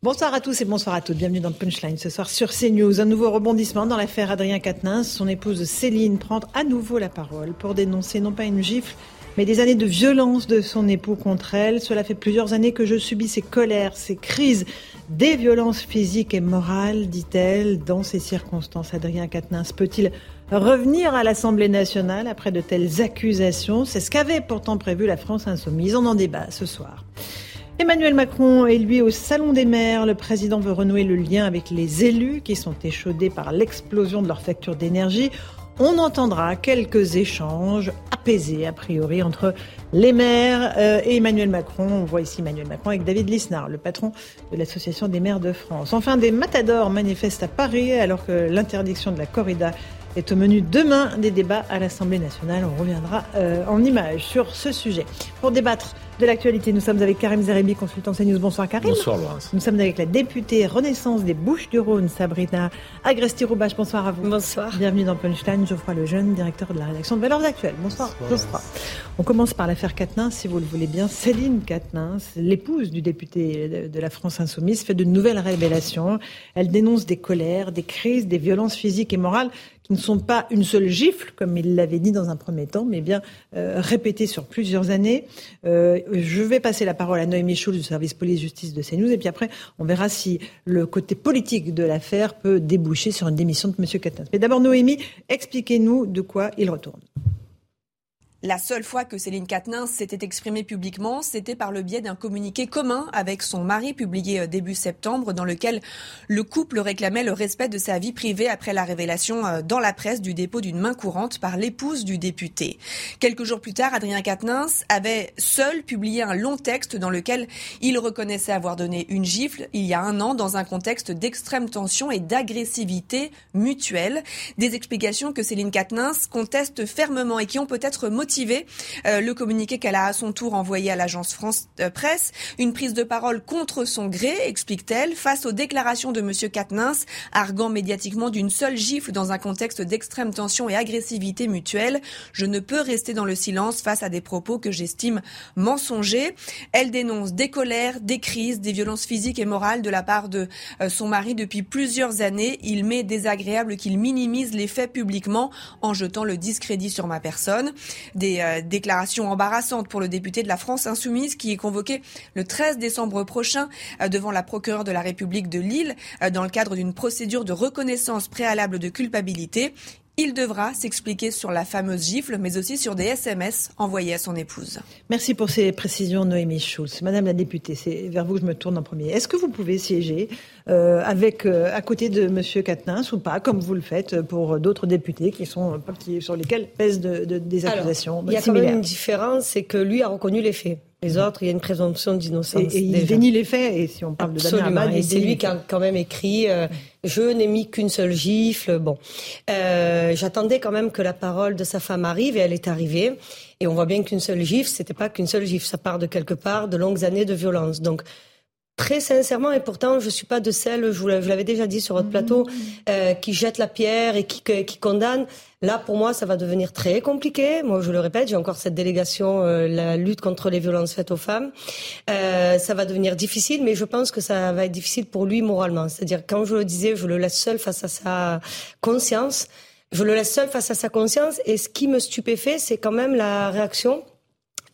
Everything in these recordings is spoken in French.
Bonsoir à tous et bonsoir à toutes. Bienvenue dans Punchline ce soir sur CNews. Un nouveau rebondissement dans l'affaire Adrien Quatennens. Son épouse Céline prend à nouveau la parole pour dénoncer non pas une gifle, mais des années de violence de son époux contre elle. Cela fait plusieurs années que je subis ces colères, ces crises, des violences physiques et morales, dit-elle. Dans ces circonstances, Adrien Quatennens peut-il revenir à l'Assemblée nationale après de telles accusations? C'est ce qu'avait pourtant prévu la France insoumise. On en débat ce soir. Emmanuel Macron est lui au Salon des maires. Le président veut renouer le lien avec les élus qui sont échaudés par l'explosion de leur facture d'énergie. On entendra quelques échanges apaisés, a priori, entre les maires euh, et Emmanuel Macron. On voit ici Emmanuel Macron avec David Lisnard, le patron de l'Association des maires de France. Enfin, des matadors manifestent à Paris alors que l'interdiction de la corrida est au menu demain des débats à l'Assemblée nationale. On reviendra euh, en images sur ce sujet. Pour débattre de l'actualité, nous sommes avec Karim Zerebi, consultant CNews. Bonsoir Karim. Bonsoir Laurence. Nous sommes avec la députée Renaissance des Bouches-du-Rhône, Sabrina Agresti-Roubache. Bonsoir à vous. Bonsoir. Bienvenue dans Punchline. Geoffroy Lejeune, directeur de la rédaction de Valeurs Actuelles. Bonsoir, Geoffroy. On commence par l'affaire Quatennens, si vous le voulez bien. Céline Quatennens, l'épouse du député de- de la France Insoumise, fait de nouvelles révélations. Elle dénonce des colères, des crises, des violences physiques et morales ne sont pas une seule gifle, comme il l'avait dit dans un premier temps, mais bien euh, répétées sur plusieurs années. Euh, je vais passer la parole à Noémie Schulz du service police-justice de CNews, et puis après, on verra si le côté politique de l'affaire peut déboucher sur une démission de M. Quatennens. Mais d'abord, Noémie, expliquez-nous de quoi il retourne. La seule fois que Céline Quatennens s'était exprimée publiquement, c'était par le biais d'un communiqué commun avec son mari publié euh, début septembre dans lequel le couple réclamait le respect de sa vie privée après la révélation euh, dans la presse du dépôt d'une main courante par l'épouse du député. Quelques jours plus tard, Adrien Quatennens avait seul publié un long texte dans lequel il reconnaissait avoir donné une gifle il y a un an dans un contexte d'extrême tension et d'agressivité mutuelle. Des explications que Céline Quatennens conteste fermement et qui ont peut-être motivé euh, le communiqué qu'elle a à son tour envoyé à l'agence France euh. Une prise de parole contre son gré, explique-t-elle, face aux déclarations de Monsieur Quatennens, arguant médiatiquement d'une seule gifle dans un contexte d'extrême tension et agressivité mutuelle. Je ne peux rester dans le silence face à des propos que j'estime mensongers. Elle dénonce des colères, des crises, des violences physiques et morales de la part de euh, son mari depuis plusieurs années. Il m'est désagréable qu'il minimise les faits publiquement en jetant le discrédit sur ma personne. Des euh, déclarations embarrassantes pour le député de la France Insoumise qui est convoqué le 13 décembre prochain euh, devant la procureure de la République de Lille euh, dans le cadre d'une procédure de reconnaissance préalable de culpabilité. Il devra s'expliquer sur la fameuse gifle, mais aussi sur des SMS envoyés à son épouse. Merci pour ces précisions, Noémie Schulz. Madame la députée, c'est vers vous que je me tourne en premier. Est-ce que vous pouvez siéger euh, avec, euh, à côté de Monsieur Quatennens ou pas, comme vous le faites pour d'autres députés qui sont, qui, sur lesquels pèsent de, de- des Alors, accusations il y a quand même une différence, c'est que lui a reconnu les faits. Les autres, il y a une présomption d'innocence. Et, et il dénie les faits, et si on parle de Damien Absolument. Et c'est lui qui a quand même écrit euh, Je n'ai mis qu'une seule gifle. Bon. Euh, J'attendais quand même que la parole de sa femme arrive et elle est arrivée. Et on voit bien qu'une seule gifle, c'était pas qu'une seule gifle. Ça part de quelque part, de longues années de violence. Donc, très sincèrement, et pourtant, je suis pas de celle, je vous l'avais déjà dit sur votre plateau, euh, qui jette la pierre et qui, qui condamne. Là, pour moi, ça va devenir très compliqué. Moi, je le répète, j'ai encore cette délégation, euh, la lutte contre les violences faites aux femmes. Euh, ça va devenir difficile, mais je pense que ça va être difficile pour lui moralement. C'est-à-dire, quand je le disais, je le laisse seul face à sa conscience. Je le laisse seul face à sa conscience. Et ce qui me stupéfait, c'est quand même la réaction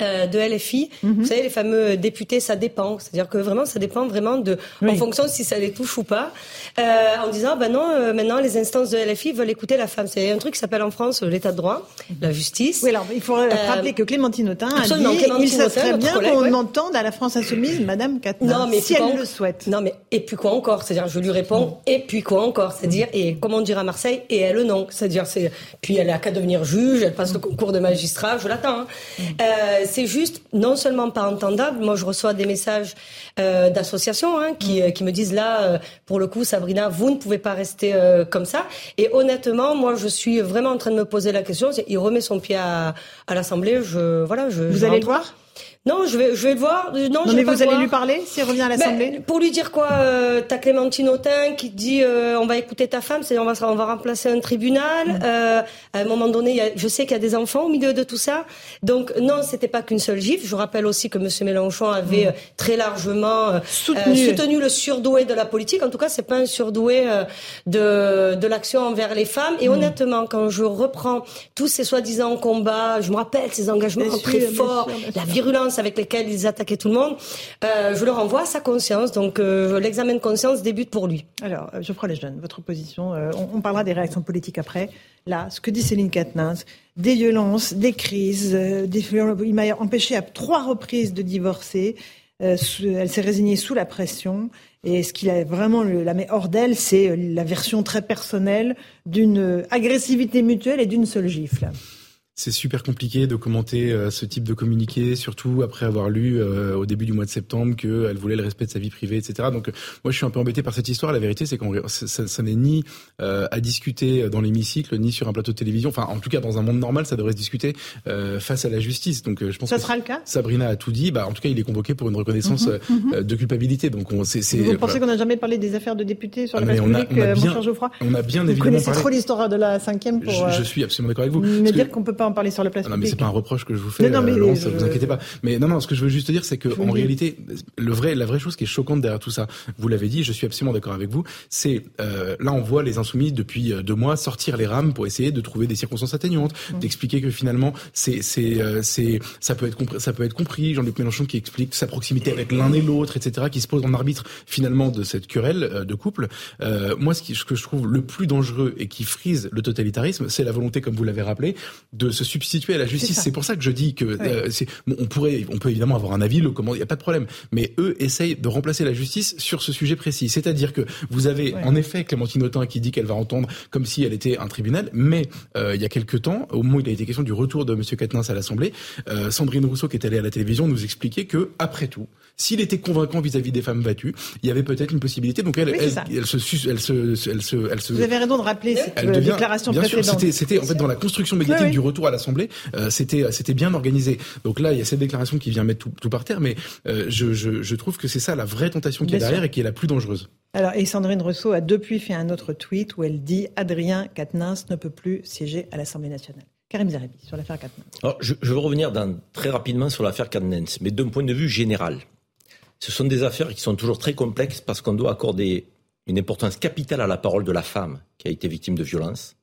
euh, de LFI. Vous savez, les fameux députés, ça dépend. C'est-à-dire que vraiment, ça dépend vraiment de, en fonction de si ça les touche ou pas. Euh, en disant, ben non, euh, maintenant, les instances de LFI veulent écouter la femme. C'est un truc qui s'appelle en France l'état de droit, la justice. Oui, alors il Euh, rappeler que Clémentine Autain a dit Clémentine il ça serait bien qu'on ouais. entende à la France Insoumise Madame Quatennens, Non, mais si elle le souhaite. Non, mais et puis quoi encore? C'est-à-dire, je lui réponds, et puis quoi encore? C'est-à-dire, et comment dire à Marseille, et elle non. C'est-à-dire, c'est puis elle a qu'à devenir juge, elle passe le concours de magistrat, je l'attends. hein. Euh, c'est juste non seulement pas entendable. Moi, je reçois des messages euh, d'associations hein, qui, mm. qui me disent là, euh, pour le coup, Sabrina, vous ne pouvez pas rester euh, comme ça. Et honnêtement, moi, je suis vraiment en train de me poser la question. Il remet son pied à, à l'Assemblée. Je voilà, je. Vous allez le voir? Non, je vais, je vais le voir. Non, mais vous allez lui parler s'il revient à l'Assemblée ben, Pour lui dire quoi euh, T'as Clémentine Autain qui dit euh, on va écouter ta femme, c'est on va on va remplacer un tribunal. Mm. Euh, à un moment donné, y a, je sais qu'il y a des enfants au milieu de tout ça. Donc non, c'était pas qu'une seule gifle. Je rappelle aussi que M. Mélenchon avait mm. euh, très largement euh, soutenu. soutenu. le surdoué de la politique. En tout cas, c'est pas un surdoué de de l'action envers les femmes. Et mm. honnêtement, quand je reprends tous ces soi-disant combats, je me rappelle ces engagements très forts, la virulence avec lesquels ils attaquaient tout le monde, euh, je le renvoie sa conscience. Donc euh, l'examen de conscience débute pour lui. Alors, euh, Geoffroy Lejeune, votre position, on, parlera des réactions politiques après. Là, ce que dit Céline Katnins, des violences, des crises, il m'a empêché à trois reprises de divorcer. elle s'est résignée sous la pression. Et ce qui a vraiment la met hors d'elle, c'est la version très personnelle d'une agressivité mutuelle et d'une seule gifle c'est super compliqué de commenter euh, ce type de communiqué, surtout après avoir lu euh, au début du mois de septembre qu'elle voulait le respect de sa vie privée, etc. Donc moi je suis un peu embêté par cette histoire. La vérité c'est qu'on ça, ça n'est ni euh, à discuter dans l'hémicycle, ni sur un plateau de télévision. Enfin en tout cas dans un monde normal ça devrait se discuter face à la justice. Donc je pense ça sera le cas? Sabrina a tout dit. Bah en tout cas il est convoqué pour une reconnaissance mhm, mhm. de culpabilité. Donc on c'est. Vous pensez qu'on n'a jamais parlé des affaires de députés sur ah, le place public, on a bien, mon cher Geoffroy? On a bien Vous évidemment connaissez trop l'histoire de la cinquième pour. Je, je suis absolument d'accord avec vous. Me dire qu'on peut pas en parler sur la place publique c'est pas un reproche que je vous fais. Non, non mais euh, vous inquiétez pas. Mais non, non, ce que je veux juste dire, c'est que en réalité, le vrai, la vraie chose qui est choquante derrière tout ça, vous l'avez dit, je suis absolument d'accord avec vous. C'est euh, là, on voit les insoumis depuis euh, deux mois sortir les rames pour essayer de trouver des circonstances atténuantes, mmh. d'expliquer que finalement, c'est, c'est, euh, c'est, ça peut être compris, ça peut être compris. Jean-Luc Mélenchon qui explique sa proximité avec l'un et l'autre, etc., qui se pose en arbitre finalement de cette querelle de couple. moi, ce, qui, ce que je trouve le plus dangereux et qui frise le totalitarisme, c'est la volonté, comme vous l'avez rappelé, de se substituer à la justice. C'est pour ça que je dis que euh, on pourrait, on peut évidemment avoir un avis, le comment, il n'y a pas de problème. Mais eux essayent de remplacer la justice sur ce sujet précis. C'est-à-dire que vous avez en effet Clémentine Autain qui dit qu'elle va entendre comme si elle était un tribunal, mais euh, il y a quelque temps, au moment où il a été question du retour de M. Quatennens à l'Assemblée, euh, Sandrine Rousseau qui est allée à la télévision nous expliquait que après tout, s'il était convaincant vis-à-vis des femmes battues, il y avait peut-être une possibilité. Donc elle, elle, se, elle, se, elle se, elle se, Vous avez raison de rappeler cette elle devient, déclaration bien précédente. C'était en fait dans la construction médiatique du retour à l'Assemblée, c'était c'était bien organisé. Donc là, il y a cette déclaration qui vient mettre tout, par terre, mais euh, je, je, je, trouve que c'est ça la vraie tentation qui est derrière et qui est la plus dangereuse. Alors, et Sandrine Rousseau a depuis fait un autre tweet où elle dit Adrien Quatennens ne peut plus siéger à l'Assemblée nationale. Karim Zeribi, sur l'affaire Quatennens. Je, je, veux revenir dans, très rapidement sur l'affaire Quatennens, mais d'un point de vue général. Ce sont des affaires qui sont toujours très complexes parce qu'on doit accorder une importance capitale à la parole de la femme qui a été victime de violence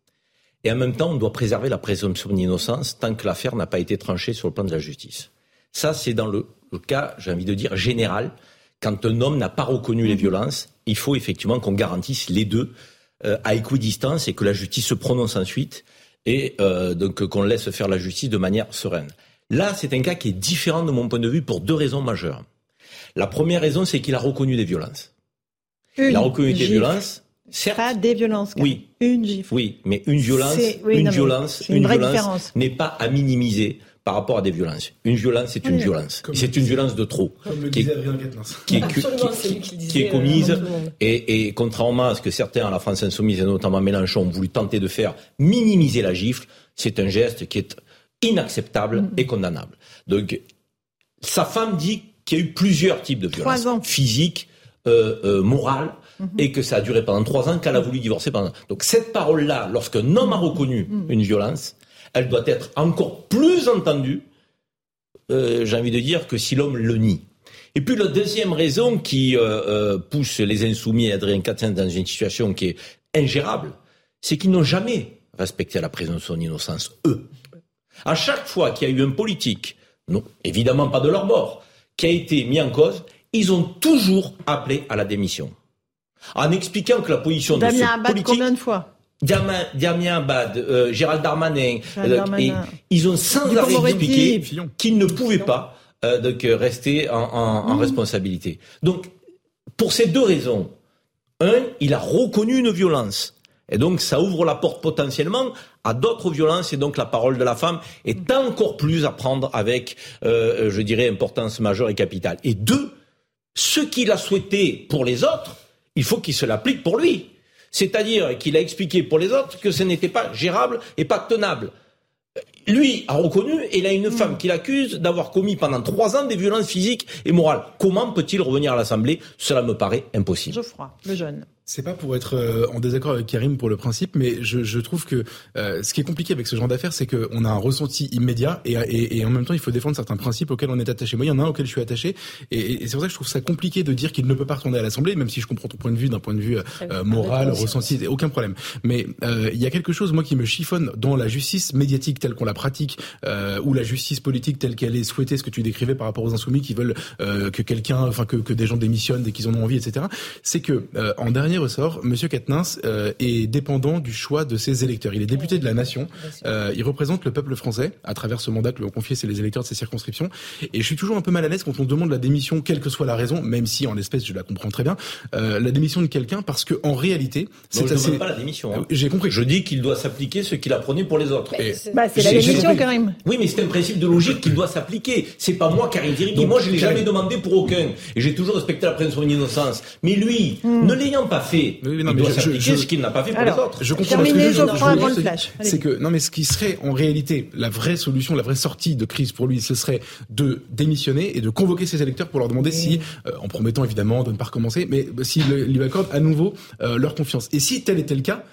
et en même temps, on doit préserver la présomption d'innocence tant que l'affaire n'a pas été tranchée sur le plan de la justice. Ça, c'est dans le, cas, j'ai envie de dire, général. Quand un homme n'a pas reconnu les mhm. violences, il faut effectivement qu'on garantisse les deux euh, à équidistance et que la justice se prononce ensuite et euh, donc qu'on laisse faire la justice de manière sereine. Là, c'est un cas qui est différent de mon point de vue pour deux raisons majeures. La première raison, c'est qu'il a reconnu des violences. il a reconnu des violences pas des violences. Oui. Une gifle. Oui, mais une violence, une violence, une, violence n'est pas à minimiser par rapport à des violences. Une violence, c'est une violence. C'est une violence de trop. qui, est, qui, est, commise. Et, et, contrairement à ce que certains à la France insoumise, et notamment Mélenchon, ont voulu tenter de faire, minimiser la gifle, c'est un geste qui est inacceptable et condamnable. Donc, sa femme dit qu'il y a eu plusieurs types de violences. Physiques, euh, euh, morales, et que ça a duré pendant trois ans qu'elle a voulu divorcer pendant. Donc cette parole-là, lorsqu'un homme a reconnu une violence, elle doit être encore plus entendue, euh, j'ai envie de dire, que si l'homme le nie. Et puis la deuxième raison qui euh, euh, pousse les insoumis et Adrien Quatennens dans une situation qui est ingérable, c'est qu'ils n'ont jamais respecté la présomption d'innocence, eux. À chaque fois qu'il y a eu un politique, non, évidemment pas de leur bord, qui a été mis en cause, ils ont toujours appelé à la démission en expliquant que la position de ce Abad, politique... combien de fois Damien, Abad, euh, Gérald Darmanin, euh, ils ont sans arrêt expliqué qu'ils ne pouvaient pas euh, donc, rester en, en, mmh. responsabilité. Donc, pour ces deux raisons, un, il a reconnu une violence. Et donc, ça ouvre la porte potentiellement à d'autres violences et donc la parole de la femme est encore plus à prendre avec, euh, je dirais, importance majeure et capitale. Et deux, ce qu'il a souhaité pour les autres, il faut qu'il se l'applique pour lui. C'est-à-dire qu'il a expliqué pour les autres que ce n'était pas gérable et pas tenable. Lui a reconnu et il a une femme qu'il accuse d'avoir commis pendant trois ans des violences physiques et morales. Comment peut-il revenir à l'Assemblée? Cela me paraît impossible. Geoffroy, le jeune. C'est pas pour être euh, en désaccord avec Karim pour le principe, mais je, je trouve que euh, ce qui est compliqué avec ce genre d'affaires, c'est qu'on a un ressenti immédiat et, et, et, en même temps il faut défendre certains principes auxquels on est attaché. Moi, il y en a un auquel je suis attaché et, et c'est pour ça que je trouve ça compliqué de dire qu'il ne peut pas retourner à l'Assemblée, même si je comprends ton point de vue d'un point de vue euh, moral, ressenti, aucun problème. Mais il y a quelque chose moi qui me chiffonne dans la justice médiatique telle qu'on la pratique ou la justice politique telle qu'elle est souhaitée, ce que tu décrivais par rapport aux insoumis qui veulent que quelqu'un, enfin que, que des gens démissionnent dès qu'ils en ont envie, etc. C'est que en dernier ressort, Monsieur Katnins euh, est dépendant du choix de ses électeurs. Il est député de la nation. Euh, il représente le peuple français à travers ce mandat que lui ont confié c'est les électeurs de ses circonscriptions. Et je suis toujours un peu mal à l'aise quand on demande la démission, quelle que soit la raison, même si en l'espèce je la comprends très bien, euh, la démission de quelqu'un parce que en réalité, c'est assez. Je ne pas la démission. Hein. J'ai compris. Je dis qu'il doit s'appliquer ce qu'il a prôné pour les autres. Bah, c'est la démission, Karim. Oui, mais c'est un principe de logique qu'il doit s'appliquer. C'est pas moi, Karim Zeribi. Moi, je l'ai jamais demandé pour aucun. Et j'ai toujours respecté la présomption d'innocence. Mais lui, hmm. ne l'ayant pas fait, il doit s'appliquer ce qu'il n'a pas fait pour les autres. Je comprends flash. C'est que non, mais ce qui serait en réalité la vraie solution, la vraie sortie de crise pour lui, ce serait de démissionner et de convoquer ses électeurs pour leur demander si, euh, en promettant évidemment de ne pas recommencer, mais s'il lui accorde à nouveau euh, leur confiance. Et si tel était le cas,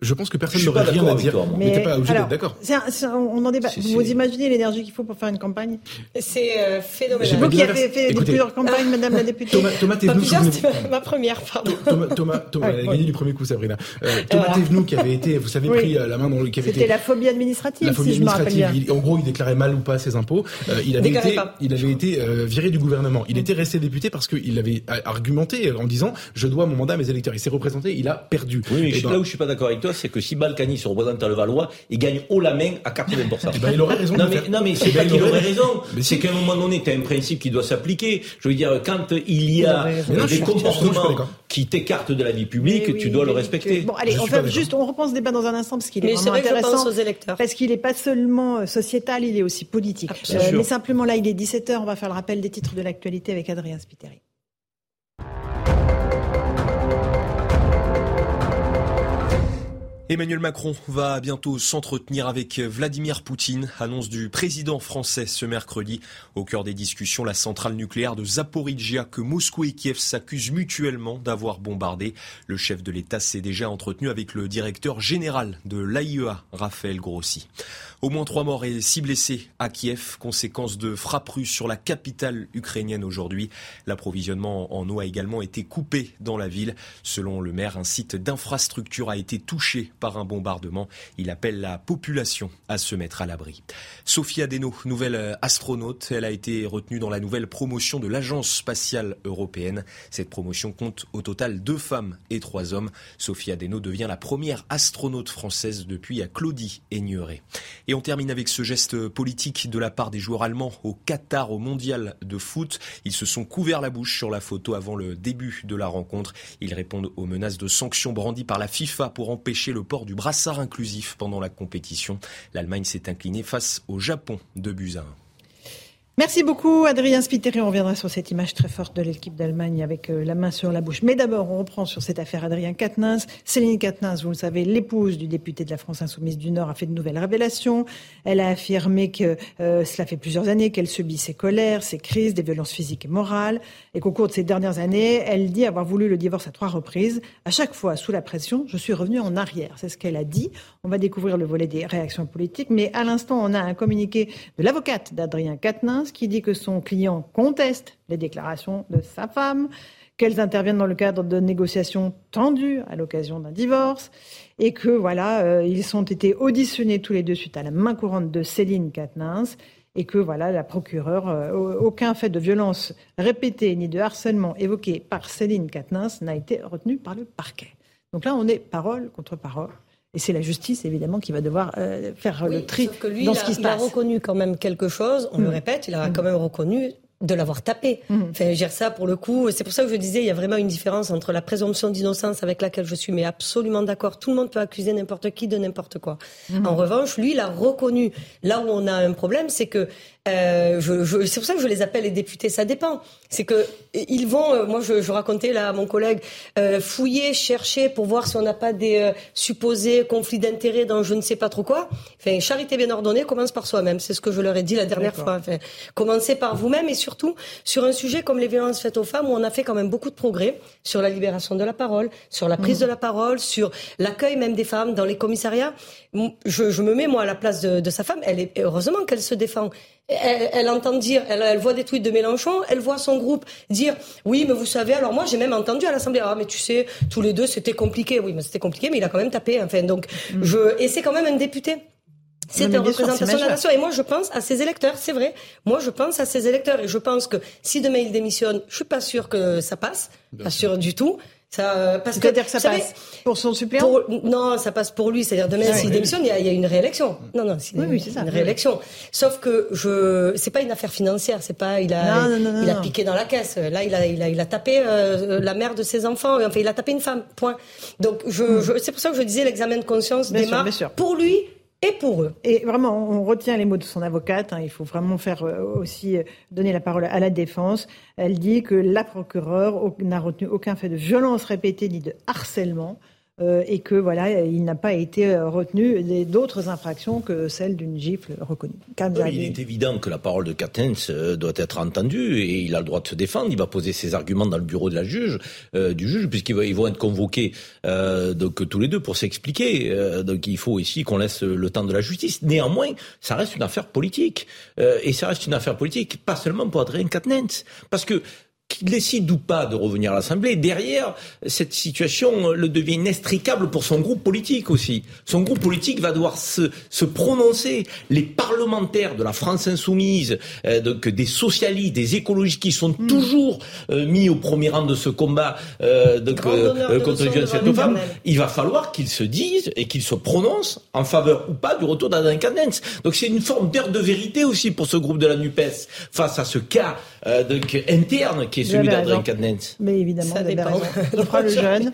je pense que personne n'aurait rien à dire. mais t'es pas obligé d'être d'accord. On en débat. Vous imaginez l'énergie qu'il faut pour faire une campagne C'est euh, phénoménal. Vous qui avez fait plusieurs campagnes, Madame la députée. Thomas, Thomas Thévenoud, c'était ma première, pardon. Thomas, Thomas, Thomas elle a gagné du premier coup, Sabrina. Euh, Thomas Thévenoud qui avait été, vous savez, pris euh, la main dans le. C'était la phobie administrative, la phobie si administrative. je me rappelle En gros, il déclarait mal ou pas ses impôts. Euh, il avait été, il avait été viré du gouvernement. Il était resté député parce qu'il avait argumenté en disant, je dois mon mandat à mes électeurs. Il s'est représenté, il a perdu. Oui, mais là où je suis pas d'accord avec toi, c'est que si Balkan se représente à Levallois, il gagne haut la main à 80%. Eh ben, il aurait raison. Non, mais, non, mais c'est pas qu'il aurait raison. C'est qu'à un moment donné, tu as un principe qui doit s'appliquer. Je veux dire, quand il y a des comportements qui t'écartent de la vie publique, tu dois le respecter. Bon, allez, on juste, on reprend ce débat dans un instant parce qu'il est vraiment intéressant. aux électeurs. Parce qu'il n'est pas seulement euh, sociétal, il est aussi politique. Euh, mais simplement là, il est 17h, on va faire le rappel des titres de l'actualité avec Adrien Spiteri. Emmanuel Macron va bientôt s'entretenir avec Vladimir Poutine, annonce du président français ce mercredi. Au cœur des discussions, la centrale nucléaire de Zaporizhia que Moscou et Kiev s'accusent mutuellement d'avoir bombardé. Le chef de l'État s'est déjà entretenu avec le directeur général de l'AIEA, Raphaël Grossi. Au moins trois morts et six blessés à Kiev, conséquence de frappes russes sur la capitale ukrainienne aujourd'hui. L'approvisionnement en eau a également été coupé dans la ville. Selon le maire, un site d'infrastructure a été touché par un bombardement. Il appelle la population à se mettre à l'abri. Sophie Adeno, nouvelle astronaute, elle a été retenue dans la nouvelle promotion de l'Agence spatiale européenne. Cette promotion compte au total deux femmes et trois hommes. Sophie Adeno devient la première astronaute française depuis à Claudie Aigneret. Et on termine avec ce geste politique de la part des joueurs allemands au Qatar au mondial de foot. Ils se sont couverts la bouche sur la photo avant le début de la rencontre. Ils répondent aux menaces de sanctions brandies par la FIFA pour empêcher le port du brassard inclusif pendant la compétition. L'Allemagne s'est inclinée face au Japon de Buzyn. Merci beaucoup, Adrien Spiteri. On reviendra sur cette image très forte de l'équipe d'Allemagne avec euh, la main sur la bouche. Mais d'abord, on reprend sur cette affaire Adrien Quatennens. Céline Quatennens, vous le savez, l'épouse du député de la France Insoumise du Nord, a fait de nouvelles révélations. Elle a affirmé que euh, cela fait plusieurs années qu'elle subit ses colères, ses crises, des violences physiques et morales, et qu'au cours de ces dernières années, elle dit avoir voulu le divorce à trois reprises. À chaque fois, sous la pression, je suis revenue en arrière. C'est ce qu'elle a dit. On va découvrir le volet des réactions politiques. Mais à l'instant, on a un communiqué de l'avocate d'Adrien Quatennens qui dit que son client conteste les déclarations de sa femme, qu'elles interviennent dans le cadre de négociations tendues à l'occasion d'un divorce, et que voilà, euh, ils ont été auditionnés tous les deux suite à la main courante de Céline Katnins, et que voilà, la procureure, euh, aucun fait de violence répété ni de harcèlement évoqué par Céline Katnins n'a été retenu par le parquet. Donc là, on est parole contre parole. Et c'est la justice, évidemment, qui va devoir euh, faire le tri que lui, dans ce qui se passe. Il a reconnu quand même quelque chose, on le hmm. répète, il a quand même reconnu de l'avoir tapé. Mmh. Enfin, gère ça pour le coup. C'est pour ça que je disais, il y a vraiment une différence entre la présomption d'innocence avec laquelle je suis mais absolument d'accord. Tout le monde peut accuser n'importe qui de n'importe quoi. Mmh. En revanche, lui, il a reconnu. Là où on a un problème, c'est que euh, je, je, c'est pour ça que je les appelle les députés. Ça dépend. C'est que ils vont. Euh, moi, je, je, racontais là à mon collègue euh, fouiller, chercher pour voir si on n'a pas des euh, supposés conflits d'intérêts dans je ne sais pas trop quoi. Enfin, charité bien ordonnée commence par soi-même. C'est ce que je leur ai dit la dernière fois. Enfin, commencez par vous-même et surtout sur un sujet comme les violences faites aux femmes où on a fait quand même beaucoup de progrès sur la libération de la parole, sur la prise mmh. de la parole, sur l'accueil même des femmes dans les commissariats. Je, je me mets moi à la place de, de sa femme. Elle est heureusement qu'elle se défend elle, entend dire, elle, voit des tweets de Mélenchon, elle voit son groupe dire oui, mais vous savez, alors moi j'ai même entendu à l'Assemblée, ah mais tu sais, tous les deux c'était compliqué, oui, mais c'était compliqué, mais il a quand même tapé, enfin donc mm. je et c'est quand même un député. C'est une représentation de la nation. Et moi, je pense à ses électeurs, c'est vrai. Moi, je pense à ses électeurs. Et je pense que si demain il démissionne, je suis pas sûr que ça passe. pas sûr du tout. Ça, euh, parce que, dire que ça passe pour son suppléant Non, ça passe pour lui. C'est-à-dire demain, s'il démissionne, il y, a, il y, a, une réélection. Non, non, c'est oui, c'est ça. une réélection. Sauf que je, c'est pas une affaire financière. C'est pas, il a, il a piqué dans la caisse. Là, il a, il a, il a tapé euh, la mère de ses enfants. Enfin, il a tapé une femme. Point. Donc, je, hmm. je c'est pour ça que je disais l'examen de conscience démarre pour lui et pour eux. Et vraiment, on retient les mots de son avocate. Hein. il faut vraiment faire euh, aussi euh, donner la parole à la défense. Elle dit que la procureure n'a retenu aucun fait de violence répétée ni de harcèlement. Euh, et que voilà, il n'a pas été euh, retenu d'autres infractions que celle d'une gifle reconnue. il est évident que la parole de Katens euh, doit être entendue et il a le droit de se défendre. Il va poser ses arguments dans le bureau de la juge, du juge, puisqu'ils vont être convoqués donc tous les deux pour s'expliquer. donc il faut ici qu'on laisse le temps de la justice. Néanmoins, ça reste une affaire politique et ça reste une affaire politique pas seulement pour Adrien Quatennens, parce que qu'il décide ou pas de revenir à l'Assemblée, derrière, cette situation le devient inextricable pour son groupe politique aussi. Son groupe politique va devoir se, se prononcer. Les parlementaires de la France insoumise, euh, donc des socialistes, des écologistes qui sont hmm. toujours euh, mis au premier rang de ce combat euh, donc, euh, contre les violences faites aux femmes, il va falloir qu'ils se disent et qu'ils se prononcent en faveur ou pas du retour d'Adrien Candens. Donc c'est une forme d'heure de vérité aussi pour ce groupe de la NUPES face à ce cas donc, interne qui est celui d'Adrien Quatennens. Mais évidemment, ça dépend. Je prends le jeune.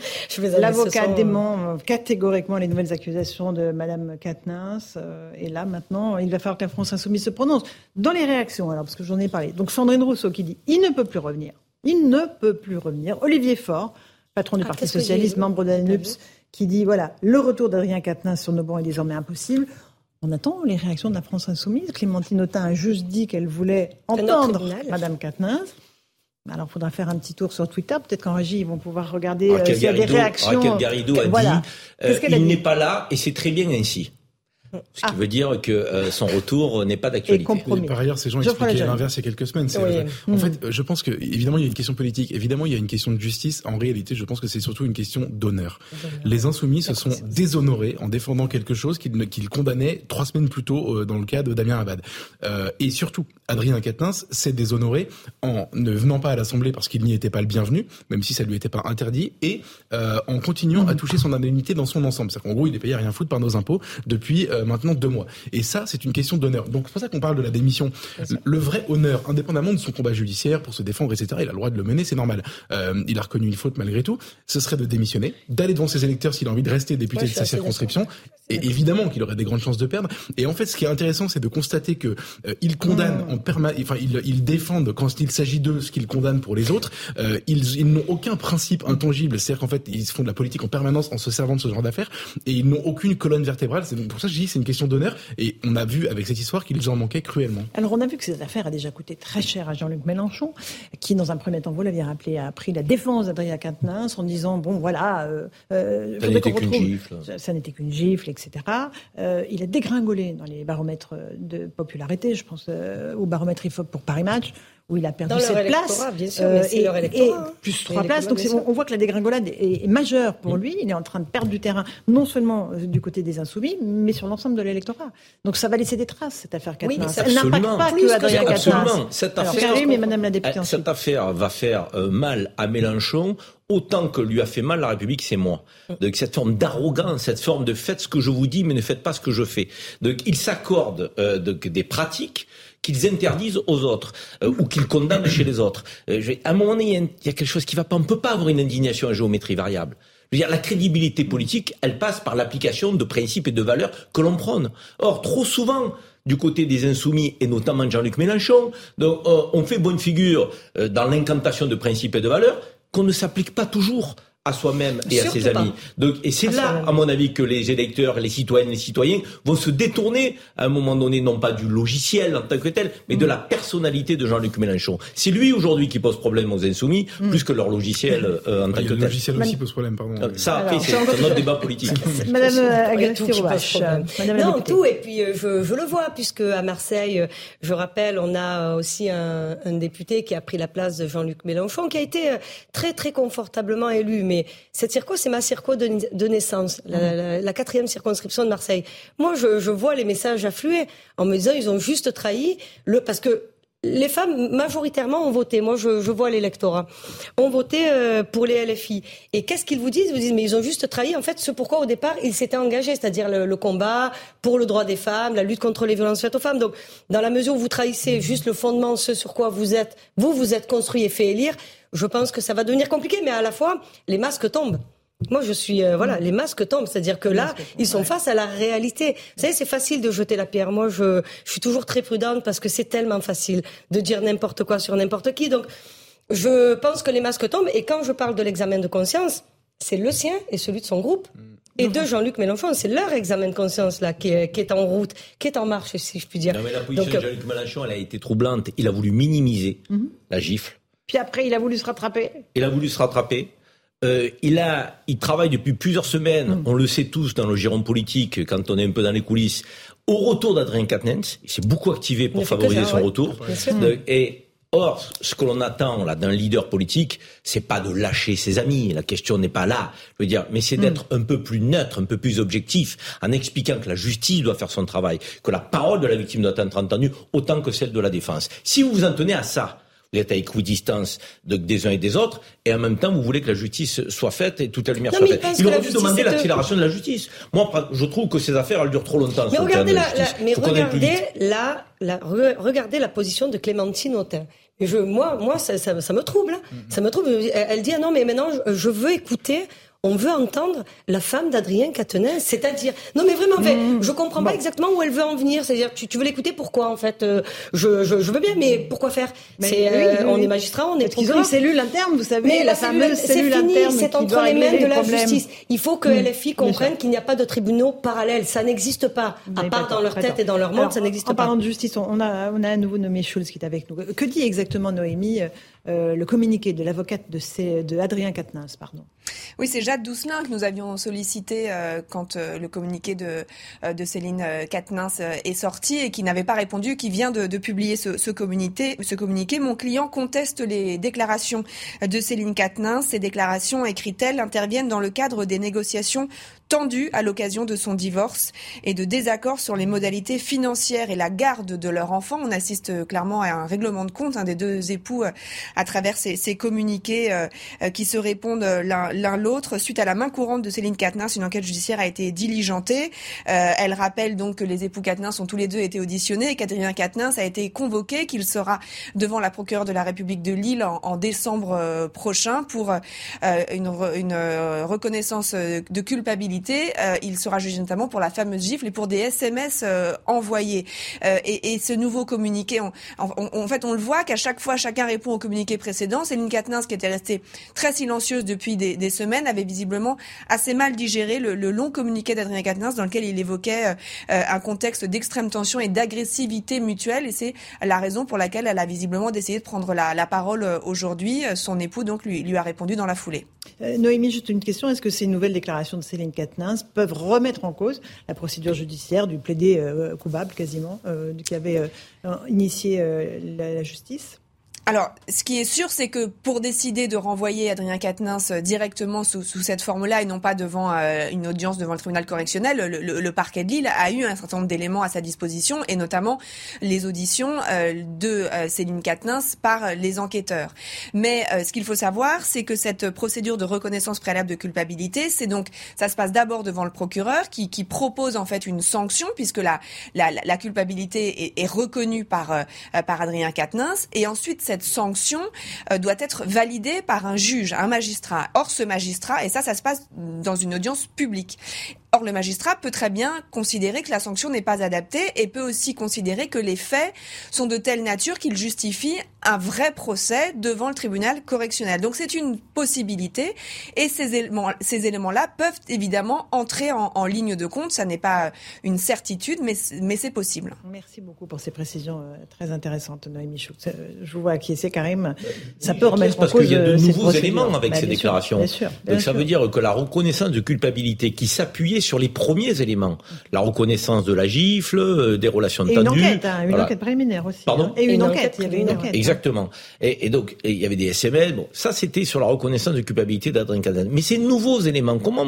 L'avocat dément catégoriquement les nouvelles accusations de Madame Quatennens. Euh, et là, maintenant, il va falloir que la France Insoumise se prononce. Dans les réactions, alors, parce que j'en ai parlé. Donc, Sandrine Rousseau qui dit il ne peut plus revenir. Il ne peut plus revenir. Olivier Faure, patron du ah, Parti Socialiste, membre de la NUPS, qui dit voilà, le retour d'Adrien Quatennens sur nos bancs est désormais impossible. On attend les réactions de la France insoumise. Clémentine Autain a juste dit qu'elle voulait entendre Madame Quatennens. Alors, il faudra faire un petit tour sur Twitter. Peut-être qu'en régie, ils vont pouvoir regarder euh, s'il y a des réactions. Raquel Garrido a dit euh, il n'est pas là et c'est très bien ainsi. Ce qui ah. veut dire que euh, son retour n'est pas d'actualité. Par ailleurs, ces gens expliquaient l'inverse il y a quelques semaines. En mm. fait, je pense que évidemment il y a une question politique, évidemment il y a une question de justice. En réalité, je pense que c'est surtout une question d'honneur. Les insoumis se sont déshonorés en défendant quelque chose qu'ils condamnaient trois semaines plus tôt euh, dans le cas de Damien Abad. Euh, et surtout, Adrien Quatennens s'est déshonoré en ne venant pas à l'Assemblée parce qu'il n'y était pas le bienvenu, même si ça lui était pas interdit, et en continuant à toucher son indemnité dans son ensemble. C'est-à-dire qu'en gros, il est payé à rien foutre par nos impôts depuis maintenant deux mois. Et ça, c'est une question d'honneur. Donc c'est pour ça qu'on parle de la démission. Le vrai honneur, indépendamment de son combat judiciaire pour se défendre, etc., il a le droit de le mener, c'est normal. Euh, il a reconnu une faute malgré tout. Ce serait de démissionner, d'aller devant ses électeurs s'il a envie de rester député de sa circonscription. Et évidemment qu'il aurait des grandes chances de perdre. Et en fait, ce qui est intéressant, c'est de constater que euh, il condamne mmh. en permanence, enfin, ils, ils défendent quand il s'agit d'eux ce qu'ils condamnent pour les autres. Euh, ils, ils n'ont aucun principe intangible. C'est-à-dire qu'en fait, ils font de la politique en permanence en se servant de ce genre d'affaires. Et ils n'ont aucune colonne vertébrale. C'est pour ça que je dis c'est une question d'honneur. Et on a vu avec cette histoire qu'ils en manquaient cruellement. Alors on a vu que cette affaire a déjà coûté très cher à Jean-Luc Mélenchon, qui dans un premier temps, vous l'aviez rappelé, a pris la défense d'Adrien Quatennens en disant bon voilà, euh, euh ça n'était qu'une gifle, ça n'était qu'une gifle, etc. Euh, il a dégringolé dans les baromètres de popularité, je pense euh, au baromètre IFOP pour Paris Match où il a perdu cette place. Bien sûr, euh, et, et, plus trois places. Donc on, voit que la dégringolade est, majeure pour mm. lui. Il est en train de perdre du terrain, non seulement euh, du côté des insoumis, mais sur l'ensemble de l'électorat. Donc ça va laisser des traces, cette affaire Oui, Elle n'impacte pas que Adrien Absolument. Cette affaire, mais Madame la députée eh, cette affaire va faire euh, mal à Mélenchon autant que lui a fait mal la République, c'est moi. Mm. Donc cette forme d'arrogance, cette forme de faites ce que je vous dis, mais ne faites pas ce que je fais. Donc il s'accorde euh, des pratiques qu'ils interdisent aux autres ou qu'ils condamnent chez les autres. à un moment donné, il y, a quelque chose qui va pas. On ne peut pas avoir une indignation à géométrie variable. Je veux dire, la crédibilité politique, elle passe par l'application de principes et de valeurs que l'on prône. Or, trop souvent, du côté des insoumis et notamment Jean-Luc Mélenchon, donc, on fait bonne figure dans l'incantation de principes et de valeurs qu'on ne s'applique pas toujours à soi-même et à ses amis. Donc, et c'est là, à mon avis, que les électeurs, les citoyennes, les citoyens vont se détourner à un moment donné, non pas du logiciel en tant que tel, mais de la personnalité de Jean-Luc Mélenchon. C'est lui aujourd'hui qui pose problème aux insoumis, mm. plus que leur logiciel euh, en tant que tel. Le logiciel aussi pose problème, pardon. Euh, ça, après, c'est un autre débat politique. Madame Agressi Non, tout, et puis euh, je, je, le vois, puisque à Marseille, je rappelle, on a aussi un, un député qui a pris la place de Jean-Luc Mélenchon, qui a été très, très confortablement élu. Mais mais cette circo, c'est ma circo de, naissance, la, quatrième circonscription de Marseille. Moi, je, vois les messages affluer en me disant ils ont juste trahi le parce que les femmes majoritairement ont voté. Moi, je, vois l'électorat ont voté euh, pour les LFI. Et qu'est-ce qu'ils vous disent? Ils vous disent mais ils ont juste trahi en fait ce pourquoi au départ ils s'étaient engagés, c'est-à-dire le, combat pour le droit des femmes, la lutte contre les violences faites aux femmes. Donc, dans la mesure où vous trahissez juste le fondement, ce sur quoi vous êtes, vous vous êtes construit et fait élire, je pense que ça va devenir compliqué, mais à la fois, les masques tombent. Moi, je suis euh, voilà, les masques tombent, c'est-à-dire que là, ils sont face à la réalité. Vous savez, c'est facile de jeter la pierre. Moi, je, je suis toujours très prudente parce que c'est tellement facile de dire n'importe quoi sur n'importe qui. Donc, je pense que les masques tombent. Et quand je parle de l'examen de conscience, c'est le sien et celui de son groupe. Mm. Et de Jean-Luc Mélenchon, c'est leur examen de conscience là qui est, qui est, en route, qui est en marche, si je puis dire. Non, mais la position de Jean-Luc Mélenchon, elle a été troublante. Il a voulu minimiser mm-hmm. la gifle. Puis après, il a voulu se rattraper. Il a voulu se rattraper. Euh, il a, il travaille depuis plusieurs semaines. Mm. On le sait tous dans le giron politique, quand on est un peu dans les coulisses, au retour d'Adrien Quatennens. Il s'est beaucoup activé pour favoriser son retour. et Or, ce que l'on attend là d'un leader politique, c'est pas de lâcher ses amis. La question n'est pas là. Je veux dire, mais c'est mm. d'être un peu plus neutre, un peu plus objectif, en expliquant que la justice doit faire son travail, que la parole de la victime doit être entendue autant que celle de la défense. Si vous vous en tenez à ça, vous êtes à équidistance de, des uns et des autres, et en même temps, vous voulez que la justice soit faite et toute la lumière soit faite. Il aurait dû demander l'accélération de la justice. Moi, je trouve que ces affaires, elles durent trop longtemps. Mais regardez, la, mais regardez la, la, regardez la position de Clémentine Autain. Je, moi, moi, ça, ça, me trouble. Hein. Mm-hmm. Ça me trouble. Elle dit ah non, mais maintenant, je veux écouter on veut entendre la femme d'Adrien Quatennens, c'est-à-dire non mais vraiment, mmh. je comprends pas exactement où elle veut en venir. C'est-à-dire tu, veux l'écouter pourquoi en fait euh, je, je, veux bien, mais pourquoi faire? C'est euh, on est magistrat, on est ont une cellule interne, vous savez, mais la, fameuse cellule, interne. C'est entre les mains de la justice. Il faut que mmh. LFI comprenne qu'il n'y a pas de tribunaux parallèles. Ça n'existe pas. À part dans leur tête et dans leur monde, ça n'existe pas. En parlant de justice, on a on a à nouveau nommé Schulz qui est avec nous. Que dit exactement Noémie euh, le communiqué de l'avocate de, de Adrien Quatennens, pardon. Oui, c'est Jade Doucelin que nous avions sollicité euh, quand euh, le communiqué de, de Céline Quatennens est sorti et qui n'avait pas répondu, qui vient de, publier ce, ce, communiqué, ce communiqué. Mon client conteste les déclarations de Céline Quatennens. Ces déclarations, écrit-elle, interviennent dans le cadre des négociations tendu à l'occasion de son divorce et de désaccords sur les modalités financières et la garde de leur enfant. On assiste euh, clairement à un règlement de compte hein, des deux époux euh, à travers ces, ces communiqués euh, qui se répondent l'un l'autre. Suite à la main courante de Céline Quatennens, une enquête judiciaire a été diligentée. elle rappelle donc que les époux Quatennens ont tous les deux été auditionnés et qu'Adrien Quatennens a été convoqué, qu'il sera devant la procureure de la République de Lille en, décembre prochain pour une, une reconnaissance de culpabilité euh, il sera jugé notamment pour la fameuse gifle et pour des SMS euh, envoyés. Euh, et, ce nouveau communiqué, en fait, on le voit qu'à chaque fois, chacun répond au communiqué précédent. Céline Katnins, qui était restée très silencieuse depuis des, semaines, avait visiblement assez mal digéré le, long communiqué d'Adrien Quatennens dans lequel il évoquait un contexte d'extrême tension et d'agressivité mutuelle. Et c'est la raison pour laquelle elle a visiblement décidé de prendre la, parole aujourd'hui. Son époux donc lui, lui a répondu dans la foulée. Noémie, juste une question. Est-ce que ces nouvelles déclarations de Céline peuvent remettre en cause la procédure judiciaire du plaidé euh, coupable quasiment, euh, qui avait euh, initié la, justice? Alors, ce qui est sûr, c'est que pour décider de renvoyer Adrien Quatennens euh, directement sous, sous cette forme-là et non pas devant euh, une audience devant le tribunal correctionnel, le, parquet de Lille a eu un certain nombre d'éléments à sa disposition et notamment les auditions euh, de Céline Quatennens par les enquêteurs. Mais ce qu'il faut savoir, c'est que cette procédure de reconnaissance préalable de culpabilité, c'est donc ça se passe d'abord devant le procureur qui, propose en fait une sanction puisque la, la, la culpabilité est, reconnue par Adrien Quatennens et ensuite sanction euh, doit être validée par un juge, un magistrat. Or, ce magistrat, et ça, ça se passe dans une audience publique. Or, le magistrat peut très bien considérer que la sanction n'est pas adaptée et peut aussi considérer que les faits sont de telle nature qu'ils justifient un vrai procès devant le tribunal correctionnel. Donc, c'est une possibilité et ces éléments, ces éléments-là peuvent évidemment entrer en, en, ligne de compte. Ça n'est pas une certitude, mais, mais c'est possible. Merci beaucoup pour ces précisions euh, très intéressantes, Noémie Chou. Euh, je vous vois acquiescer, Karim. Ça peut remettre parce en cause qu'il y a de euh, nouveaux éléments avec bah, ces sûr, déclarations. bien sûr, bien Donc, ça sûr. veut dire que la reconnaissance de culpabilité qui s'appuyait sur les premiers éléments. La reconnaissance de la gifle, euh, des relations Et une tendues. enquête, hein, une Voilà. enquête préliminaire aussi. Pardon hein. Et une, Une enquête, enquête il y avait une enquête. Exactement. Et, et donc, il y avait des SMS. Bon, ça, c'était sur la reconnaissance de culpabilité d'Adrien Quatennens. Mais ces nouveaux éléments, comment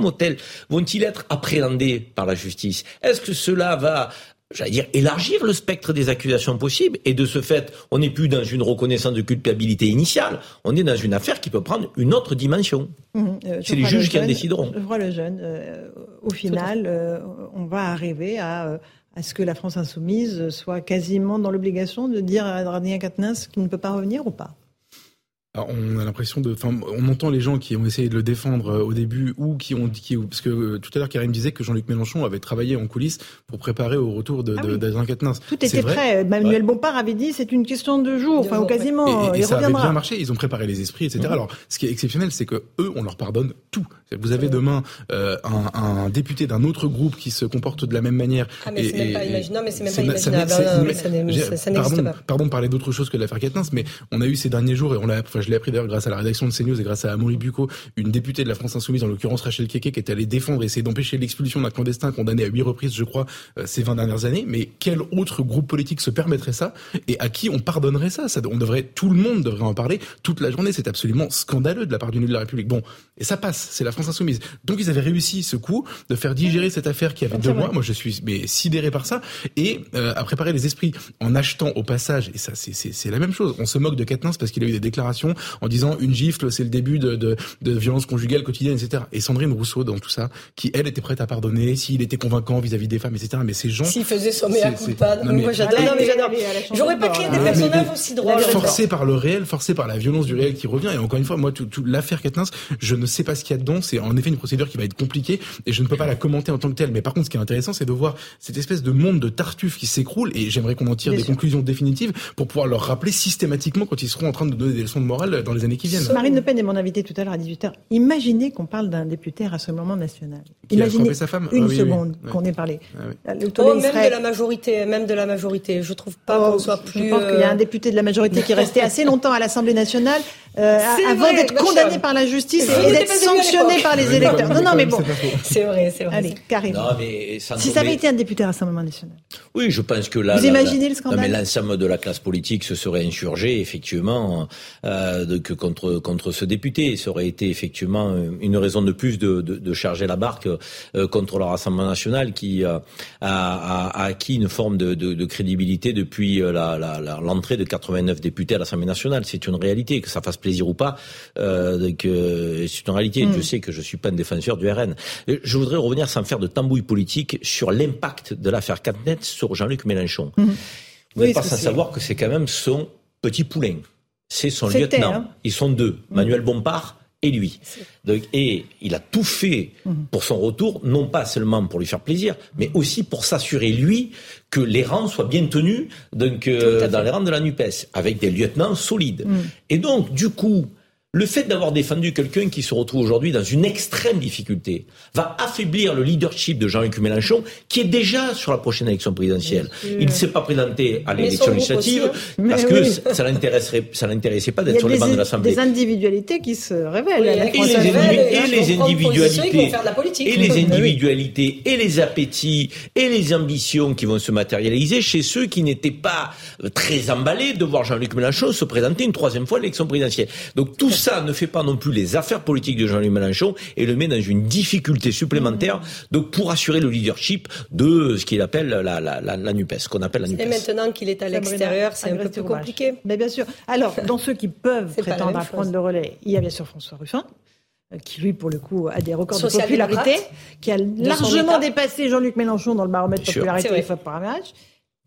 vont-ils être appréhendés par la justice? Est-ce que cela va J'allais dire élargir le spectre des accusations possibles et de ce fait, on n'est plus dans une reconnaissance de culpabilité initiale, on est dans une affaire qui peut prendre une autre dimension. Mhm, euh, C'est les juges qui en décideront. Geoffroy Lejeune, euh, au final, euh, on va arriver à, à ce que la France insoumise soit quasiment dans l'obligation de dire à Adrien Quatennens qu'il ne peut pas revenir ou pas on a l'impression de, enfin, on entend les gens qui ont essayé de le défendre euh, au début ou qui ont dit, qui, parce que euh, tout à l'heure Karim disait que Jean-Luc Mélenchon avait travaillé en coulisses pour préparer au retour de, Ah oui. Tout était vrai. prêt. Manuel Bompard avait dit c'est une question de jours, enfin ou quasiment. Et, et il ça avait bien marché. Ils ont préparé les esprits, etc. Mhm. Alors, ce qui est exceptionnel, c'est que eux, on leur pardonne tout. Vous avez demain euh, un, un député d'un autre groupe qui se comporte de la même manière. Ah, mais c'est même pas imaginable. Non, mais c'est même pas imaginable. ça n'existe pardon, pas. Pardon de parler d'autre chose que de l'affaire Quatennens, mais on a eu ces derniers jours, et on l'a, je l'ai appris d'ailleurs grâce à la rédaction de CNews et grâce à Amaury Bucco, une députée de la France Insoumise, en l'occurrence Rachel Keke, qui est allée défendre et essayer d'empêcher l'expulsion d'un clandestin condamné à huit reprises, je crois, euh, ces 20 dernières années. Mais quel autre groupe politique se permettrait ça et à qui on pardonnerait ça, ça On devrait, tout le monde devrait en parler toute la journée. C'est absolument scandaleux de la part d'une élu de la République. Bon, et ça passe, c'est la France Insoumise. Donc ils avaient réussi ce coup de faire digérer cette affaire qui avait deux mois. Moi, je suis mais sidéré par ça et euh, à préparer les esprits en achetant au passage. Et ça, c'est la même chose. On se moque de Quatennens parce qu'il a eu des déclarations en disant une gifle, c'est le début de de, de violence conjugale quotidienne, etc. Et Sandrine Rousseau dans tout ça, qui elle était prête à pardonner s'il était convaincant vis-à-vis des femmes, etc. Mais ces gens S'il faisait son mea culpa. Moi, j'adore. J'aurais pas créé des personnages mais- aussi drôles. forcé par le réel, forcé par la violence du réel qui revient. Et encore une fois, moi, tout, tout- l'affaire Quatennens, je ne sais pas ce qu'il y a dedans. C'est en effet une procédure qui va être compliquée et je ne peux pas la commenter en tant que telle. Mais par contre, ce qui est intéressant, c'est de voir cette espèce de monde de tartuffe qui s'écroule. Et j'aimerais qu'on en tire Bien des sûr. conclusions définitives pour pouvoir leur rappeler systématiquement quand ils seront en train de donner des leçons de morale dans les années qui viennent. Marine Le Pen est mon invitée tout à l'heure à 18h. Imaginez qu'on parle d'un député Rassemblement National. Qui Imaginez frappé sa femme une Ah oui, seconde oui. qu'on ait parlé. Ah oui. Tollé, Oh, même serait- de la majorité, même de la majorité. Je trouve pas Oh, qu'on soit je plus. pense qu'il y a un euh, député de la majorité qui est resté assez longtemps à l'Assemblée nationale euh, avant d'être condamné par la justice et d'être à sanctionné par les électeurs. Non, non, mais c'est bon. C'est vrai, c'est vrai. Allez, Karim. Non, mais sans Si ça avait été un député Rassemblement National. Oui, je pense que là. Vous là, imaginez là- le scandale Non, mais l'ensemble de la classe politique se serait insurgé, effectivement, euh, de- que contre contre ce député. Ça aurait été effectivement une raison de plus de, de, de charger la barque euh, contre le Rassemblement national qui euh, a, a- a acquis une forme de, de, de crédibilité depuis la- la- la- l'entrée de 89 députés à l'Assemblée nationale. C'est une réalité, que ça fasse plaisir ou pas. Euh, que c'est une réalité. Mm. Je sais que je suis pas un défenseur du RN. Je voudrais revenir sans faire de tambouille politique sur l'impact de l'affaire Catnet sur Jean-Luc Mélenchon. Mhm. Vous Oui, n'êtes pas sans savoir que c'est quand même son petit poulain. C'est son lieutenant. hein. Ils sont deux, Manuel Bompard et lui. Donc, et il a tout fait Mhm. pour son retour, non pas seulement pour lui faire plaisir, mais aussi pour s'assurer, lui, que les rangs soient bien tenus donc, euh, dans les rangs de la NUPES, avec des lieutenants solides. Mhm. Et donc, du coup, le fait d'avoir défendu quelqu'un qui se retrouve aujourd'hui dans une extrême difficulté va affaiblir le leadership de Jean-Luc Mélenchon, qui est déjà sur la prochaine élection présidentielle. Il ne s'est pas présenté à l'élection législative hein. parce que ça l'intéresserait, ça l'intéressait pas d'être sur les bancs de l'Assemblée. Des individualités qui se révèlent. et, les, individualités, et les individualités, et les appétits, et les ambitions qui vont se matérialiser chez ceux qui n'étaient pas très emballés de voir Jean-Luc Mélenchon se présenter une troisième fois à l'élection présidentielle. Donc tout ça ne fait pas non plus les affaires politiques de Jean-Luc Mélenchon et le met dans une difficulté supplémentaire donc pour assurer le leadership de ce qu'il appelle la, la, la, NUPES, qu'on appelle la NUPES. Et maintenant qu'il est à l'extérieur, c'est un peu plus compliqué. Mais bien sûr. Alors, dans ceux qui peuvent prétendre à prendre le relais, il y a bien sûr François Ruffin euh, qui lui, pour le coup, a des records de popularité, qui a largement dépassé Jean-Luc Mélenchon dans le baromètre de popularité fois par match.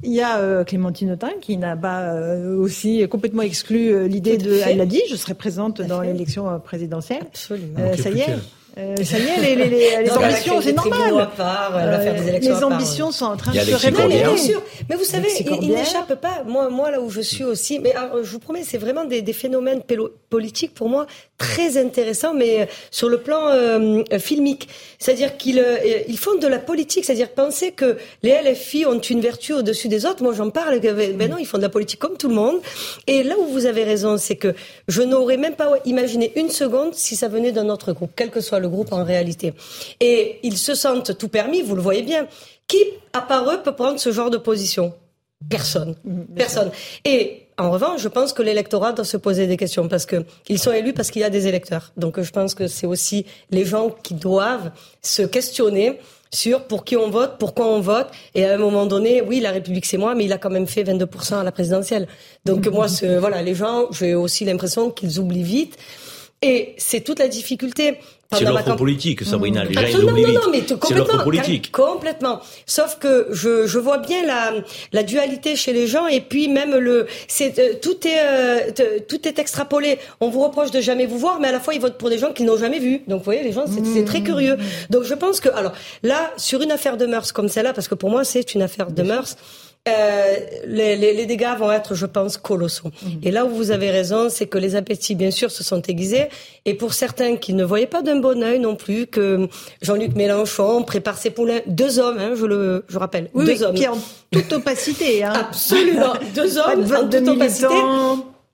Il y a euh, Clémentine Autain qui n'a pas euh, aussi complètement exclu l'idée de. Elle l'a dit, je serai présente dans l'élection présidentielle. Absolument. ça y est. Euh, ça y est, les, les, les, les ambitions, c'est normal. Part, elle va faire des élections les ambitions sont en train de se révéler. Bien sûr. Mais vous savez, il, n'échappe pas. Moi, moi, là où je suis aussi, mais alors, je vous promets, c'est vraiment des, des phénomènes politiques pour moi très intéressants, mais euh, sur le plan euh, filmique. C'est-à-dire qu'ils euh, ils font de la politique, c'est-à-dire penser que les LFI ont une vertu au-dessus des autres. Moi, j'en parle. Ben, ben non, ils font de la politique comme tout le monde. Et là où vous avez raison, c'est que je n'aurais même pas imaginé une seconde si ça venait d'un autre groupe, quel que soit le groupe en réalité. Et ils se sentent tout permis, vous le voyez bien. Qui, à part eux, peut prendre ce genre de position? Personne. Mmh, Personne. Et en revanche, je pense que l'électorat doit se poser des questions parce que ils sont élus parce qu'il y a des électeurs. Donc je pense que c'est aussi les gens qui doivent se questionner sur pour qui on vote, pourquoi on vote. Et à un moment donné, oui, la République c'est moi, mais il a quand même fait 22% à la présidentielle. Donc moi, voilà, les gens, j'ai aussi l'impression qu'ils oublient vite. Et c'est toute la difficulté. C'est l'offre politique, Sabrina. Les gens, ils non, non, non, mais complètement, politique. Complètement. Sauf que je, je vois bien la, la dualité chez les gens et puis même le, c'est euh, tout est euh, tout est extrapolé. On vous reproche de jamais vous voir, mais à la fois ils votent pour des gens qu'ils n'ont jamais vus. Donc vous voyez, les gens, c'est très curieux. Donc je pense que alors là, sur une affaire de mœurs comme celle-là, parce que pour moi c'est une affaire de mœurs. Euh, les, les, les, dégâts vont être, je pense, colossaux. Mhm. Et là où vous avez raison, c'est que les appétits, bien sûr, se sont aiguisés. Et pour certains qui ne voyaient pas d'un bon œil non plus que Jean-Luc Mélenchon prépare ses poulains, deux hommes, hein, je le, je rappelle, deux hommes, qui en toute opacité, hein. absolument, deux hommes en toute opacité.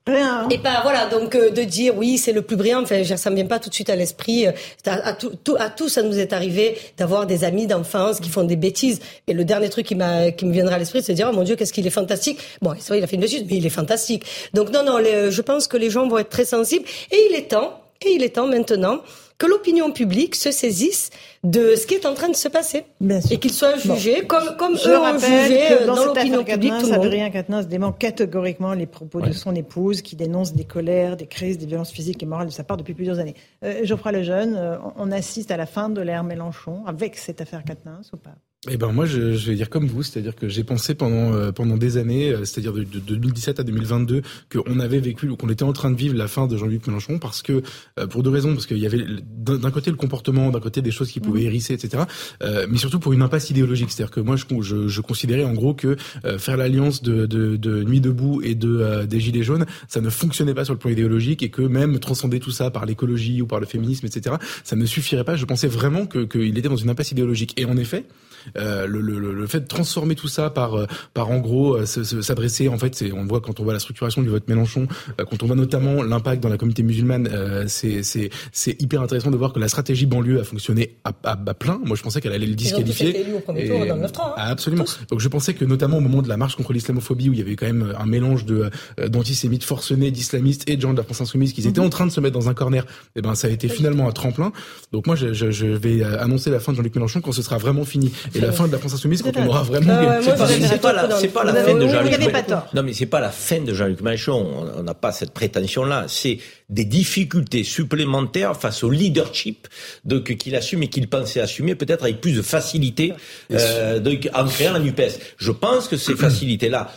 Rien. Et pas voilà donc euh, de dire oui c'est le plus brillant. Enfin ça me vient pas tout de suite à l'esprit. Euh, à, tout, à tous ça nous est arrivé d'avoir des amis d'enfance qui font des bêtises. Et le dernier truc qui m'a qui me viendra à l'esprit c'est de dire oh mon dieu qu'est-ce qu'il est fantastique. Bon c'est vrai il a fait une bêtise mais il est fantastique. Donc non non je pense que les gens vont être très sensibles et il est temps et il est temps maintenant que l'opinion publique se saisisse de ce qui est en train de se passer. Et qu'il soit jugé comme, comme eux ont jugé euh, dans, l'opinion publique. Tout Adrien Quatennens dément catégoriquement les propos de son épouse qui dénonce des colères, des crises, des violences physiques et morales de sa part depuis plusieurs années. Euh, Geoffroy Lejeune, euh, on assiste à la fin de l'ère Mélenchon avec cette affaire Quatennens ou pas? Eh ben moi, je, je, vais dire comme vous, c'est-à-dire que j'ai pensé pendant euh, pendant des années, euh, c'est-à-dire de, de, 2017 à 2022, qu'on avait vécu ou qu'on était en train de vivre la fin de Jean-Luc Mélenchon, parce que euh, pour deux raisons, parce qu'il y avait d'un côté le comportement, d'un côté des choses qui pouvaient mmh. etc. mais surtout pour une impasse idéologique, c'est-à-dire que moi, je, considérais en gros que faire l'alliance de, Nuit debout et de des Gilets jaunes, ça ne fonctionnait pas sur le plan idéologique et que même transcender tout ça par l'écologie ou par le féminisme, etc. Ça ne suffirait pas. Je pensais vraiment qu'il était dans une impasse idéologique. Et en effet. Euh, le, le, le, fait de transformer tout ça par euh, par en gros euh, s'adresser en fait c'est on voit quand on voit la structuration du vote Mélenchon quand on voit notamment l'impact dans la communauté musulmane c'est c'est c'est hyper intéressant de voir que la stratégie banlieue a fonctionné à, à, plein. Moi je pensais qu'elle allait le disqualifier. hein. absolument. Donc je pensais que notamment au moment de la marche contre l'islamophobie où il y avait quand même un mélange de d'antisémites forcenés d'islamistes et de gens de la France insoumise qui étaient mhm. en train de se mettre dans un corner et eh ben ça a été finalement un tremplin. Donc moi je, je, je vais annoncer la fin de Jean-Luc Mélenchon quand ce sera vraiment fini et la fin de la France insoumise quand on aura vraiment euh, C'est pas, la, c'est pas la fin de Jean-Luc Mélenchon. Non, mais c'est pas la fin de Jean-Luc Mélenchon. On n'a pas cette prétention-là. C'est des difficultés supplémentaires face au leadership donc qu'il assume et qu'il pensait assumer peut-être avec plus de facilité euh, donc, en créant la Nupes. Je pense que ces facilités-là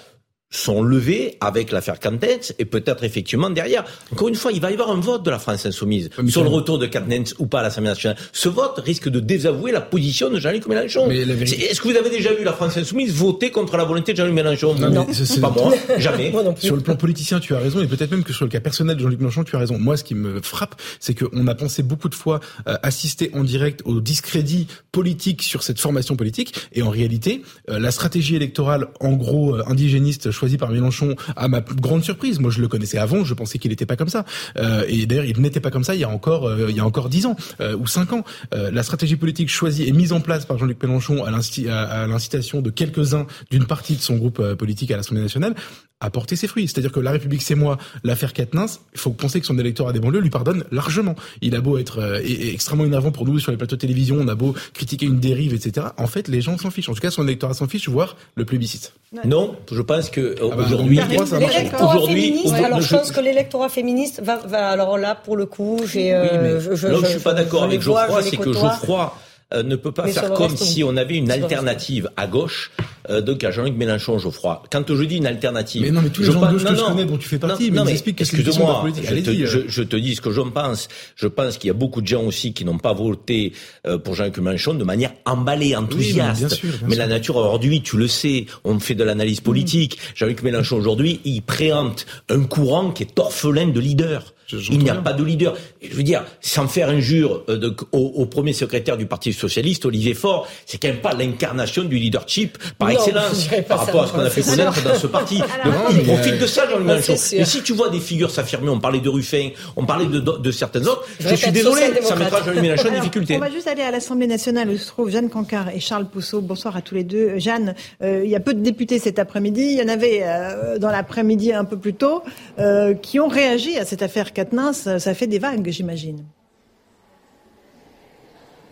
sont levés avec l'affaire Cantens et peut-être effectivement derrière. Encore une fois, il va y avoir un vote de la France insoumise sur le retour de Cantens ou pas à l'Assemblée nationale. Ce vote risque de désavouer la position de Jean-Luc Mélenchon. Est-ce que vous avez déjà vu la France insoumise voter contre la volonté de Jean-Luc Mélenchon? Non, non. pas moi, jamais. sur le plan politicien, tu as raison et peut-être même que sur le cas personnel de Jean-Luc Mélenchon, tu as raison. Moi, ce qui me frappe, c'est qu'on a pensé beaucoup de fois euh, assister en direct au discrédit politique sur cette formation politique et en réalité, euh, la stratégie électorale en gros euh, indigéniste choisi par Mélenchon, à ma grande surprise, moi je le connaissais avant, je pensais qu'il n'était pas comme ça. Euh, et d'ailleurs, il n'était pas comme ça il y a encore euh, il y a encore dix ans euh, ou cinq ans. Euh, la stratégie politique choisie et mise en place par Jean-Luc Mélenchon à l'incitation de quelques-uns d'une partie de son groupe politique à l'Assemblée nationale a porté ses fruits. C'est-à-dire que La République, c'est moi, l'affaire Katnins, il faut penser que son électorat des banlieues lui pardonne largement. Il a beau être extrêmement énervant pour nous sur les plateaux de télévision, on a beau critiquer une dérive, etc. En fait, les gens s'en fichent. En tout cas, son électorat s'en fiche, voire le plébiscite. Non, je pense que ah bah, aujourd'hui, aujourd'hui, alors je pense que l'électorat féministe va, va, alors là pour le coup, j'ai. Euh, je, je, là où je, suis pas d'accord avec Geoffroy, c'est que Geoffroy euh, ne peut pas faire comme si on avait une alternative à gauche euh, donc à Jean-Luc Mélenchon, Geoffroy. Quand je dis une alternative, mais non, mais tous les gens de gauche que je connais dont tu fais partie, mais, mais excuse-moi, je, te, je, je, te dis ce que j'en pense. Je pense qu'il y a beaucoup de gens aussi qui n'ont pas voté euh, pour Jean-Luc Mélenchon de manière emballée, enthousiaste. mais, sûr, mais la nature aujourd'hui, tu le sais, on fait de l'analyse politique. Jean-Luc Mélenchon aujourd'hui, il préempte un courant qui est orphelin de leader. Il n'y a pas de leader. Je veux dire, sans faire injure euh, de, au, au, premier secrétaire du Parti socialiste, Olivier Faure, c'est quand même pas l'incarnation du leadership par excellence par rapport à ce qu'on a fait connaître dans ce parti. Donc, il profite de ça, Jean-Luc Mélenchon. Et si tu vois des figures s'affirmer, on parlait de Ruffin, on parlait de, de, de certaines autres, je, suis désolé, ça mettra Jean-Luc Mélenchon en difficulté. On va juste aller à l'Assemblée nationale où se trouvent Jeanne Cancard et Charles Pousseau. Bonsoir à tous les deux. Jeanne, euh, il y a peu de députés cet après-midi. Il y en avait euh, dans l'après-midi un peu plus tôt euh, qui ont réagi à cette affaire Katnins. Ça fait des vagues, j'imagine.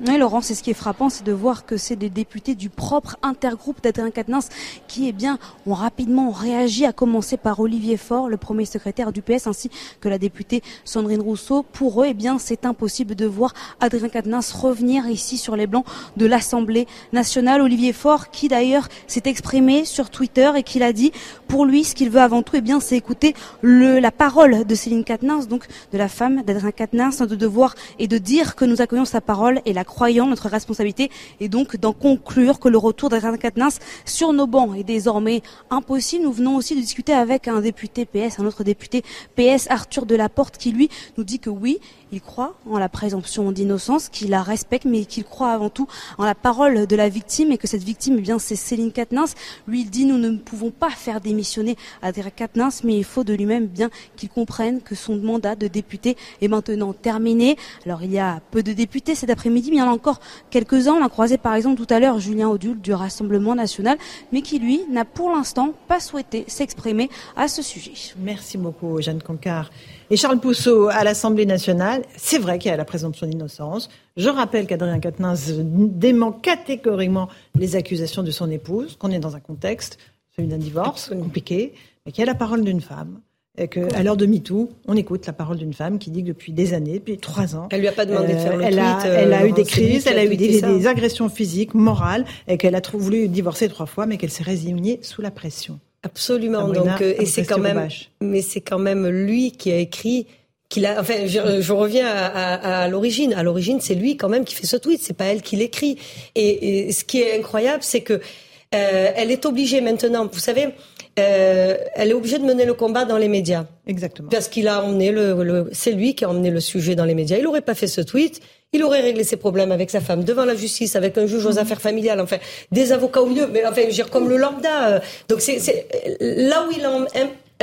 Oui, Laurent, c'est ce qui est frappant, c'est de voir que c'est des députés du propre intergroupe d'Adrien Quatennens qui, eh bien, ont rapidement réagi, à commencer par Olivier Faure, le premier secrétaire du PS, ainsi que la députée Sandrine Rousseau. Pour eux, eh bien, c'est impossible de voir Adrien Quatennens revenir ici sur les blancs de l'Assemblée nationale. Olivier Faure, qui d'ailleurs s'est exprimé sur Twitter et qui l'a dit, pour lui, ce qu'il veut avant tout, eh bien, c'est écouter le, la parole de Céline Quatennens, donc de la femme d'Adrien Quatennens, de devoir et de dire que nous accueillons sa parole et la croyant notre responsabilité et donc d'en conclure que le retour d'Adrien Quatennens sur nos bancs est désormais impossible. Nous venons aussi de discuter avec un député PS, un autre député PS, Arthur Delaporte, qui lui nous dit que oui, il croit en la présomption d'innocence, qu'il la respecte, mais qu'il croit avant tout en la parole de la victime et que cette victime, eh bien, c'est Céline Quatennens. Lui, il dit nous ne pouvons pas faire démissionner Adrien Quatennens, mais il faut de lui-même bien qu'il comprenne que son mandat de député est maintenant terminé. Alors, il y a peu de députés cet après-midi, mais il y en a encore quelques-uns. On a croisé par exemple tout à l'heure Julien Audul du Rassemblement national, mais qui lui n'a pour l'instant pas souhaité s'exprimer à ce sujet. Merci beaucoup, Jeanne Concard. Et Charles Pousseau à l'Assemblée nationale, c'est vrai qu'il y a la présomption d'innocence. Je rappelle qu'Adrien Quatennens dément catégoriquement les accusations de son épouse, qu'on est dans un contexte, celui d'un divorce compliqué, mais qu'il y a la parole d'une femme. Et qu'à l'heure de MeToo, on écoute la parole d'une femme qui dit que depuis des années, depuis trois ans, elle lui a pas demandé de faire le euh, elle A, elle a eu des crises, elle a eu des, agressions physiques, morales, et qu'elle a voulu divorcer trois fois, mais qu'elle s'est résignée sous la pression. Absolument. Donc, euh, et c'est quand même, mais c'est quand même lui qui a écrit. Qu'il a, enfin, je, reviens à, l'origine. À l'origine, c'est lui quand même qui fait ce tweet. C'est pas elle qui l'écrit. Et, ce qui est incroyable, c'est que euh, elle est obligée maintenant. Vous savez, euh, elle est obligée de mener le combat dans les médias. Exactement. Parce qu'il a emmené le, le c'est lui qui a emmené le sujet dans les médias. Il n'aurait pas fait ce tweet il aurait réglé ses problèmes avec sa femme devant la justice, avec un juge aux mhm. affaires familiales, enfin des avocats au mieux, mais enfin je veux dire comme le lambda. Euh. donc c'est là où il a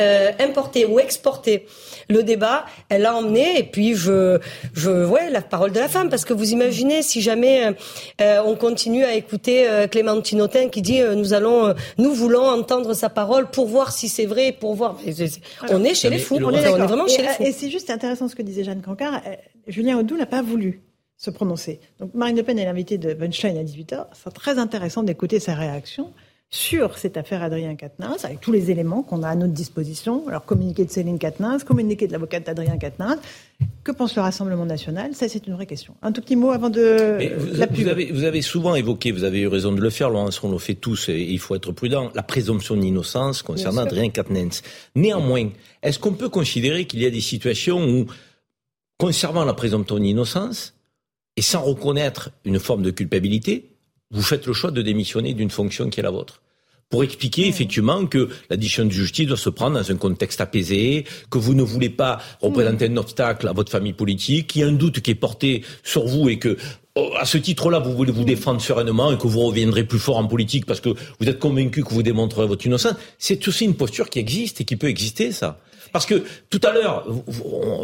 euh, importé ou exporté le débat, elle l'a emmené et puis je, je, ouais, la parole de la femme parce que vous imaginez si jamais euh, on continue à écouter Clémentine Autain qui dit nous allons, nous voulons entendre sa parole pour voir si c'est vrai, pour voir. on est chez les fous, on est, vraiment chez les fous. Et c'est juste intéressant ce que disait Jeanne Cancard. Julien Audou n'a pas voulu se prononcer. Donc Marine Le Pen est l'invitée de Weinstein à 18h. C'est très intéressant d'écouter sa réaction sur cette affaire Adrien Quatennens, avec tous les éléments qu'on a à notre disposition. Alors, communiqué de Céline Quatennens, communiqué de l'avocate d'Adrien Quatennens. Que pense le Rassemblement national? Ça, c'est une vraie question. Un tout petit mot avant de vous, la Vous avez, vous avez, souvent évoqué, vous avez eu raison de le faire, Laurence, on le fait tous, et il faut être prudent, la présomption d'innocence concernant Adrien Quatennens. Néanmoins, est-ce qu'on peut considérer qu'il y a des situations où, conservant la présomption d'innocence, et sans reconnaître une forme de culpabilité, vous faites le choix de démissionner d'une fonction qui est la vôtre pour expliquer effectivement que la décision de justice doit se prendre dans un contexte apaisé, que vous ne voulez pas représenter un obstacle à votre famille politique, qu'il y a un doute qui est porté sur vous et que oh, à ce titre-là, vous voulez vous défendre sereinement et que vous reviendrez plus fort en politique parce que vous êtes convaincu que vous démontrerez votre innocence. C'est aussi une posture qui existe et qui peut exister, ça. Parce que tout à l'heure,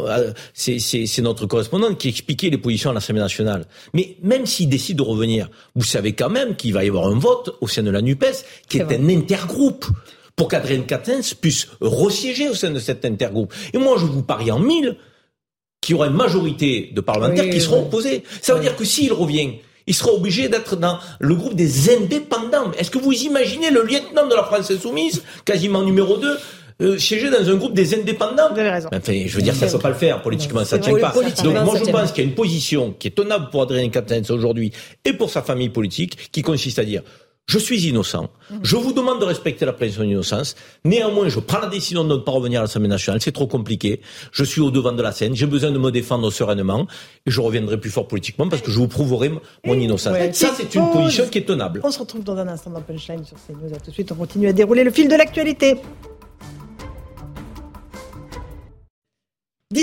euh, c'est notre correspondante qui expliquait les positions à l'Assemblée nationale. Mais même s'il décide de revenir, vous savez quand même qu'il va y avoir un vote au sein de la NUPES qui est, un intergroupe pour qu'Adrien Quatennens puisse resiéger au sein de cet intergroupe. Et moi, je vous parie en mille qu'il y aura une majorité de parlementaires qui seront opposés. Ça veut dire que s'il revient, il sera obligé d'être dans le groupe des indépendants. Est-ce que vous imaginez le lieutenant de la France insoumise, quasiment numéro 2, euh, siéger dans un groupe des indépendants. Vous avez raison. Enfin, je veux dire, ça ne peut pas le faire politiquement, ça ne tient pas. Donc moi, je pense qu'il y a une position qui est tenable pour Adrien Quatennens aujourd'hui et pour sa famille politique, qui consiste à dire je suis innocent. Mhm. Je vous demande de respecter la présomption d'innocence. Néanmoins, je prends la décision de ne pas revenir à l'Assemblée nationale. C'est trop compliqué. Je suis au devant de la scène. J'ai besoin de me défendre sereinement. Et je reviendrai plus fort politiquement parce que je vous prouverai mon innocence. Ça, c'est une position qui est tenable. On se retrouve dans un instant dans Punchline sur CNews. À tout de suite, on continue à dérouler le fil de l'actualité.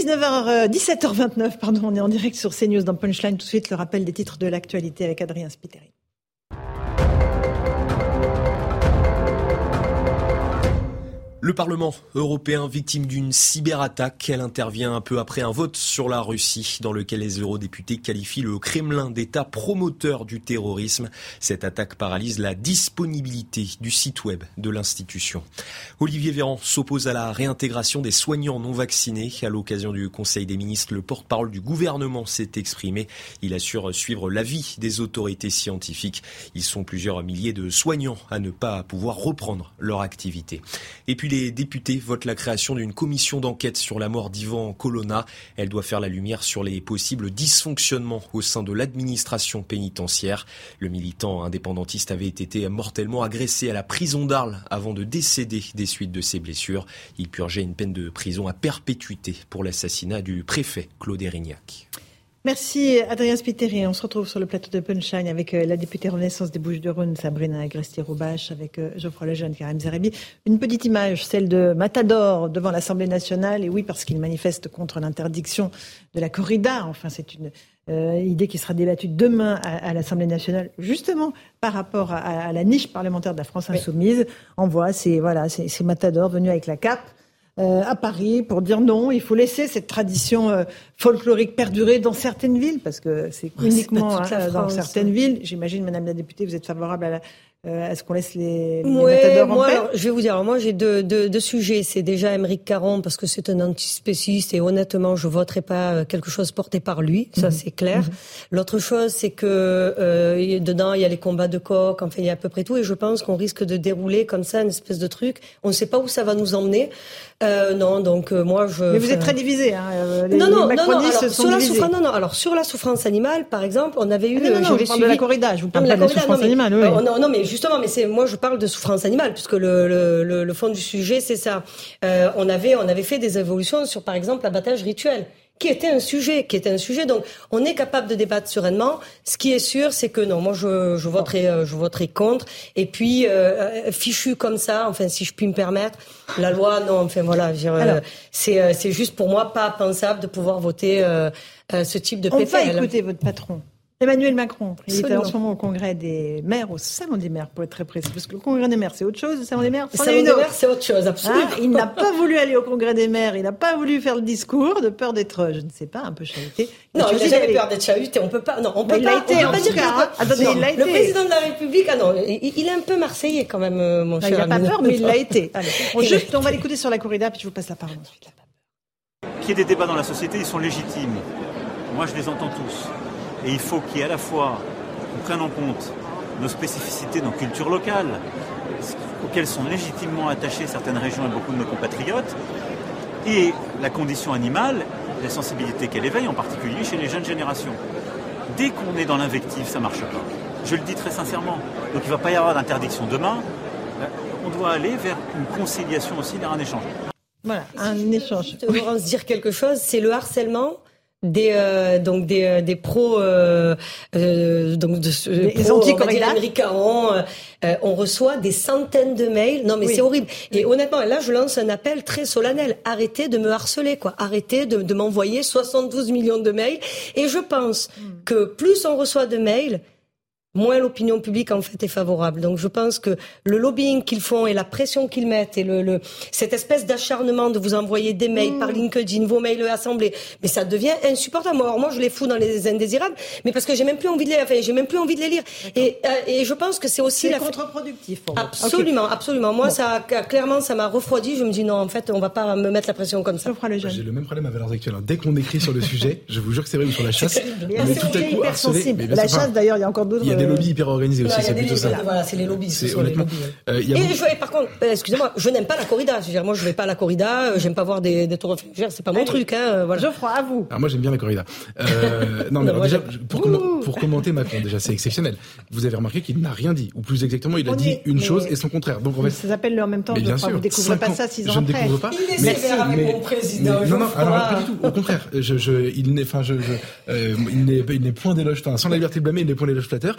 19h, 17h29, pardon, on est en direct sur CNews dans Punchline. Tout de suite, le rappel des titres de l'actualité avec Adrien Spiteri. Le Parlement européen victime d'une cyberattaque, elle intervient un peu après un vote sur la Russie dans lequel les eurodéputés qualifient le Kremlin d'État promoteur du terrorisme. Cette attaque paralyse la disponibilité du site web de l'institution. Olivier Véran s'oppose à la réintégration des soignants non vaccinés. À l'occasion du Conseil des ministres, le porte-parole du gouvernement s'est exprimé. Il assure suivre l'avis des autorités scientifiques. Ils sont plusieurs milliers de soignants à ne pas pouvoir reprendre leur activité. Et puis les députés votent la création d'une commission d'enquête sur la mort d'Ivan Colonna. Elle doit faire la lumière sur les possibles dysfonctionnements au sein de l'administration pénitentiaire. Le militant indépendantiste avait été mortellement agressé à la prison d'Arles avant de décéder des suites de ses blessures. Il purgeait une peine de prison à perpétuité pour l'assassinat du préfet Claude Erignac. Merci Adrien Spiteri. On se retrouve sur le plateau de Punchline avec euh, la députée Renaissance des Bouches-du-Rhône, Sabrina Agresti-Roubache, avec euh, Geoffroy Lejeune, Karim Zerebi. Une petite image, celle de Matador devant l'Assemblée nationale. Et oui, parce qu'il manifeste contre l'interdiction de la corrida. Enfin, c'est une euh, idée qui sera débattue demain à, l'Assemblée nationale, justement par rapport à, la niche parlementaire de la France insoumise. On voit, c'est voilà, c'est Matador venu avec la cape. Euh, à Paris pour dire non, il faut laisser cette tradition euh, folklorique perdurer dans certaines villes, parce que c'est uniquement hein, dans certaines villes. J'imagine, Madame la députée, vous êtes favorable à la, euh, Est-ce qu'on laisse les, les matadors moi, en paix Je vais vous dire, moi j'ai deux, deux, deux, sujets. C'est déjà Émeric Caron parce que c'est un antispéciste et honnêtement je voterai pas euh, quelque chose porté par lui, ça mhm. c'est clair. Mhm. L'autre chose c'est que euh, dedans il y a les combats de coq, enfin il y a à peu près tout et je pense qu'on risque de dérouler comme ça une espèce de truc. On ne sait pas où ça va nous emmener. Euh, non, donc euh, moi je. Mais vous êtes très divisé, hein. Les, non, non, non, non. Alors, sur la souffrance, non, non. Alors sur la souffrance animale, par exemple, on avait eu. Ah, non, non, je parle de la corrida. Je vous parle de la souffrance animale. Oui. non, non, mais justement, mais c'est moi je parle de souffrance animale puisque le, le, le, fond du sujet c'est ça. Euh, on avait on avait fait des évolutions sur par exemple l'abattage rituel qui était un sujet, qui était un sujet. Donc, on est capable de débattre sereinement. Ce qui est sûr, c'est que non, moi, je, je voterai, euh, je voterai contre. Et puis, euh, euh, fichu comme ça, enfin, si je puis me permettre, la loi, non, enfin voilà, c'est, c'est juste pour moi pas pensable de pouvoir voter ce type de PPL. On va écouter votre patron. Emmanuel Macron, il était en ce moment au congrès des maires, au salon des maires pour être très précis, parce que le congrès des maires c'est autre chose, le salon des maires c'est salon des maires c'est autre chose, absolument. Ah, il n'a pas voulu aller au congrès des maires, il n'a pas voulu faire le discours de peur d'être, je ne sais pas, un peu chahuté. Non, il n'a jamais peur d'être chahuté, on peut pas, non, on peut pas, il a été, cas, il l'a été. Le président de la République, ah non, il, est un peu marseillais quand même, euh, mon cher. Il n'a pas peur, mais il l'a été. Allez, on, on va l'écouter sur la corrida, puis je vous passe la parole ensuite. Qu'il y ait des débats dans la société, ils sont légitimes. Moi, je les entends tous. Et il faut qu'il y ait à la fois, qu'on prenne en compte nos spécificités, nos cultures locales, auxquelles sont légitimement attachées certaines régions et beaucoup de nos compatriotes, et la condition animale, la sensibilité qu'elle éveille, en particulier chez les jeunes générations. Dès qu'on est dans l'invective, ça ne marche pas. Je le dis très sincèrement. Donc il ne va pas y avoir d'interdiction demain. On doit aller vers une conciliation aussi, vers un échange. Voilà, un échange. Je Laurence dire quelque chose, c'est le harcèlement des euh, donc des, euh, des pros euh, euh donc de anti Caron euh, on reçoit des centaines de mails. Non mais c'est horrible. Et honnêtement là je lance un appel très solennel. Arrêtez de me harceler quoi. Arrêtez de, de m'envoyer 72 millions de mails. Et je pense hmm. que plus on reçoit de mails moins l'opinion publique en fait est favorable. Donc je pense que le lobbying qu'ils font et la pression qu'ils mettent et le, le, cette espèce d'acharnement de vous envoyer des mails par mmh. LinkedIn, vos mails assemblés, mais ça devient insupportable. Alors moi je les fous dans les indésirables, mais parce que j'ai même plus envie de les, enfin, j'ai même plus envie de les lire. Et, euh, et je pense que c'est aussi la contre-productif. Absolument, absolument. Moi ça clairement ça m'a refroidi. Je me dis non en fait on va pas me mettre la pression comme ça. J'ai le même problème à Valeurs Actuelles. Dès qu'on écrit sur le sujet, je vous jure que c'est vrai ou sur la chasse, on est tout à coup harcelé. La chasse d'ailleurs il y a encore d'autres lobbies hyper organisés aussi, c'est plutôt ça. Voilà, c'est les lobbies. C'est honnêtement. Euh, et je, par contre, euh, excusez-moi, je n'aime pas la corrida. Je moi, je vais pas à la corrida. Euh, j'aime pas voir des, des tours. C'est pas mon truc. Hein, voilà. Geoffroy, à vous. Alors moi, j'aime bien la corrida. Euh, non, mais alors, déjà, pour, pour commenter Macron, déjà, c'est exceptionnel. Vous avez remarqué qu'il n'a rien dit, ou plus exactement, il a dit une chose et son contraire. Donc en fait, ça s'appelle le en même temps. bien sûr. Vous découvrez pas ça six ans après. Je ne découvre pas. Il est sévère avec mon président. Non, non, alors pas du tout. Au contraire, il n'est, enfin, je, il n'est point d'éloge. Sans la liberté de blâmer, il n'est point d'éloge flatteur.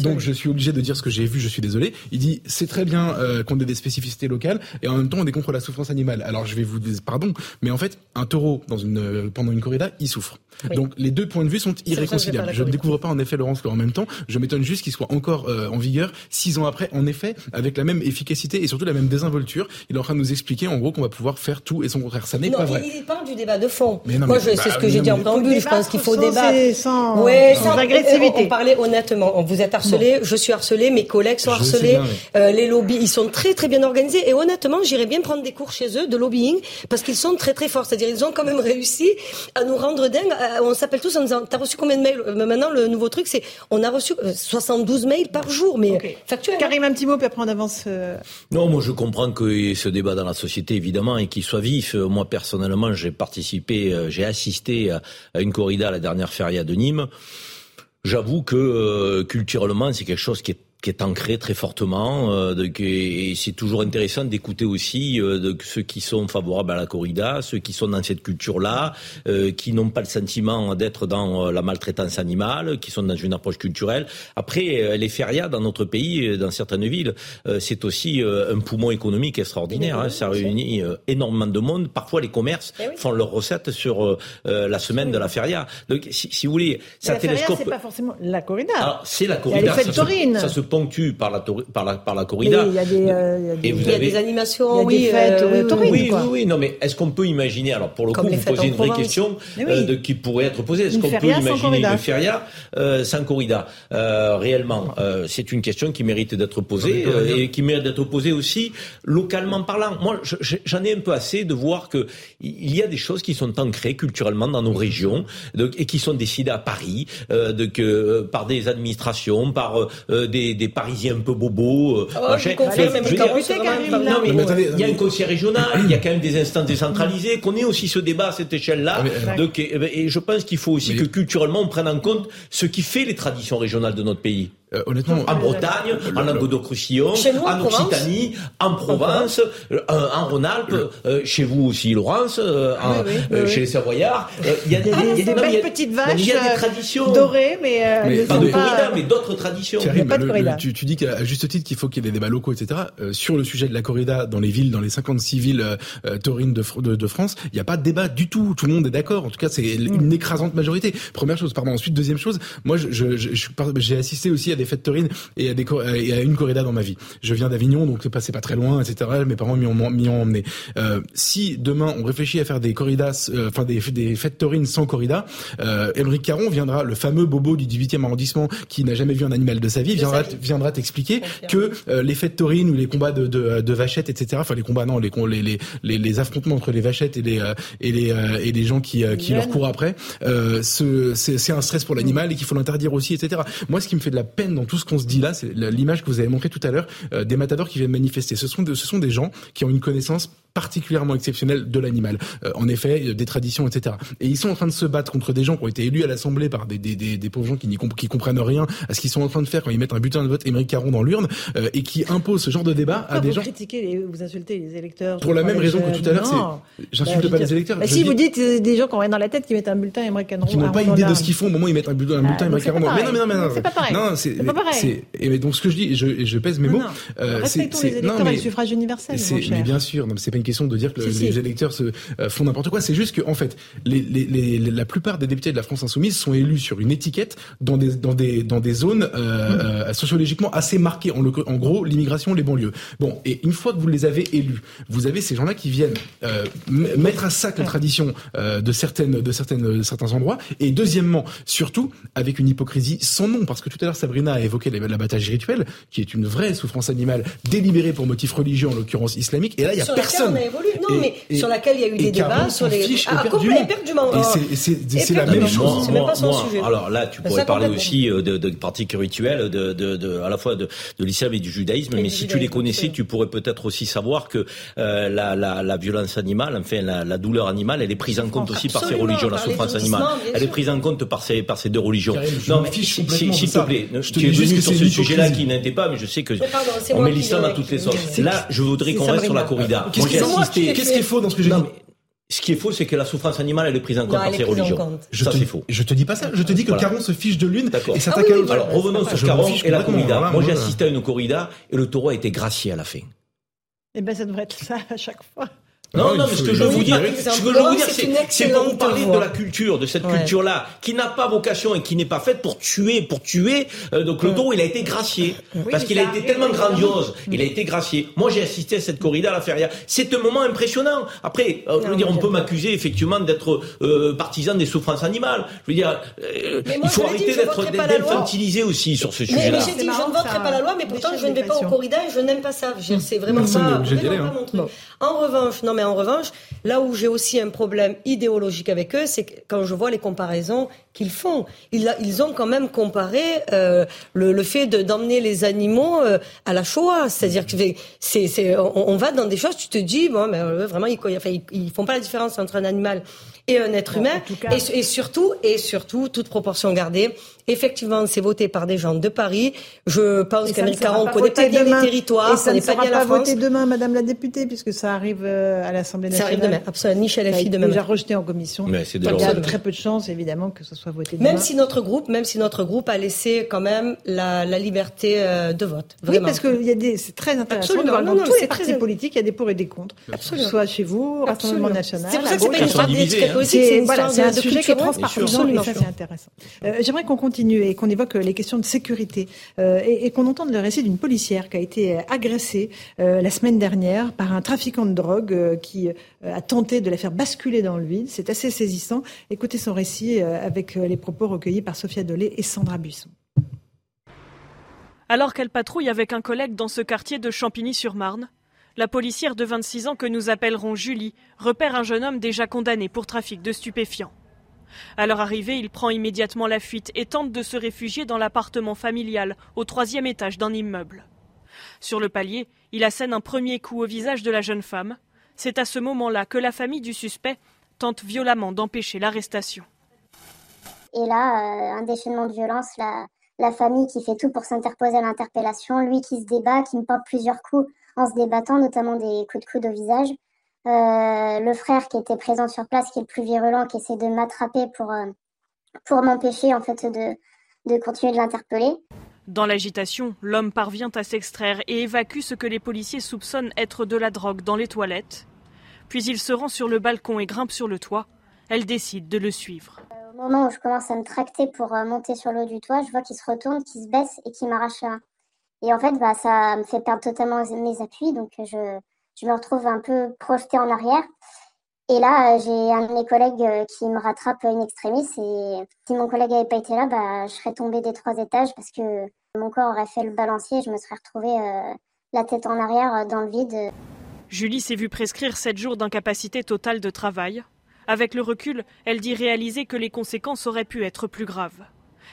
Donc je suis obligé de dire ce que j'ai vu, je suis désolé. Il dit c'est très bien euh, qu'on ait des spécificités locales et en même temps on est contre la souffrance animale. Alors je vais vous dire pardon, mais en fait un taureau dans une euh, pendant une corrida, il souffre. Donc les deux points de vue sont irréconciliables. Je ne découvre pas en effet Laurence en même temps. Je m'étonne juste qu'il soit encore euh, en vigueur six ans après, en effet, avec la même efficacité et surtout la même désinvolture. Il est en train de nous expliquer en gros qu'on va pouvoir faire tout et son contraire. Ça n'est pas vrai. Il parle du débat de fond. Mais non, Moi, c'est ce que j'ai dit en préambule. Je pense qu'il faut débattre sans, ouais, sans, agressivité. On, parlait honnêtement. Vous êtes harcelé, je suis harcelé, mes collègues sont harcelés. euh, les lobbies, ils sont très très bien organisés. Et honnêtement, j'irais bien prendre des cours chez eux de lobbying parce qu'ils sont très très forts. C'est-à-dire, ils ont quand même réussi à nous rendre dingue. Euh, on s'appelle tous en disant, t'as reçu combien de mails euh, Maintenant, le nouveau truc, c'est, on a reçu 72 euh, mails par jour, mais okay. factuel. Hein. Karim, un petit mot, puis après on avance. Non, moi je comprends que ce débat dans la société, évidemment, et qu'il soit vif. Moi, personnellement, j'ai participé, j'ai assisté à une corrida à la dernière feria de Nîmes. J'avoue que culturellement, c'est quelque chose qui est qui est ancré très fortement. Euh, de, et c'est toujours intéressant d'écouter aussi euh, de, ceux qui sont favorables à la corrida, ceux qui sont dans cette culture-là, euh, qui n'ont pas le sentiment d'être dans euh, la maltraitance animale, qui sont dans une approche culturelle. Après, euh, les férias dans notre pays, dans certaines villes, c'est aussi un poumon économique extraordinaire. Hein, ça réunit énormément de monde. Parfois, les commerces eh font leurs recettes sur la semaine de la feria. Donc, si, si vous voulez, ça télescope. c'est pas forcément la corrida. C'est la corrida. Ça, se, ponctue par la, par la, par la corrida. Il y a des, euh, y a des, animations, oui, fêtes, euh, oui, oui, oui, non, mais est-ce qu'on peut imaginer, alors pour le coup, vous posez une vraie question euh, de, qui pourrait être posée, est-ce qu'on peut imaginer une feria euh, sans corrida? Euh, Réellement, euh, c'est une question qui mérite d'être posée et qui mérite d'être posée aussi localement parlant. Moi, j'en ai un peu assez de voir que il y a des choses qui sont ancrées culturellement dans nos régions de, et qui sont décidées à Paris de, que, par des administrations, par des des Parisiens un peu bobos. il y a un conseil régional, il y a quand même des instances décentralisées, qu'on ait aussi ce débat à cette échelle-là. et, je pense qu'il faut aussi que culturellement on prenne en compte ce qui fait les traditions régionales de notre pays. Euh, honnêtement, en Bretagne, en Languedoc-Roussillon, en, Occitanie, en Provence, euh, en Rhône-Alpes, euh, chez vous aussi, Laurence, chez les Savoyards. Il y a des, belles petites vaches, il y a des traditions dorées, mais, mais pas de corrida, mais d'autres traditions. il pas de corrida. tu, tu, dis qu'à juste titre qu'il faut qu'il y ait des débats locaux, etc. sur le sujet de la corrida dans les villes, dans les 56 villes taurines de, de, de, France, il n'y a pas de débat du tout. Tout le monde est d'accord. En tout cas, c'est une mm. écrasante majorité. Première chose, pardon. Ensuite, deuxième chose, moi, j'ai je, je, je, assisté aussi à des fêtes taurines et à, des, et à une corrida dans ma vie. Je viens d'Avignon, donc c'est passé pas très loin, etc. Mes parents m'y ont, ont emmené. Euh, si demain on réfléchit à faire des corridas, euh, enfin des, des fêtes taurines sans corrida, euh, Émeric Caron viendra, le fameux bobo du 18e arrondissement qui n'a jamais vu un animal de sa vie, viendra, viendra t'expliquer que euh, les fêtes taurines ou les combats de, de, de, vachettes, etc. Enfin les combats non, les, les, les, les affrontements entre les vachettes et les et les et les gens qui, qui leur courent après, c'est un stress pour l'animal et qu'il faut l'interdire aussi, etc. Moi, ce qui me fait de la peine dans tout ce qu'on se dit là, c'est l'image que vous avez montrée tout à l'heure euh, des matadors qui viennent manifester. Ce sont, de, ce sont des gens qui ont une connaissance particulièrement exceptionnelle de l'animal. Euh, en effet, des traditions, etc. Et ils sont en train de se battre contre des gens qui ont été élus à l'Assemblée par des, des, des, des pauvres gens qui, n'y qui comprennent rien à ce qu'ils sont en train de faire quand ils mettent un butin de vote Émeric Caron dans l'urne euh, et qui imposent ce genre de débat à des vous gens. Critiquez les, vous insultez les électeurs. Pour la même raison que tout à l'heure, j'insulte bah, pas les électeurs. Bah, si vous dites euh, des gens qui ont rien dans la tête qui mettent un bulletin Émeric Caron. Qui n'ont pas idée de ce qu'ils font au moment où ils mettent un bulletin, bulletin Émeric Caron. Mais non, mais non, mais non. C'est pas pareil. Non, c'est pas pareil. Et donc ce que je dis, je, pèse mes mots. Électeurs et le suffrage universel. Mais bien sûr, c'est pas une question de dire que les électeurs se font n'importe quoi. C'est juste que en fait, la plupart des députés de la France insoumise sont élus sur une étiquette dans des dans des dans des zones euh, euh, sociologiquement assez marquées. En, en gros, l'immigration, les banlieues. Bon, et une fois que vous les avez élus, vous avez ces gens-là qui viennent euh, mettre à sac la tradition euh, de certaines de certaines de certains endroits. Et deuxièmement, surtout avec une hypocrisie sans nom, parce que tout à l'heure Sabrina a évoqué l'abattage rituel, qui est une vraie souffrance animale délibérée pour motif religieux, en l'occurrence islamique. Et là, il y a sur personne. Laquelle on a évolué. Non, mais sur laquelle il y a eu des débats sur les. Ah, éperdument. Et c'est la même chose. C'est même pas son sujet. Alors là, tu pourrais parler aussi de, de pratiques rituelles, de, de, de, à la fois de, de l'islam et du judaïsme. mais si tu les connaissais, tu pourrais peut-être aussi savoir que euh, la, la, la, violence animale, enfin la, la, douleur animale, elle est prise en compte aussi par ces religions, la souffrance animale. Elle est prise en compte par ces, par ces deux religions. non, mais s'il te plaît, je tu es venu sur ce sujet-là qui n'était pas, mais je sais que on met l'islam à toutes les sauces. Là, je voudrais qu'on reste sur la corrida. Qu'est-ce qui est faux dans ce que j'ai dit ce qui est faux, c'est que la souffrance animale, elle est prise en compte par ces religions. Je ça, c'est faux. Je te dis pas ça. Je te dis que Caron se fiche de l'une et s'attaque ah à l'autre. Alors, revenons sur Caron et la corrida. Moi, j'ai assisté à une corrida et le taureau a été gracié à la fin. Eh ben, ça devrait être ça à chaque fois. Non, non, mais ce que je veux vous dire, ce que je veux vous dire, c'est pour vous parler de la culture, de cette culture-là, qui n'a pas vocation et qui n'est pas faite pour tuer, pour tuer. Euh, donc le taureau, il a été gracié parce qu'il a été tellement grandiose. Il a été gracié. Moi, j'ai assisté à cette corrida à la feria. C'est un moment impressionnant. Après, euh, je veux dire, on peut m'accuser effectivement d'être euh, partisan des souffrances animales. Je veux dire, il faut arrêter d'être d'infantiliser aussi sur ce sujet-là. Mais j'ai dit, je ne voterai pas la loi, mais pourtant je ne vais pas en corrida et je n'aime pas ça. C'est vraiment pas. En revanche, non mais en revanche, là où j'ai aussi un problème idéologique avec eux, c'est quand je vois les comparaisons qu'ils font. Ils, ils, ont quand même comparé euh, le, le, fait d'emmener les animaux euh, à la Shoah. C'est-à-dire que c'est, c'est, on, on, va dans des choses, tu te dis, bon, mais euh, vraiment, ils, enfin, ils, ils font pas la différence entre un animal et un être humain. et, et, surtout, et surtout, toute proportion gardée, effectivement, c'est voté par des gens de Paris. Je pense qu'Amérique Caron connaît pas bien les territoires, et ça ne sera pas, bien la voté demain, Madame la députée, puisque ça arrive euh, à l'Assemblée nationale. Ça arrive demain, absolument. Michel FI demain. déjà rejeté en commission. Mais c'est Il y a très peu de chances, évidemment, que ce soit voté demain. Même si notre groupe, même si notre groupe a laissé quand même la, la liberté euh, de vote. Vraiment. Oui, parce que y a des, c'est très intéressant Absolument. de voir non, dans non, tous les partis politiques, il y a des pour et des contre. Absolument. Que ce soit chez vous, Rassemblement National. C'est pour ça que c'est pas une histoire c'est voilà, c'est un sujet qui est transpartisan et ça c'est intéressant. Euh, J'aimerais qu'on continue et qu'on évoque les questions de sécurité euh, et, qu'on entende le récit d'une policière qui a été agressée euh, la semaine dernière par un trafiquant de drogue euh, qui euh, a tenté de la faire basculer dans le vide. C'est assez saisissant. Écoutez son récit euh, avec les propos recueillis par Sophia Dolé et Sandra Buisson. Alors qu'elle patrouille avec un collègue dans ce quartier de Champigny-sur-Marne, la policière de 26 ans que nous appellerons Julie repère un jeune homme déjà condamné pour trafic de stupéfiants. À leur arrivée, il prend immédiatement la fuite et tente de se réfugier dans l'appartement familial au troisième étage d'un immeuble. Sur le palier, il assène un premier coup au visage de la jeune femme. C'est à ce moment-là que la famille du suspect tente violemment d'empêcher l'arrestation. Et là, euh, un déchaînement de violence, la, la famille qui fait tout pour s'interposer à l'interpellation, lui qui se débat, qui me porte plusieurs coups en se débattant, notamment des coups de coude au visage. Euh, le frère qui était présent sur place, qui est le plus virulent, qui essaie de m'attraper pour, euh, pour m'empêcher en fait de, de continuer de l'interpeller. Dans l'agitation, l'homme parvient à s'extraire et évacue ce que les policiers soupçonnent être de la drogue dans les toilettes. Puis il se rend sur le balcon et grimpe sur le toit. Elle décide de le suivre. Au moment où je commence à me tracter pour euh, monter sur le haut du toit, je vois qu'il se retourne, qu'il se baisse et qu'il m'arrache. Et en fait, bah, ça me fait perdre totalement mes appuis, donc je, je me retrouve un peu projetée en arrière. Et là, j'ai un de mes collègues qui me rattrape in extremis. Et si mon collègue n'avait pas été là, bah, je serais tombée des trois étages parce que mon corps aurait fait le balancier et je me serais retrouvée euh, la tête en arrière dans le vide. Julie s'est vue prescrire 7 jours d'incapacité totale de travail. Avec le recul, elle dit réaliser que les conséquences auraient pu être plus graves.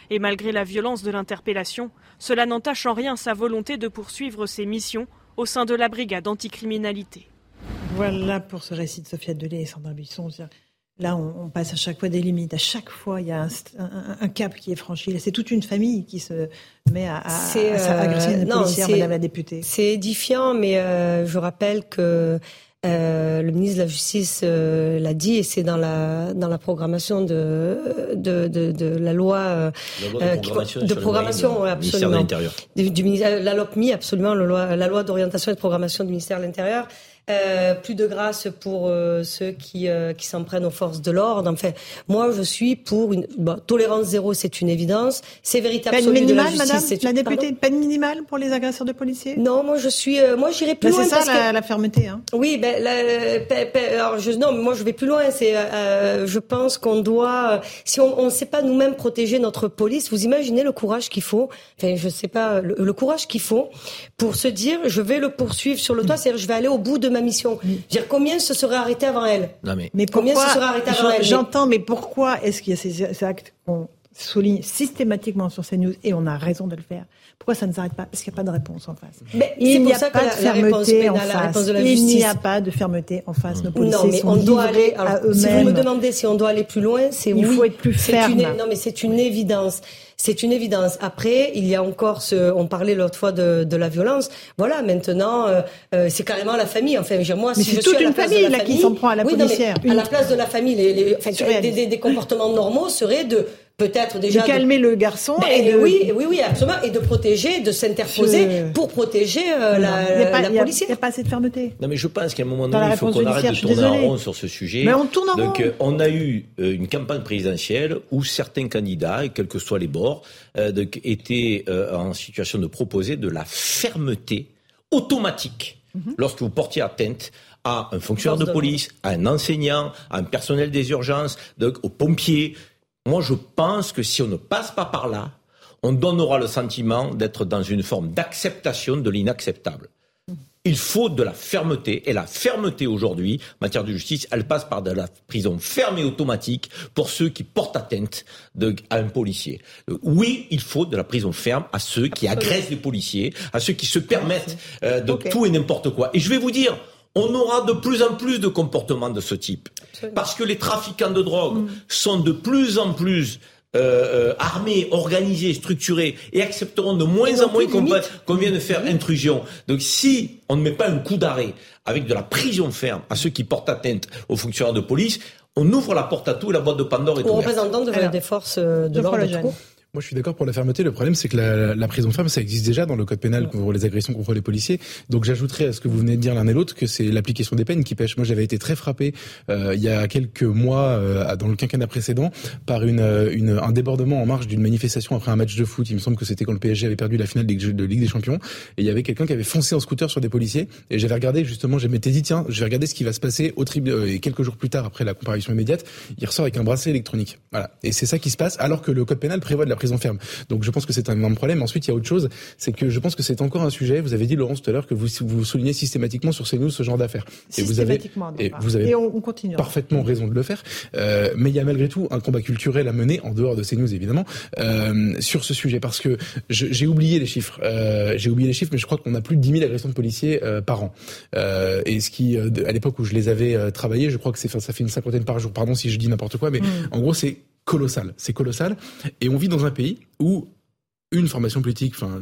Et malgré la violence de l'interpellation, cela n'entache en rien sa volonté de poursuivre ses missions au sein de la brigade anticriminalité. Voilà pour ce récit de Sophia Delay et Sandra Buisson. Là, on, passe à chaque fois des limites. À chaque fois, il y a un, cap qui est franchi. C'est toute une famille qui se met à, à, à, agresser une policière, Madame la députée. C'est édifiant, mais euh, je rappelle que euh, le ministre de la Justice euh, l'a dit et c'est dans la dans la programmation de de, de, de la loi, euh, de programmation, de programmation absolument. du, du, ministère la LOPMI absolument la loi, la loi d'orientation et de programmation du ministère de l'Intérieur euh, plus de grâce pour euh, ceux qui, euh, qui s'en prennent aux forces de l'ordre. Enfin, moi, je suis pour une bon, tolérance zéro, c'est une évidence. C'est véritable. Peine minimale, Madame la députée, peine minimale pour les agresseurs de policiers? Non, moi, je suis, moi, j'irai plus ben, loin. C'est ça la, la, fermeté. Hein. Oui, ben, la, alors, je, non, moi, je vais plus loin. C'est, je pense qu'on doit, si on ne sait pas nous-mêmes protéger notre police, vous imaginez le courage qu'il faut. Enfin, je sais pas, le, le courage qu'il faut pour se dire, je vais le poursuivre sur le toit, c'est-à-dire, je vais aller au bout de ma mission. Dire combien se serait arrêté avant elle? Non mais, mais combien se serait arrêté avant elle? J'entends, mais pourquoi est-ce qu'il y a ces actes qu'on souligne systématiquement sur ces news et on a raison de le faire Pourquoi ça ne s'arrête pas? Parce qu'il n'y a pas de réponse en face. Mais il n'y a pas de fermeté en face. il n'y a pas de fermeté en face. Nos policiers non, mais sont on doit aller. à eux-mêmes. Si vous me demandez si on doit aller plus loin, c'est oui. Il faut être plus ferme. Une, non, mais c'est une évidence. C'est une évidence. Après, il y a encore ce. On parlait l'autre fois de, de, la violence. Voilà, maintenant, euh, euh, c'est carrément la famille. Enfin, moi, mais si je toute suis à une famille là qui s'en prend à la oui, policière. Non, mais à la place de la famille, les, les, enfin, des, des, des comportements normaux seraient de peut-être déjà de calmer le garçon ben, et de... oui oui oui absolument et de protéger de s'interposer je... pour protéger euh, la, pas, la policière il n'y a pas assez de fermeté. Non mais je pense qu'à un moment donné il faut qu'on arrête de tourner en rond sur ce sujet. Mais on tourne en donc rond. Euh, on a eu euh, une campagne présidentielle où certains candidats et quels que soient les bords euh, de, étaient euh, en situation de proposer de la fermeté automatique. Mm -hmm. lorsque vous portiez atteinte à un fonctionnaire de police, à un enseignant, à un personnel des urgences, donc, aux pompiers, moi, je pense que si on ne passe pas par là, on donnera le sentiment d'être dans une forme d'acceptation de l'inacceptable. Il faut de la fermeté. Et la fermeté aujourd'hui, en matière de justice, elle passe par de la prison ferme et automatique pour ceux qui portent atteinte de, à un policier. Oui, il faut de la prison ferme à ceux qui agressent les policiers, à ceux qui se permettent euh, de okay. tout et n'importe quoi. Et je vais vous dire, on aura de plus en plus de comportements de ce type. Absolument. Parce que les trafiquants de drogue mmh. sont de plus en plus euh, euh, armés, organisés, structurés et accepteront de moins en moins qu'on qu vienne de faire intrusion. Donc si on ne met pas un coup d'arrêt avec de la prison ferme à ceux qui portent atteinte aux fonctionnaires de police, on ouvre la porte à tout et la boîte de Pandore est ouverte. représentant de, des forces de l'ordre moi, je suis d'accord pour la fermeté. Le problème, c'est que la, la, prison ferme, ça existe déjà dans le code pénal pour les agressions contre les policiers. Donc, j'ajouterais à ce que vous venez de dire l'un et l'autre que c'est l'application des peines qui pêche. Moi, j'avais été très frappé euh, il y a quelques mois, euh, dans le quinquennat précédent, par une, une un débordement en marge d'une manifestation après un match de foot. Il me semble que c'était quand le PSG avait perdu la finale de Ligue des Champions. Et il y avait quelqu'un qui avait foncé en scooter sur des policiers. Et j'avais regardé justement, je m'étais dit tiens, je vais regarder ce qui va se passer au tribunal. Et quelques jours plus tard, après la comparution immédiate, il ressort avec un bracelet électronique. Voilà. Et c'est ça qui se passe, alors que le code pénal prévoit de la prison ferme. Donc je pense que c'est un énorme problème. Ensuite, il y a autre chose, c'est que je pense que c'est encore un sujet. Vous avez dit Laurence tout à l'heure que vous vous soulignez systématiquement sur ces news ce genre d'affaires. Et vous avez et vous avez et on, on continue. parfaitement raison de le faire. Euh, mais il y a malgré tout un combat culturel à mener en dehors de ces news évidemment euh, sur ce sujet parce que j'ai oublié les chiffres. Euh, j'ai oublié les chiffres, mais je crois qu'on a plus de 10 000 agressions de policiers euh, par an. Euh, et ce qui, à l'époque où je les avais euh, travaillés, je crois que c'est ça fait une cinquantaine par jour. Pardon si je dis n'importe quoi, mais mm. en gros c'est colossal. C'est colossal. Et on vit dans un pays où une formation politique, enfin,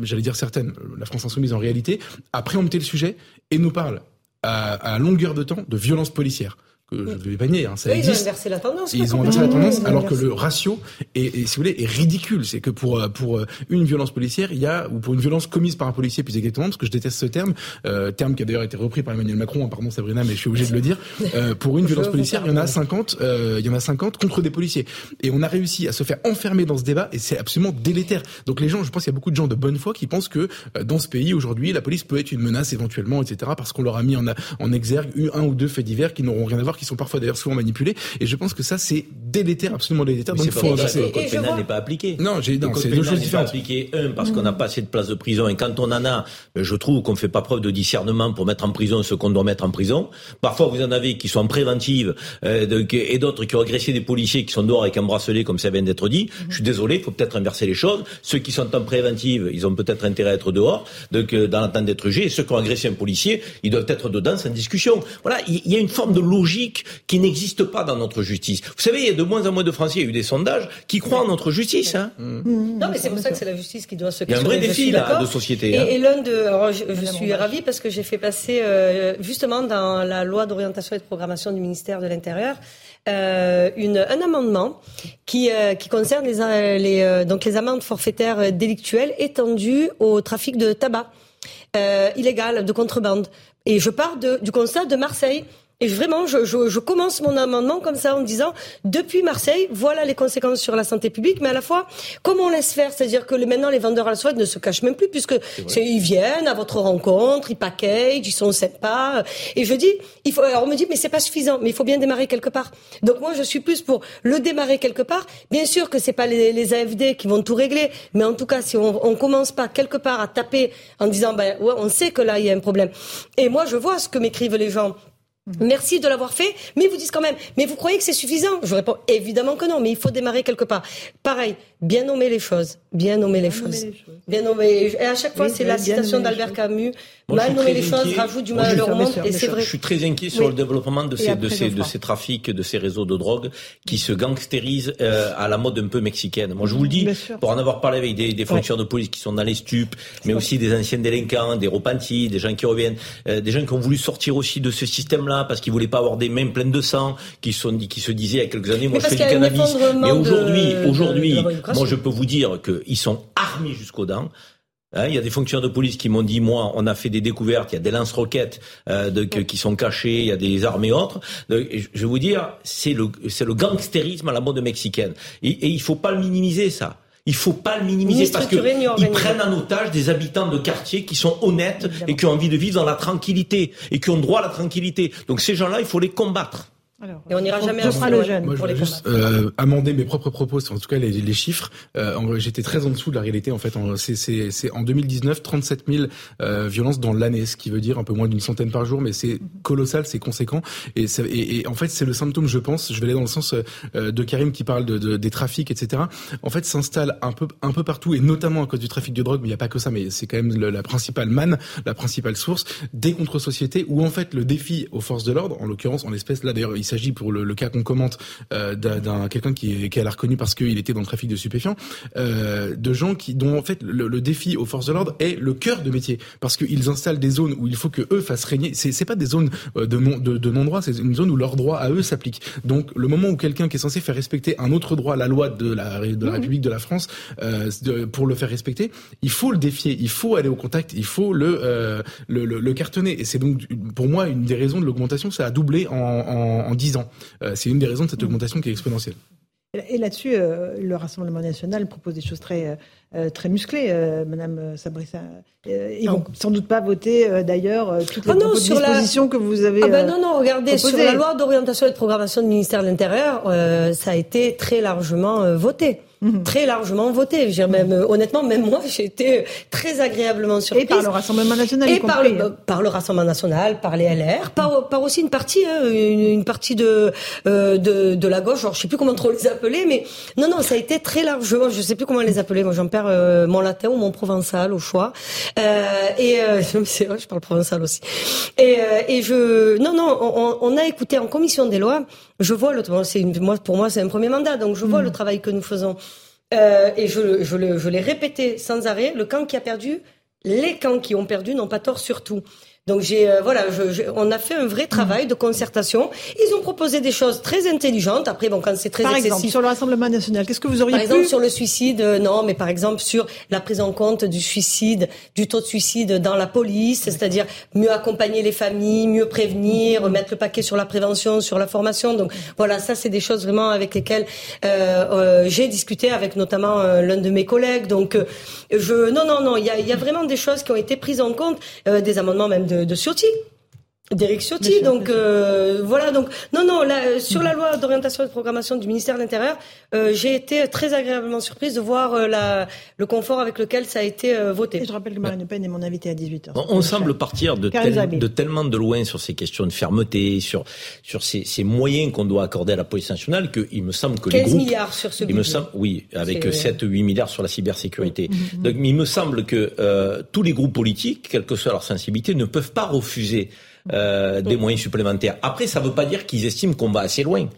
j'allais dire certaines, la France insoumise en réalité, a préempté le sujet et nous parle à, à longueur de temps de violence policière que je vais hein, ça oui, existe. Ils ont inversé la tendance. Ils ont inversé la tendance, alors que le ratio est, est, si vous voulez, est ridicule. C'est que pour pour une violence policière, il y a ou pour une violence commise par un policier, plus exactement, parce que je déteste ce terme, euh, terme qui a d'ailleurs été repris par Emmanuel Macron. Hein, pardon Sabrina, mais je suis obligé de le dire. Euh, pour une violence policière, il y en a 50, euh, il y en a 50 contre des policiers. Et on a réussi à se faire enfermer dans ce débat, et c'est absolument délétère. Donc les gens, je pense qu'il y a beaucoup de gens de bonne foi qui pensent que dans ce pays aujourd'hui, la police peut être une menace éventuellement, etc. Parce qu'on leur a mis en, en exergue un ou deux faits divers qui n'auront rien à voir qui sont parfois d'ailleurs souvent manipulés. Et je pense que ça, c'est délétère, absolument délétère. Donc, faut Le code pénal n'est pas appliqué. Non, j'ai, non, c'est deux choses différentes. Pas appliqué, un, parce qu'on n'a pas assez de places de prison. Et quand on en a, ben, je trouve qu'on fait pas preuve de discernement pour mettre en prison ce qu'on doit mettre en prison. Parfois, vous en avez qui sont en préventive, euh, et d'autres qui ont agressé des policiers qui sont dehors avec un bracelet, comme ça vient d'être dit. Je suis désolé, il faut peut-être inverser les choses. Ceux qui sont en préventive, ils ont peut-être intérêt à être dehors, donc, euh, dans l'attente d'être jugés. Et ceux qui ont agressé un policier, ils doivent être dedans sans discussion. Voilà, il y a une forme de logique qui n'existe pas dans notre justice. Vous savez, il y a de moins en moins de Français, il y a eu des sondages, qui croient en notre justice. Hein. Non, mais c'est pour ça que c'est la justice qui doit se Il y a un vrai défi là, de société. Et, hein. l'un de, je, suis ravie parce que j'ai fait passer euh, justement dans la loi d'orientation et de programmation du ministère de l'Intérieur euh, une, un amendement qui, euh, qui concerne les, les, donc les amendes forfaitaires délictuelles étendues au trafic de tabac illégal, de contrebande. Et je pars de, du constat de Marseille et vraiment, je, je, je, commence mon amendement comme ça en disant, depuis Marseille, voilà les conséquences sur la santé publique, mais à la fois, comment on laisse faire C'est-à-dire que maintenant, les vendeurs à la soie ne se cachent même plus, puisque ils viennent à votre rencontre, ils packagent, ils sont sympas. Et je dis, il faut, alors on me dit, mais c'est pas suffisant, mais il faut bien démarrer quelque part. Donc moi, je suis plus pour le démarrer quelque part. Bien sûr que c'est pas les, les, AFD qui vont tout régler, mais en tout cas, si on, on commence pas quelque part à taper en disant, ben ouais, on sait que là, il y a un problème. Et moi, je vois ce que m'écrivent les gens. Merci de l'avoir fait, mais ils vous disent quand même, mais vous croyez que c'est suffisant? Je réponds évidemment que non, mais il faut démarrer quelque part. Pareil, bien nommer les choses, bien nommer les, choses. bien nommer. Et à chaque fois, c'est la citation d'Albert Camus. Mal nommer les choses rajoute du mal au monde, et c'est vrai. Je suis très inquiet sur le développement de ces, de ces, de ces trafics, de ces réseaux de drogue qui se gangstérisent euh, à la mode un peu mexicaine. Moi, je vous le dis, pour en avoir parlé avec des, des fonctionnaires de police qui sont dans les stupes, mais aussi des anciens délinquants, des repentis, des gens qui reviennent, euh, des gens qui ont voulu sortir aussi de ce système-là parce qu'ils voulaient pas avoir des mains pleines de sang, qui sont qui se disaient il y a quelques années, moi je fais du cannabis. Mais aujourd'hui, aujourd'hui, moi je peux vous dire qu'ils sont armés jusqu'aux dents. Hein, il y a des fonctionnaires de police qui m'ont dit, moi, on a fait des découvertes, il y a des lance-roquettes euh, de, qui sont cachées, il y a des armes et autres. je vais vous dire, c'est le, c'est le gangstérisme à la mode mexicaine. Et, et il faut pas le minimiser, ça il faut pas le minimiser parce qu'ils prennent en otage des habitants de quartiers qui sont honnêtes et qui ont envie de vivre dans la tranquillité et qui ont droit à la tranquillité. Donc ces gens-là, il faut les combattre. Alors, et on n'ira jamais à le jeune. Moi, je vais juste euh, amender mes propres propos, en tout cas les, les chiffres. Euh, J'étais très en dessous de la réalité. En fait, c'est en 2019 37 000 euh, violences dans l'année, ce qui veut dire un peu moins d'une centaine par jour, mais c'est mhm. colossal, c'est conséquent. Et, et, et, en fait, c'est le symptôme, je pense. Je vais aller dans le sens euh, de Karim qui parle de, de, des trafics, etc. En fait, s'installe un peu un peu partout, et notamment à cause du trafic de drogue. Mais il n'y a pas que ça, mais c'est quand même la principale manne, la principale source des contre-sociétés, où en fait le défi aux forces de l'ordre, en l'occurrence, en l'espèce là d'ailleurs il s'agit pour le, le cas qu'on commente euh, d'un quelqu'un qui, qui a reconnu parce qu'il était dans le trafic de stupéfiants, euh, de gens qui dont en fait le, le défi aux forces de l'ordre est le cœur de métier parce qu'ils installent des zones où il faut que eux fassent régner. C'est c'est pas des zones euh, de non de, de non droit, c'est une zone où leurs droits à eux s'appliquent. Donc le moment où quelqu'un qui est censé faire respecter un autre droit, la loi de la de la République de la France, euh, de, pour le faire respecter, il faut le défier, il faut aller au contact, il faut le euh, le, le, le, cartonner. Et c'est donc pour moi une des raisons de l'augmentation, ça a doublé en, en, en 10 ans. Euh, c'est une des raisons de cette augmentation qui est exponentielle. Et là-dessus, euh, le Rassemblement national propose des choses très, euh, très musclées, Madame Sabrissa. ils vont sans doute pas voter, d'ailleurs, toutes les ah dispositions que vous avez. Ah ben non, non, regardez, sur la loi d'orientation et de programmation du ministère de l'Intérieur, ça a été très largement voté. Mhm. très largement voté. Je même, euh, honnêtement, même moi, j'ai été très agréablement surprise. Et par le Rassemblement national. Et par le, par le Rassemblement national, par les LR, par, par aussi une partie, hein, une, partie de, euh, de, de la gauche. Alors, je sais plus comment trop les appeler, mais non, non, ça a été très largement. Je sais plus comment les appeler. Moi, j'en perds euh, mon latin ou mon provençal au choix. Euh, et c'est vrai, je parle provençal aussi. Et, et je, non, non, on, on, a écouté en commission des lois. Je vois le, c'est moi pour moi c'est un premier mandat, donc je vois mhm. le travail que nous faisons. Euh, et je, je, je l'ai répété sans arrêt, le camp qui a perdu, les camps qui ont perdu n'ont pas tort surtout. Donc j'ai euh, voilà, je, on a fait un vrai travail de concertation. Ils ont proposé des choses très intelligentes. Après bon, quand c'est très par exemple sur le Rassemblement national, qu'est-ce que vous auriez par exemple sur le suicide, euh, non, mais par exemple sur la prise en compte du suicide, du taux de suicide dans la police, c'est-à-dire mieux accompagner les familles, mieux prévenir, mmh. mettre le paquet sur la prévention, sur la formation. Donc voilà, ça c'est des choses vraiment avec lesquelles euh, euh j'ai discuté avec notamment l'un de mes collègues. Donc je non non non, il y a, y a, vraiment des choses qui ont été prises en compte, des amendements même de de, de D'Éric Ciotti, donc euh, voilà. Donc non, non. Là, sur la loi d'orientation et de programmation du ministère de l'Intérieur, euh, j'ai été très agréablement surprise de voir euh, la, le confort avec lequel ça a été voté. je rappelle que Marine Le Pen est mon invité à 18h. On, semble partir de, de, tellement de loin sur ces questions de fermeté, sur sur ces, ces moyens qu'on doit accorder à la police nationale, qu'il me semble que 15 les groupes, milliards sur ce il me semble, oui, avec 7 8 milliards sur la cybersécurité. Mm-hmm. Donc, il me semble que tous les groupes politiques, quelle que soit leur sensibilité, ne peuvent pas refuser euh, des moyens supplémentaires. Après, ça ne veut pas dire qu'ils estiment qu'on va assez loin.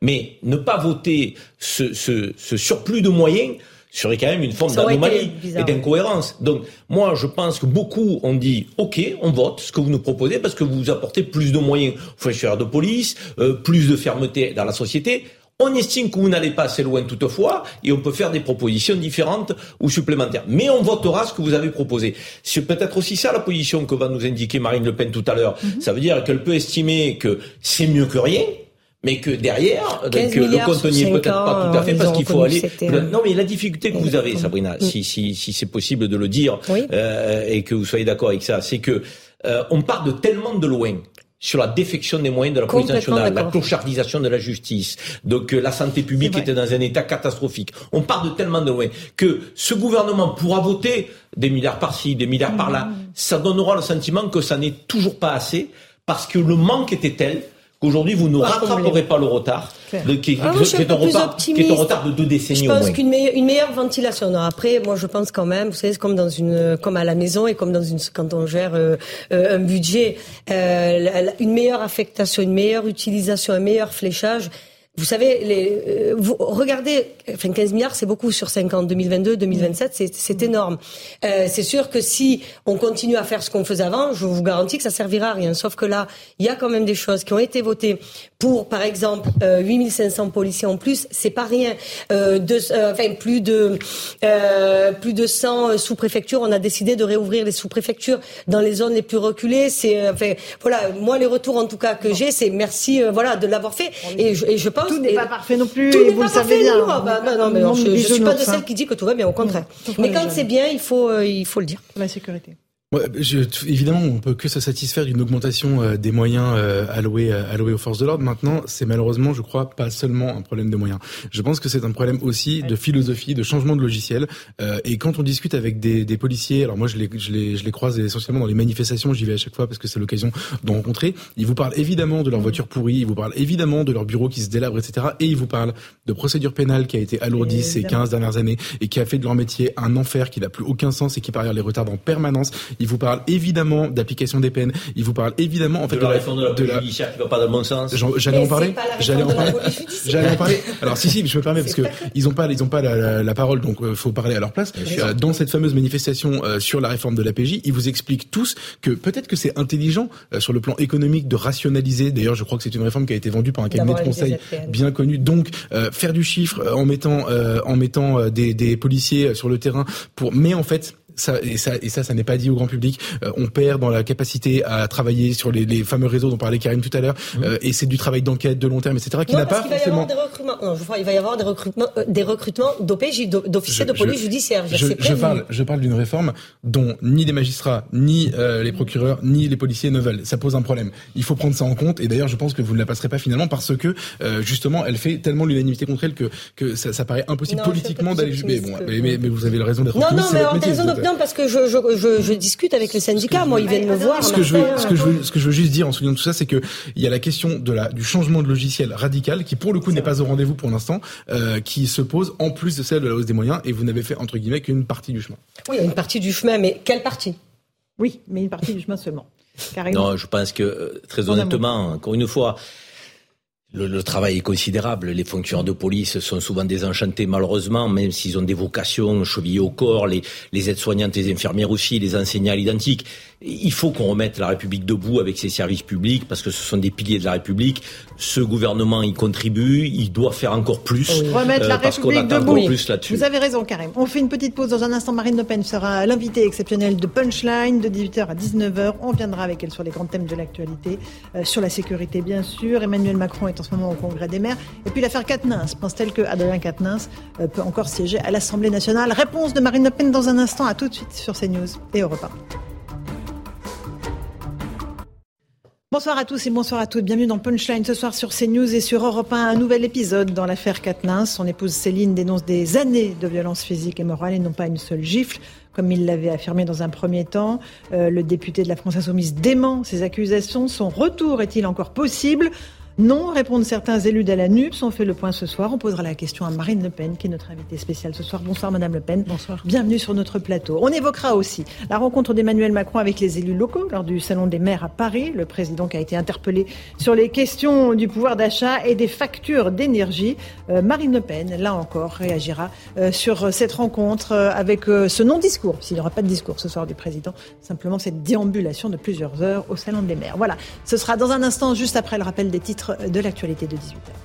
Mais ne pas voter ce, ce, ce, surplus de moyens serait quand même une forme d'anomalie et d'incohérence. Donc, moi, je pense que beaucoup ont dit, OK, on vote ce que vous nous proposez parce que vous apportez plus de moyens aux de police, euh, plus de fermeté dans la société. On estime que vous n'allez pas assez loin toutefois, et on peut faire des propositions différentes ou supplémentaires. Mais on votera ce que vous avez proposé. C'est peut-être aussi ça la position que va nous indiquer Marine Le Pen tout à l'heure. Mhm. Ça veut dire qu'elle peut estimer que c'est mieux que rien, mais que derrière, que le compte n'y est peut-être pas tout à fait parce qu'il faut aller. Non, mais la difficulté que vous avez, Sabrina, si, si, si c'est possible de le dire euh, et que vous soyez d'accord avec ça, c'est que euh, on part de tellement de loin sur la défection des moyens de la police nationale, la clochardisation de la justice, donc euh, la santé publique était dans un état catastrophique. On part de tellement de loin que ce gouvernement pourra voter des milliards par-ci, des milliards par-là. Mmh. Ça donnera le sentiment que ça n'est toujours pas assez parce que le manque était tel qu'aujourd'hui vous ne rattraperez pas le retard, qui, ah, est un retard, de deux décennies. Je pense qu'une meilleure, une meilleure ventilation. après, moi je pense quand même, vous savez, c'est comme dans une, comme à la maison et comme dans une, quand on gère euh, euh, un budget, euh, une meilleure affectation, une meilleure utilisation, un meilleur fléchage vous savez, les, euh, vous regardez, enfin 15 milliards, c'est beaucoup sur 5 ans. 2022, 2027, c'est, c'est énorme. Euh, c'est sûr que si on continue à faire ce qu'on faisait avant, je vous garantis que ça servira à rien. Sauf que là, il y a quand même des choses qui ont été votées pour, par exemple, euh, 8500 policiers en plus. C'est pas rien. Euh, de, enfin, plus de plus de 100 sous-préfectures. On a décidé de réouvrir les sous-préfectures dans les zones les plus reculées. C'est, enfin, voilà. Moi, les retours en tout cas que j'ai, c'est merci, voilà, de l'avoir fait. Et je, et je pense tout n'est pas parfait non plus. Tout n'est pas parfait, bien. Non, bah, non, mais je, ne suis pas de celle qui dit que tout va bien, au contraire. Mais quand c'est bien, il faut, euh, il faut le dire. La sécurité. Ouais, je, évidemment, on peut que se satisfaire d'une augmentation euh, des moyens euh, alloués, euh, alloués aux forces de l'ordre. Maintenant, c'est malheureusement, je crois, pas seulement un problème de moyens. Je pense que c'est un problème aussi de philosophie, de changement de logiciel. et quand on discute avec des, des policiers, alors moi, je les, je les, je les croise essentiellement dans les manifestations. J'y vais à chaque fois parce que c'est l'occasion d'en rencontrer. Ils vous parlent évidemment de leur voiture pourrie, ils vous parlent évidemment de leur bureau qui se délabre, etc. Et ils vous parlent de procédure pénale qui a été alourdie ces 15 dernières années et qui a fait de leur métier un enfer qui n'a plus aucun sens et qui par ailleurs les retarde en permanence. Ils vous parlent évidemment d'application des peines. Il vous parle évidemment en fait de, la réforme de la police judiciaire qui va pas dans le bon sens. J'allais en parler. J'allais en parler. J'allais en parler. Alors si si, je me permets parce que ils ont pas ils ont pas la, la, parole donc euh, faut parler à leur place. Euh, dans cette fameuse manifestation euh, sur la réforme de la PJ, ils vous expliquent tous que peut-être que c'est intelligent sur le plan économique de rationaliser. D'ailleurs, je crois que c'est une réforme qui a été vendue par un cabinet de conseil bien connu. Donc faire du chiffre en mettant en mettant des, des policiers sur le terrain pour mais en fait ça, et ça, et ça, ça n'est pas dit au grand public. Euh, on perd dans la capacité à travailler sur les, les fameux réseaux dont parlait Karim tout à l'heure. Mmh. Euh, et c'est du travail d'enquête de long terme, etc. qui n'a pas il va. Y avoir des recrutements. Non, je crois il va y avoir des recrutements, euh, des recrutements d'OPJ, d'officiers de police judiciaire. Je, je, parle, je parle d'une réforme dont ni les magistrats, ni les procureurs, ni les policiers ne veulent. Ça pose un problème. Il faut prendre ça en compte. Et d'ailleurs, je pense que vous ne la passerez pas finalement parce que justement, elle fait tellement l'unanimité contre elle que que ça, ça paraît impossible politiquement d'aller. Mais bon, mais, mais, vous avez raison d'être. Non, non, mais en raison non, parce que je, je je, je, discute avec les syndicats. Moi, ils viennent me voir. Ce que, je veux, ce, que je veux, ce que je veux juste dire en soulignant tout ça, c'est que il y a la question de la, du changement de logiciel radical qui, pour le coup, n'est pas au rendez-vous pour l'instant, euh, qui se pose en plus de celle de la hausse des moyens. Et vous n'avez fait entre guillemets qu'une partie du chemin. Oui, une partie du chemin, mais quelle partie? Oui, mais une partie du chemin seulement. Non, je pense que euh, très honnêtement, encore une fois. Le, le, travail est considérable. Les fonctionnaires de police sont souvent désenchantés, malheureusement, même s'ils ont des vocations chevillées au corps, les, les aides-soignantes, les infirmières aussi, les enseignants à l'identique. Il faut qu'on remette la République debout avec ses services publics parce que ce sont des piliers de la République. Ce gouvernement y contribue, il doit faire encore plus. Remettre la euh, République debout. Plus là-dessus. Vous avez raison, Karim. On fait une petite pause dans un instant. Marine Le Pen sera l'invité exceptionnel de Punchline de 18h à 19h. On viendra avec elle sur les grands thèmes de l'actualité, euh, sur la sécurité bien sûr. Emmanuel Macron est en ce moment au Congrès des maires. Et puis l'affaire Quatennens. Pense-t-elle que Adrien Quatennens euh, peut encore siéger à l'Assemblée nationale? Réponse de Marine Le Pen dans un instant. À tout de suite sur CNews et Europe 1. Bonsoir à tous et bonsoir à toutes. Bienvenue dans Punchline ce soir sur CNews et sur Europe 1. Un nouvel épisode dans l'affaire Katnins. Son épouse Céline dénonce des années de violence physique et morale et non pas une seule gifle comme il l'avait affirmé dans un premier temps. Euh, le député de la France Insoumise dément ces accusations. Son retour est-il encore possible? Non, répondent certains élus de la NUPS. On fait le point ce soir. On posera la question à Marine Le Pen, qui est notre invitée spéciale ce soir. Bonsoir, Madame Le Pen. Bonsoir. Bienvenue sur notre plateau. On évoquera aussi la rencontre d'Emmanuel Macron avec les élus locaux lors du Salon des maires à Paris. Le président qui a été interpellé sur les questions du pouvoir d'achat et des factures d'énergie. Euh, Marine Le Pen, là encore, réagira euh, sur cette rencontre euh, avec ce non-discours, s'il n'y aura pas de discours ce soir du président, simplement cette déambulation de plusieurs heures au Salon des maires. Voilà, ce sera dans un instant, juste après le rappel des titres de l'actualité de 18h.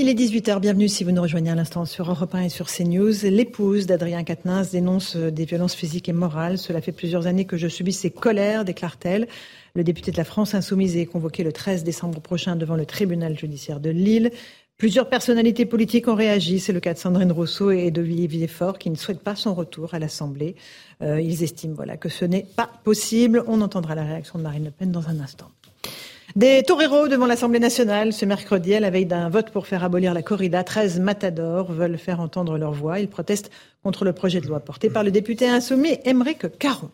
Il est 18h, bienvenue si vous nous rejoignez à l'instant sur Europe 1 et sur CNews. L'épouse d'Adrien Quatennens dénonce des violences physiques et morales. Cela fait plusieurs années que je subis ces colères, déclare-t-elle. Le député de la France insoumise est convoqué le 13 décembre prochain devant le tribunal judiciaire de Lille. Plusieurs personnalités politiques ont réagi. C'est le cas de Sandrine Rousseau et d'Olivier Faure qui ne souhaitent pas son retour à l'Assemblée. Euh, ils estiment voilà, que ce n'est pas possible. On entendra la réaction de Marine Le Pen dans un instant. Des toreros devant l'Assemblée nationale ce mercredi à la veille d'un vote pour faire abolir la corrida. 13 matadors veulent faire entendre leur voix. Ils protestent contre le projet de loi porté par le député insoumis Émeric Caron.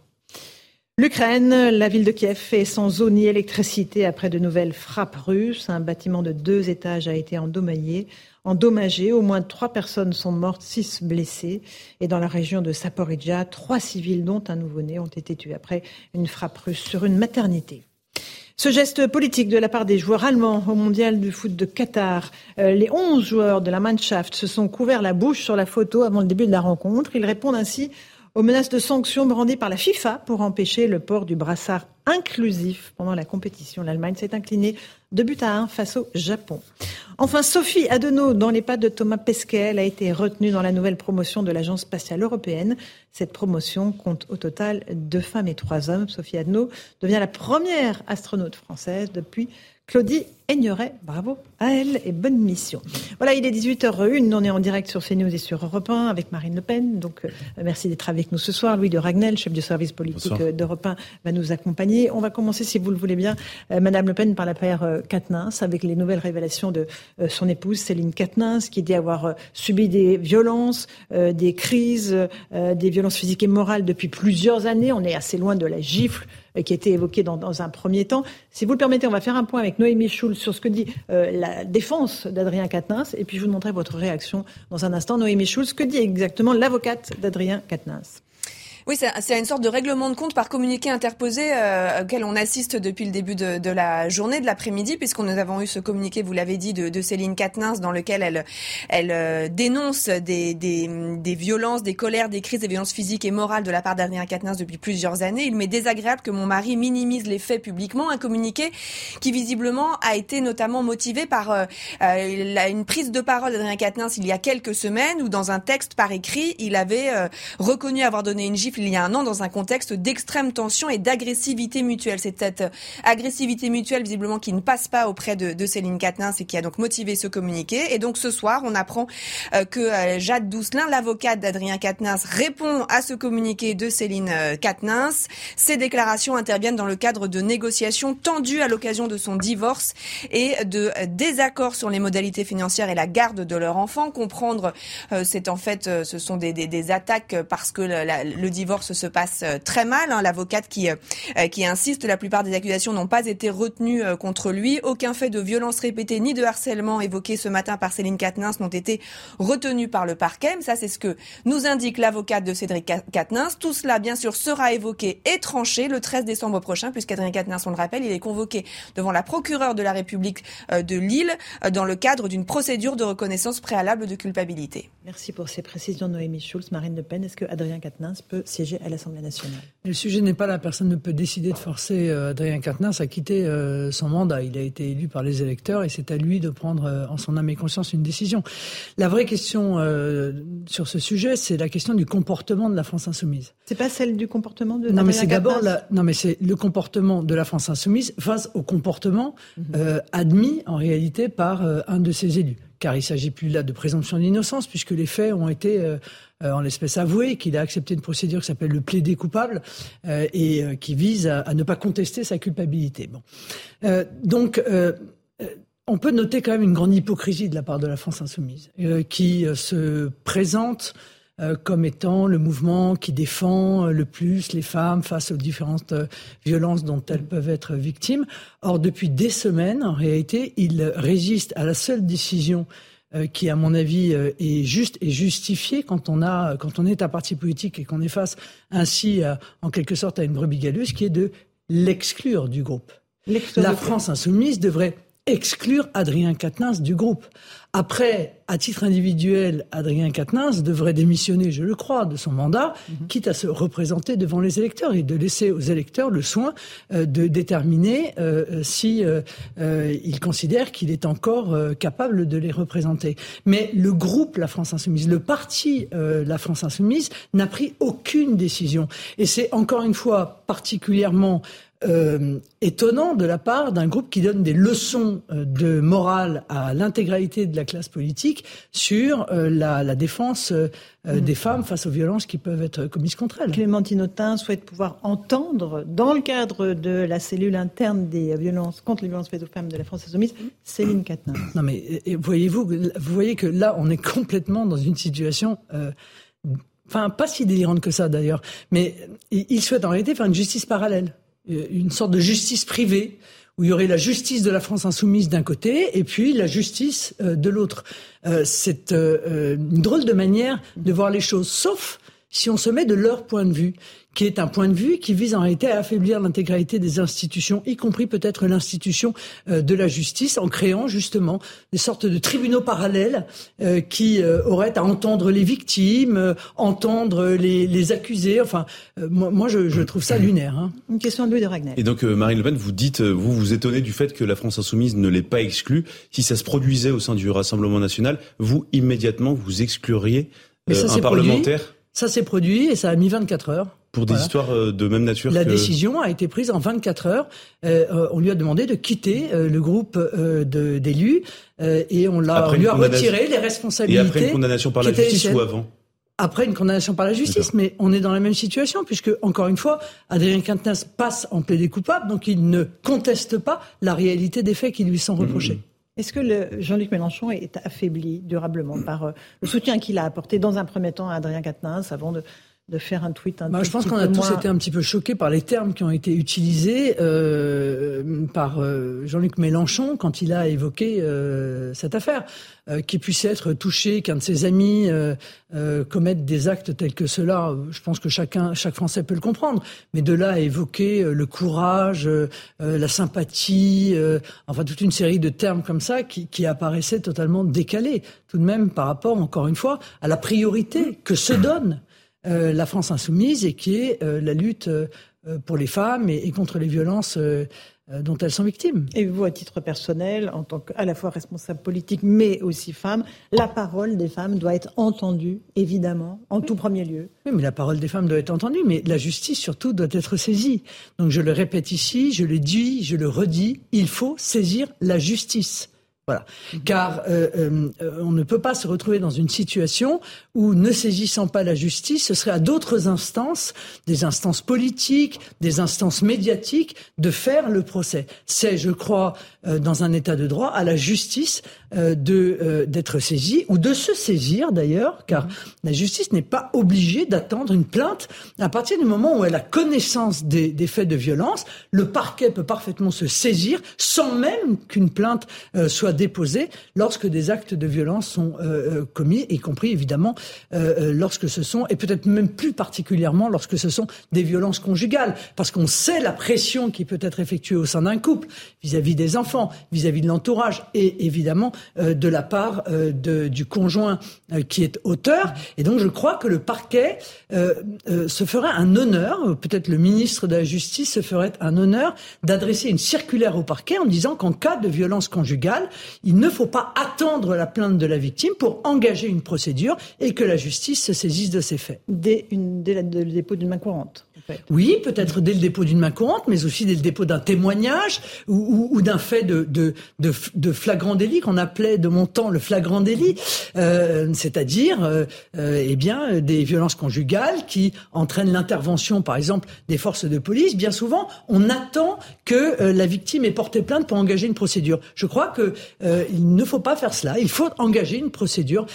L'Ukraine, la ville de Kiev est sans eau ni électricité après de nouvelles frappes russes. Un bâtiment de deux étages a été endommagé. Au moins trois personnes sont mortes, six blessées. Et dans la région de Saporidja, trois civils, dont un nouveau-né, ont été tués après une frappe russe sur une maternité. Ce geste politique de la part des joueurs allemands au mondial du foot de Qatar, euh, les 11 joueurs de la Mannschaft se sont couverts la bouche sur la photo avant le début de la rencontre. Ils répondent ainsi aux menaces de sanctions brandies par la FIFA pour empêcher le port du brassard inclusif pendant la compétition. L'Allemagne s'est inclinée de but à un face au Japon. Enfin, Sophie Adenau, dans les pas de Thomas Pesquet, elle a été retenue dans la nouvelle promotion de l'Agence spatiale européenne. Cette promotion compte au total deux femmes et trois hommes. Sophie Adenau devient la première astronaute française depuis Claudie Aigneret. Bravo à elle et bonne mission. Voilà, il est 18h01. On est en direct sur CNews et sur Europe 1 avec Marine Le Pen. Donc, euh, merci d'être avec nous ce soir. Louis de Ragnel, chef du service politique euh, d'Europe 1, va nous accompagner. On va commencer, si vous le voulez bien, euh, Madame Le Pen, par la paire Katnins, avec les nouvelles révélations de son épouse, Céline Katnins, qui dit avoir subi des violences, des crises, des violences physiques et morales depuis plusieurs années. On est assez loin de la gifle qui a été évoquée dans, un premier temps. Si vous le permettez, on va faire un point avec Noémie Schulz sur ce que dit la défense d'Adrien Quatennens, et puis je vous demanderai votre réaction dans un instant. Noémie Schulz, que dit exactement l'avocate d'Adrien Quatennens? Oui, c'est une sorte de règlement de compte par communiqué interposé euh, auquel on assiste depuis le début de, de la journée, de l'après-midi, puisqu'on nous avons eu ce communiqué, vous l'avez dit, de, de, Céline Katnins, dans lequel elle, elle euh, dénonce des, des, des, violences, des colères, des crises, des violences physiques et morales de la part d'Adrien Katnins depuis plusieurs années. Il m'est désagréable que mon mari minimise les faits publiquement. Un communiqué qui visiblement a été notamment motivé par euh, euh une prise de parole d'Adrien Quatennens il y a quelques semaines, où dans un texte par écrit, il avait reconnu avoir donné une gifle il y a un an dans un contexte d'extrême tension et d'agressivité mutuelle. C'est cette agressivité mutuelle visiblement qui ne passe pas auprès de, de Céline Quatennens et qui a donc motivé ce communiqué. Et donc ce soir, on apprend euh, que euh, Jade Doucelin, l'avocate d'Adrien Quatennens, répond à ce communiqué de Céline euh, Quatennens. Ces déclarations interviennent dans le cadre de négociations tendues à l'occasion de son divorce et de désaccords sur les modalités financières et la garde de leur enfant. Comprendre, c'est en fait, ce sont des, des, des attaques parce que le divorce divorce se passe euh, très mal. Hein. L'avocate qui, euh, euh, qui insiste, la plupart des accusations n'ont pas été retenues contre lui. Aucun fait de violence répétée ni de harcèlement évoqué ce matin par Céline Katnins n'ont été retenus par le parquet. Ça, c'est ce que nous indique l'avocate de Cédric Katnins. Tout cela, bien sûr, sera évoqué et tranché le 13 décembre prochain, puisqu'Adrien Katnins, on le rappelle, il est convoqué devant la procureure de la République de Lille dans le cadre d'une procédure de reconnaissance préalable de culpabilité. Merci pour ces précisions, Noémie Schulz. Marine Le Pen, est-ce que Adrien Quatennens peut siéger à l'Assemblée nationale. Le sujet n'est pas là. Personne ne peut décider de forcer euh, Adrien Quatennens à quitter euh, son mandat. Il a été élu par les électeurs et c'est à lui de prendre euh, en son âme et conscience une décision. La vraie question sur ce sujet, c'est la question du comportement de la France insoumise. C'est pas celle du comportement de Non, mais c'est d'abord non, mais c'est le comportement de la France insoumise face au comportement mhm. admis en réalité par un de ses élus car il s'agit plus là de présomption d'innocence, puisque les faits ont été euh, euh, en l'espèce avoués, qu'il a accepté une procédure qui s'appelle le plaidé coupable euh, et qui vise à, ne pas contester sa culpabilité. Donc, on peut noter quand même une grande hypocrisie de la part de la France insoumise, qui se présente euh, comme étant le mouvement qui défend euh, le plus les femmes face aux différentes euh, violences dont elles peuvent être victimes. Or, depuis des semaines, en réalité, il résiste à la seule décision qui, à mon avis, est juste et justifiée quand on a, quand on est un parti politique et qu'on est face ainsi, en quelque sorte, à une brebis galeuse, qui est de l'exclure du groupe. La France insoumise devrait exclure Adrien Quatennens du groupe. Après, à titre individuel, Adrien Quatennens devrait démissionner, je le crois, de son mandat, mhm. quitte à se représenter devant les électeurs et de laisser aux électeurs le soin euh, de déterminer euh, si euh, il considère qu'il est encore capable de les représenter. Mais le groupe La France Insoumise, le parti La France Insoumise, n'a pris aucune décision. Et c'est encore une fois particulièrement euh, étonnant de la part d'un groupe qui donne des leçons euh, de morale à l'intégralité de la classe politique sur euh, la, défense des femmes face aux violences qui peuvent être commises contre elles. Clémentine Autain souhaite pouvoir entendre, dans le cadre de la cellule interne des violences contre les violences faites aux femmes de la France Insoumise, Céline Catnin. Non mais voyez-vous, vous voyez que là, on est complètement dans une situation enfin pas si délirante que ça d'ailleurs, mais il souhaite en réalité faire une justice parallèle. Euh, une sorte de justice privée où il y aurait la justice de la France insoumise d'un côté et puis la justice euh, de l'autre. Euh, c'est une drôle de manière de voir les choses, sauf si on se met de leur point de vue qui est un point de vue qui vise en réalité à affaiblir l'intégralité des institutions, y compris peut-être l'institution euh, de la justice, en créant justement des sortes de tribunaux parallèles euh, qui euh, auraient à entendre les victimes, entendre les, accusés. Enfin, moi, je, trouve ça lunaire. Hein. Une question de Louis de Ragnar. Et donc, Marine Le Pen, vous dites, vous vous étonnez du fait que la France insoumise ne l'ait pas exclue. Si ça se produisait au sein du Rassemblement national, vous immédiatement vous excluriez un parlementaire? Ça s'est produit et ça a mis 24 heures. Pour des histoires euh, de même nature La décision a été prise en 24 heures. Euh, euh, on lui a demandé de quitter le groupe d'élus et on l'a lui a retiré les responsabilités. Et après une condamnation par la justice ou avant après une condamnation par la justice, mais on est dans la même situation puisque encore une fois, Adrien Quintens passe en plaidé coupable, donc il ne conteste pas la réalité des faits qui lui sont reprochés. Mmh. Est-ce que Jean-Luc Mélenchon est affaibli durablement par le soutien qu'il a apporté dans un premier temps à Adrien Quatennens avant de, de faire un tweet un bah, Je pense qu'on a tous été un petit peu choqués par les termes qui ont été utilisés euh, par euh, Jean-Luc Mélenchon quand il a évoqué euh, cette affaire. Euh, qui puisse être touché, qu'un de ses amis commette des actes tels que cela, je pense que chacun, chaque Français peut le comprendre. Mais de là à évoquer le courage, la sympathie, enfin toute une série de termes comme ça qui, qui apparaissaient totalement décalés, tout de même par rapport, encore une fois, à la priorité que se donne la France insoumise et qui est euh, la lutte euh, pour les femmes et, contre les violences dont elles sont victimes. Et vous, à titre personnel, en tant qu'à la fois responsable politique, mais aussi femme, la parole des femmes doit être entendue, évidemment, en tout premier lieu. Oui, mais la parole des femmes doit être entendue, mais la justice surtout doit être saisie. Donc je le répète ici, je le dis, je le redis, il faut saisir la justice. Voilà. Car euh, euh, on ne peut pas se retrouver dans une situation où, ne saisissant pas la justice, ce serait à d'autres instances, des instances politiques, des instances médiatiques, de faire le procès. C'est, je crois, euh, dans un état de droit, à la justice de d'être saisie ou de se saisir d'ailleurs, car la justice n'est pas obligée d'attendre une plainte à partir du moment où elle a connaissance des, des faits de violence. Le parquet peut parfaitement se saisir sans même qu'une plainte soit déposée lorsque des actes de violence sont commis, y compris évidemment lorsque ce sont, et peut-être même plus particulièrement lorsque ce sont des violences conjugales, parce qu'on sait la pression qui peut être effectuée au sein d'un couple vis-à-vis des enfants, vis-à-vis de l'entourage, et évidemment de la part du conjoint qui est auteur. Et donc je crois que le parquet se ferait un honneur, peut-être le ministre de la Justice se ferait un honneur d'adresser une circulaire au parquet en disant qu'en cas de violence conjugale, il ne faut pas attendre la plainte de la victime pour engager une procédure et que la justice se saisisse de ces faits. Dès, le dépôt d'une main courante. Oui, peut-être dès le dépôt d'une main courante, mais aussi dès le dépôt d'un témoignage ou, d'un fait de, flagrant délit qu'on appelait de mon temps le flagrant délit, euh, c'est-à-dire euh, euh, eh bien des violences conjugales qui entraînent l'intervention, par exemple, des forces de police. Bien souvent, on attend que la victime ait porté plainte pour engager une procédure. Je crois que il ne faut pas faire cela. Il faut engager une procédure.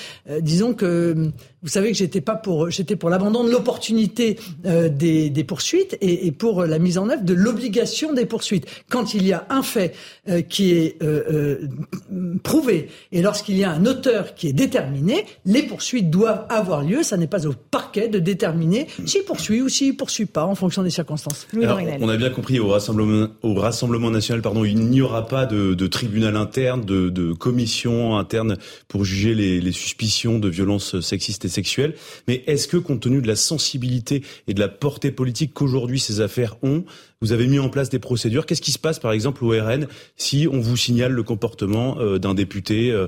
disons que vous savez que j'étais pas pour, j'étais pour l'abandon de l'opportunité euh, des, des, poursuites et, et, pour la mise en œuvre de l'obligation des poursuites. Quand il y a un fait euh, qui est euh, euh, prouvé et lorsqu'il y a un auteur qui est déterminé, les poursuites doivent avoir lieu. Ça n'est pas au parquet de déterminer s'il poursuit ou s'il poursuit pas en fonction des circonstances. Alors, on a bien compris au rassemblement, au rassemblement national, pardon, il n'y aura pas de, de, tribunal interne, de, de, commission interne pour juger les, les suspicions de violences sexistes sexuelle. Mais est-ce que, compte tenu de la sensibilité et de la portée politique qu'aujourd'hui ces affaires ont, vous avez mis en place des procédures? Qu'est-ce qui se passe, par exemple, au RN, si on vous signale le comportement euh, d'un député euh,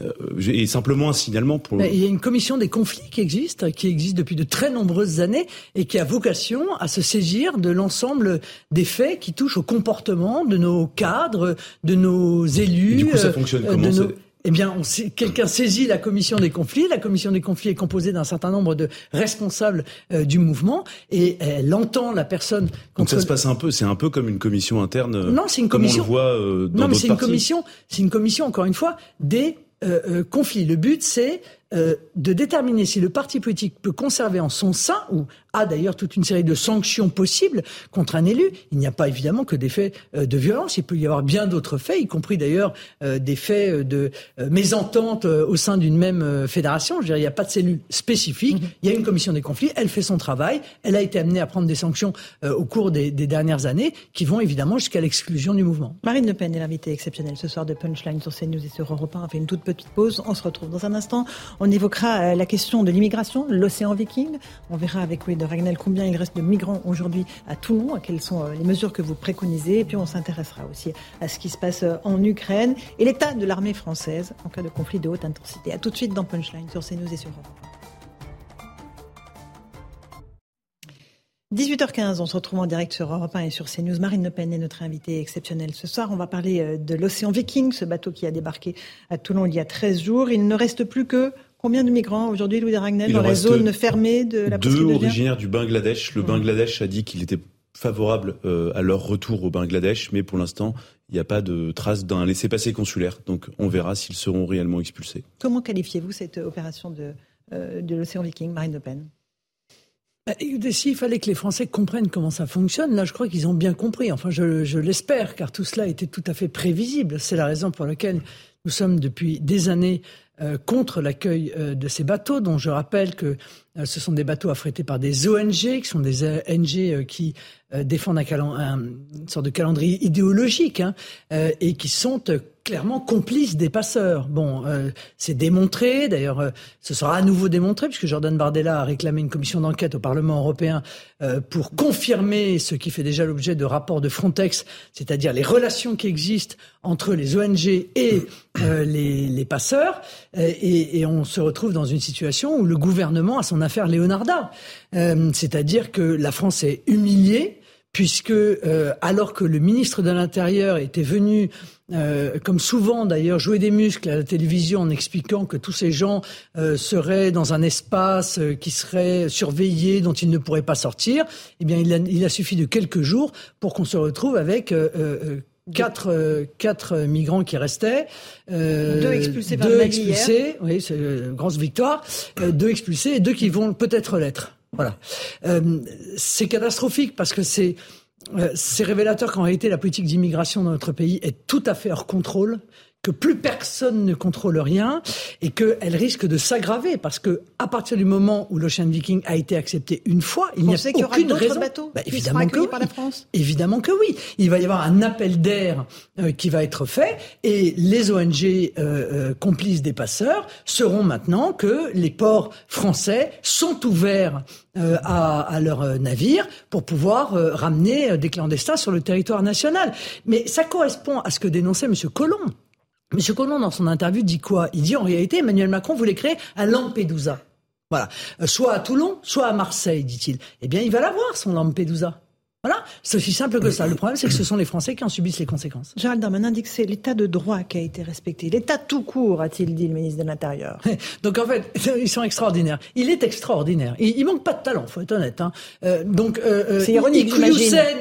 euh, et simplement un signalement pour. Il y a une commission des conflits qui existe, qui existe depuis de très nombreuses années et qui a vocation à se saisir de l'ensemble des faits qui touchent au comportement de nos cadres, de nos élus. du coup, ça fonctionne comment eh bien, quelqu'un saisit la commission des conflits. La commission des conflits est composée d'un certain nombre de responsables euh, du mouvement et elle entend la personne. Donc ça se passe un peu, c'est un peu comme une commission interne. Euh, non, c'est une commission. on le voit euh, dans Non, mais c'est une commission. C'est une commission encore une fois des conflits. Le but, c'est de déterminer si le parti politique peut conserver en son sein ou a d'ailleurs toute une série de sanctions possibles contre un élu. Il n'y a pas évidemment que des faits euh, de violence, il peut y avoir bien d'autres faits, y compris d'ailleurs euh, des faits euh, de mésentente au sein d'une même fédération. Je veux dire, il n'y a pas de cellule spécifique, mhm. il y a une commission des conflits, elle fait son travail, elle a été amenée à prendre des sanctions au cours des, dernières années qui vont évidemment jusqu'à l'exclusion du mouvement. Marine Le Pen est l'invitée exceptionnelle ce soir de Punchline sur CNews et sur Europe 1. On fait une toute petite pause, on se retrouve dans un instant. On évoquera la question de l'immigration, l'océan viking. On verra avec de Ragnel, combien il reste de migrants aujourd'hui à Toulon, quelles sont euh, les mesures que vous préconisez, et puis on s'intéressera aussi à ce qui se passe euh, en Ukraine et l'état de l'armée française en cas de conflit de haute intensité. A tout de suite dans Punchline sur CNews et sur Europe. 18h15, on se retrouve en direct sur Europe 1 et sur CNews. Marine Le Pen est notre invitée exceptionnelle ce soir. On va parler euh, de l'océan Viking, ce bateau qui a débarqué à Toulon il y a 13 jours. Il ne reste plus que Combien de migrants aujourd'hui, Louis de Ragnel, dans la zone fermée de la Deux originaires du Bangladesh. Le Bangladesh a dit qu'il était favorable euh, à leur retour au Bangladesh, mais pour l'instant, il n'y a pas de trace d'un laissez-passer consulaire. Donc on verra s'ils seront réellement expulsés. Comment qualifiez-vous cette opération de, euh, de l'océan Viking, Marine Le Pen? Bah, S'il fallait que les Français comprennent comment ça fonctionne, là je crois qu'ils ont bien compris. Enfin, je, je l'espère, car tout cela était tout à fait prévisible. C'est la raison pour laquelle nous sommes depuis des années contre l'accueil euh, de ces bateaux, dont je rappelle que euh, ce sont des bateaux affrétés par des ONG, qui sont des ONG qui défendent un, une sorte de calendrier idéologique hein, et qui sont clairement complices des passeurs. Bon, c'est démontré, d'ailleurs ce sera à nouveau démontré, puisque Jordan Bardella a réclamé une commission d'enquête au Parlement européen pour confirmer ce qui fait déjà l'objet de rapports de Frontex, c'est-à-dire les relations qui existent entre les ONG et les, les, passeurs. Et, et, on se retrouve dans une situation où le gouvernement a son affaire Leonarda. Euh, c'est-à-dire que la France est humiliée puisque euh, alors que le ministre de l'Intérieur était venu, euh, comme souvent d'ailleurs, jouer des muscles à la télévision en expliquant que tous ces gens seraient dans un espace qui serait surveillé, dont ils ne pourraient pas sortir, eh bien il a, il a suffi de quelques jours pour qu'on se retrouve avec quatre, euh, quatre migrants qui restaient. Euh, deux expulsés par deux expulsés, oui, c'est une grosse victoire. Euh, deux expulsés et deux qui vont peut-être l'être. Voilà. Euh, c'est catastrophique parce que c'est c'est révélateur qu'en réalité la politique d'immigration dans notre pays est tout à fait hors contrôle, que plus personne ne contrôle rien et qu'elle risque de s'aggraver parce que à partir du moment où l'Ocean Viking a été accepté une fois, il n'y a aucune raison. Bateaux bah, évidemment que oui. par la France? Évidemment que oui. Il va y avoir un appel d'air euh, qui va être fait et les ONG euh, euh, complices des passeurs seront maintenant que les ports français sont ouverts euh, à, à leurs navires pour pouvoir ramener des clandestins sur le territoire national. Mais ça correspond à ce que dénonçait M. Colomb. Monsieur Collomb, dans son interview, dit quoi? Il dit en réalité, Emmanuel Macron voulait créer un Lampedusa. Voilà. Euh, soit à Toulon, soit à Marseille, dit-il. Eh bien, il va l'avoir, son Lampedusa. Voilà, c'est aussi simple que ça. Le problème, c'est que ce sont les Français qui en subissent les conséquences. Gérald Darmanin dit que c'est l'état de droit qui a été respecté. L'état tout court, a-t-il dit le ministre de l'Intérieur. donc en fait, ils sont extraordinaires. Il est extraordinaire. Il, il manque pas de talent, faut être honnête. Hein. Euh, donc, euh, euh c'est ironique,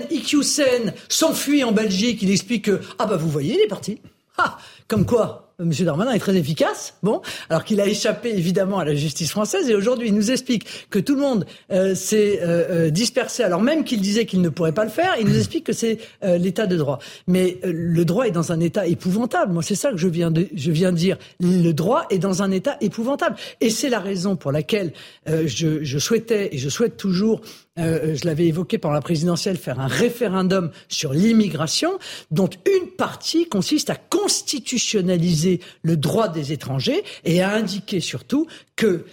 Iqiyoussen s'enfuit en Belgique. Il explique que ah bah vous voyez, il est parti. Ah, comme quoi M. Darmanin est très efficace, bon, alors qu'il a échappé évidemment à la justice française et aujourd'hui il nous explique que tout le monde euh, s'est euh, euh, dispersé alors même qu'il disait qu'il ne pourrait pas le faire, il nous explique que c'est l'état de droit. Mais le droit est dans un état épouvantable. Moi c'est ça que je viens de je viens dire. Le droit est dans un état épouvantable et c'est la raison pour laquelle je souhaitais et je souhaite toujours euh, je l'avais évoqué pendant la présidentielle, faire un référendum sur l'immigration, dont une partie consiste à constitutionnaliser le droit des étrangers et à indiquer surtout que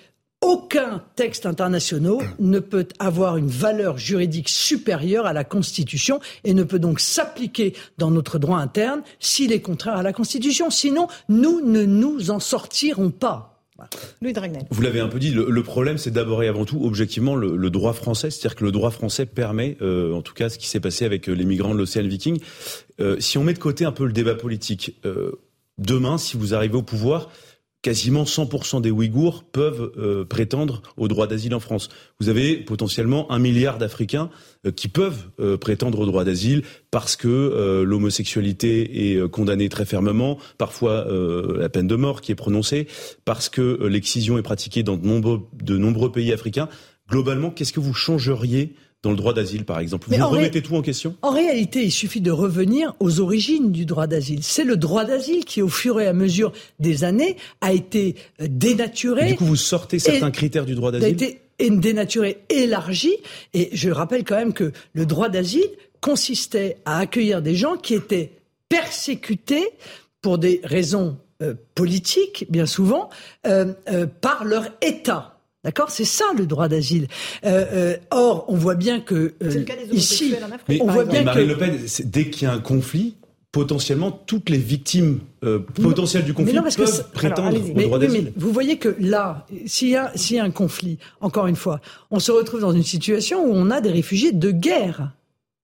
aucun texte international ne peut avoir une valeur juridique supérieure à la Constitution et ne peut donc s'appliquer dans notre droit interne s'il est contraire à la Constitution. Sinon, nous ne nous en sortirons pas. Vous l'avez un peu dit, le, problème c'est d'abord et avant tout objectivement le, droit français, c'est-à-dire que le droit français permet, euh, en tout cas ce qui s'est passé avec euh, les migrants de l'océan Viking, euh, si on met de côté un peu le débat politique, demain si vous arrivez au pouvoir, quasiment 100% des Ouïghours peuvent euh, prétendre au droit d'asile en France. Vous avez potentiellement un milliard d'Africains euh, qui peuvent euh, prétendre au droit d'asile parce que l'homosexualité est condamnée très fermement, parfois la peine de mort qui est prononcée, parce que l'excision est pratiquée dans de nombreux, de nombreux pays africains. Globalement, qu'est-ce que vous changeriez dans le droit d'asile, par exemple. Vous remettez tout en question? En réalité, il suffit de revenir aux origines du droit d'asile. C'est le droit d'asile qui, au fur et à mesure des années, a été euh, dénaturé. du coup, vous sortez certains critères du droit d'asile? A été dénaturé, élargi. Et je rappelle quand même que le droit d'asile consistait à accueillir des gens qui étaient persécutés pour des raisons euh, politiques, bien souvent, euh, par leur État. D'accord? C'est ça le droit d'asile. Euh, euh, or, on voit bien que euh, ici, on voit bien Marine Le Pen, dès qu'il y a un conflit, potentiellement toutes les victimes potentielles du conflit peuvent prétendre au droit d'asile. vous voyez que là, s'il y, a, s'il y a un conflit, encore une fois, on se retrouve dans une situation où on a des réfugiés de guerre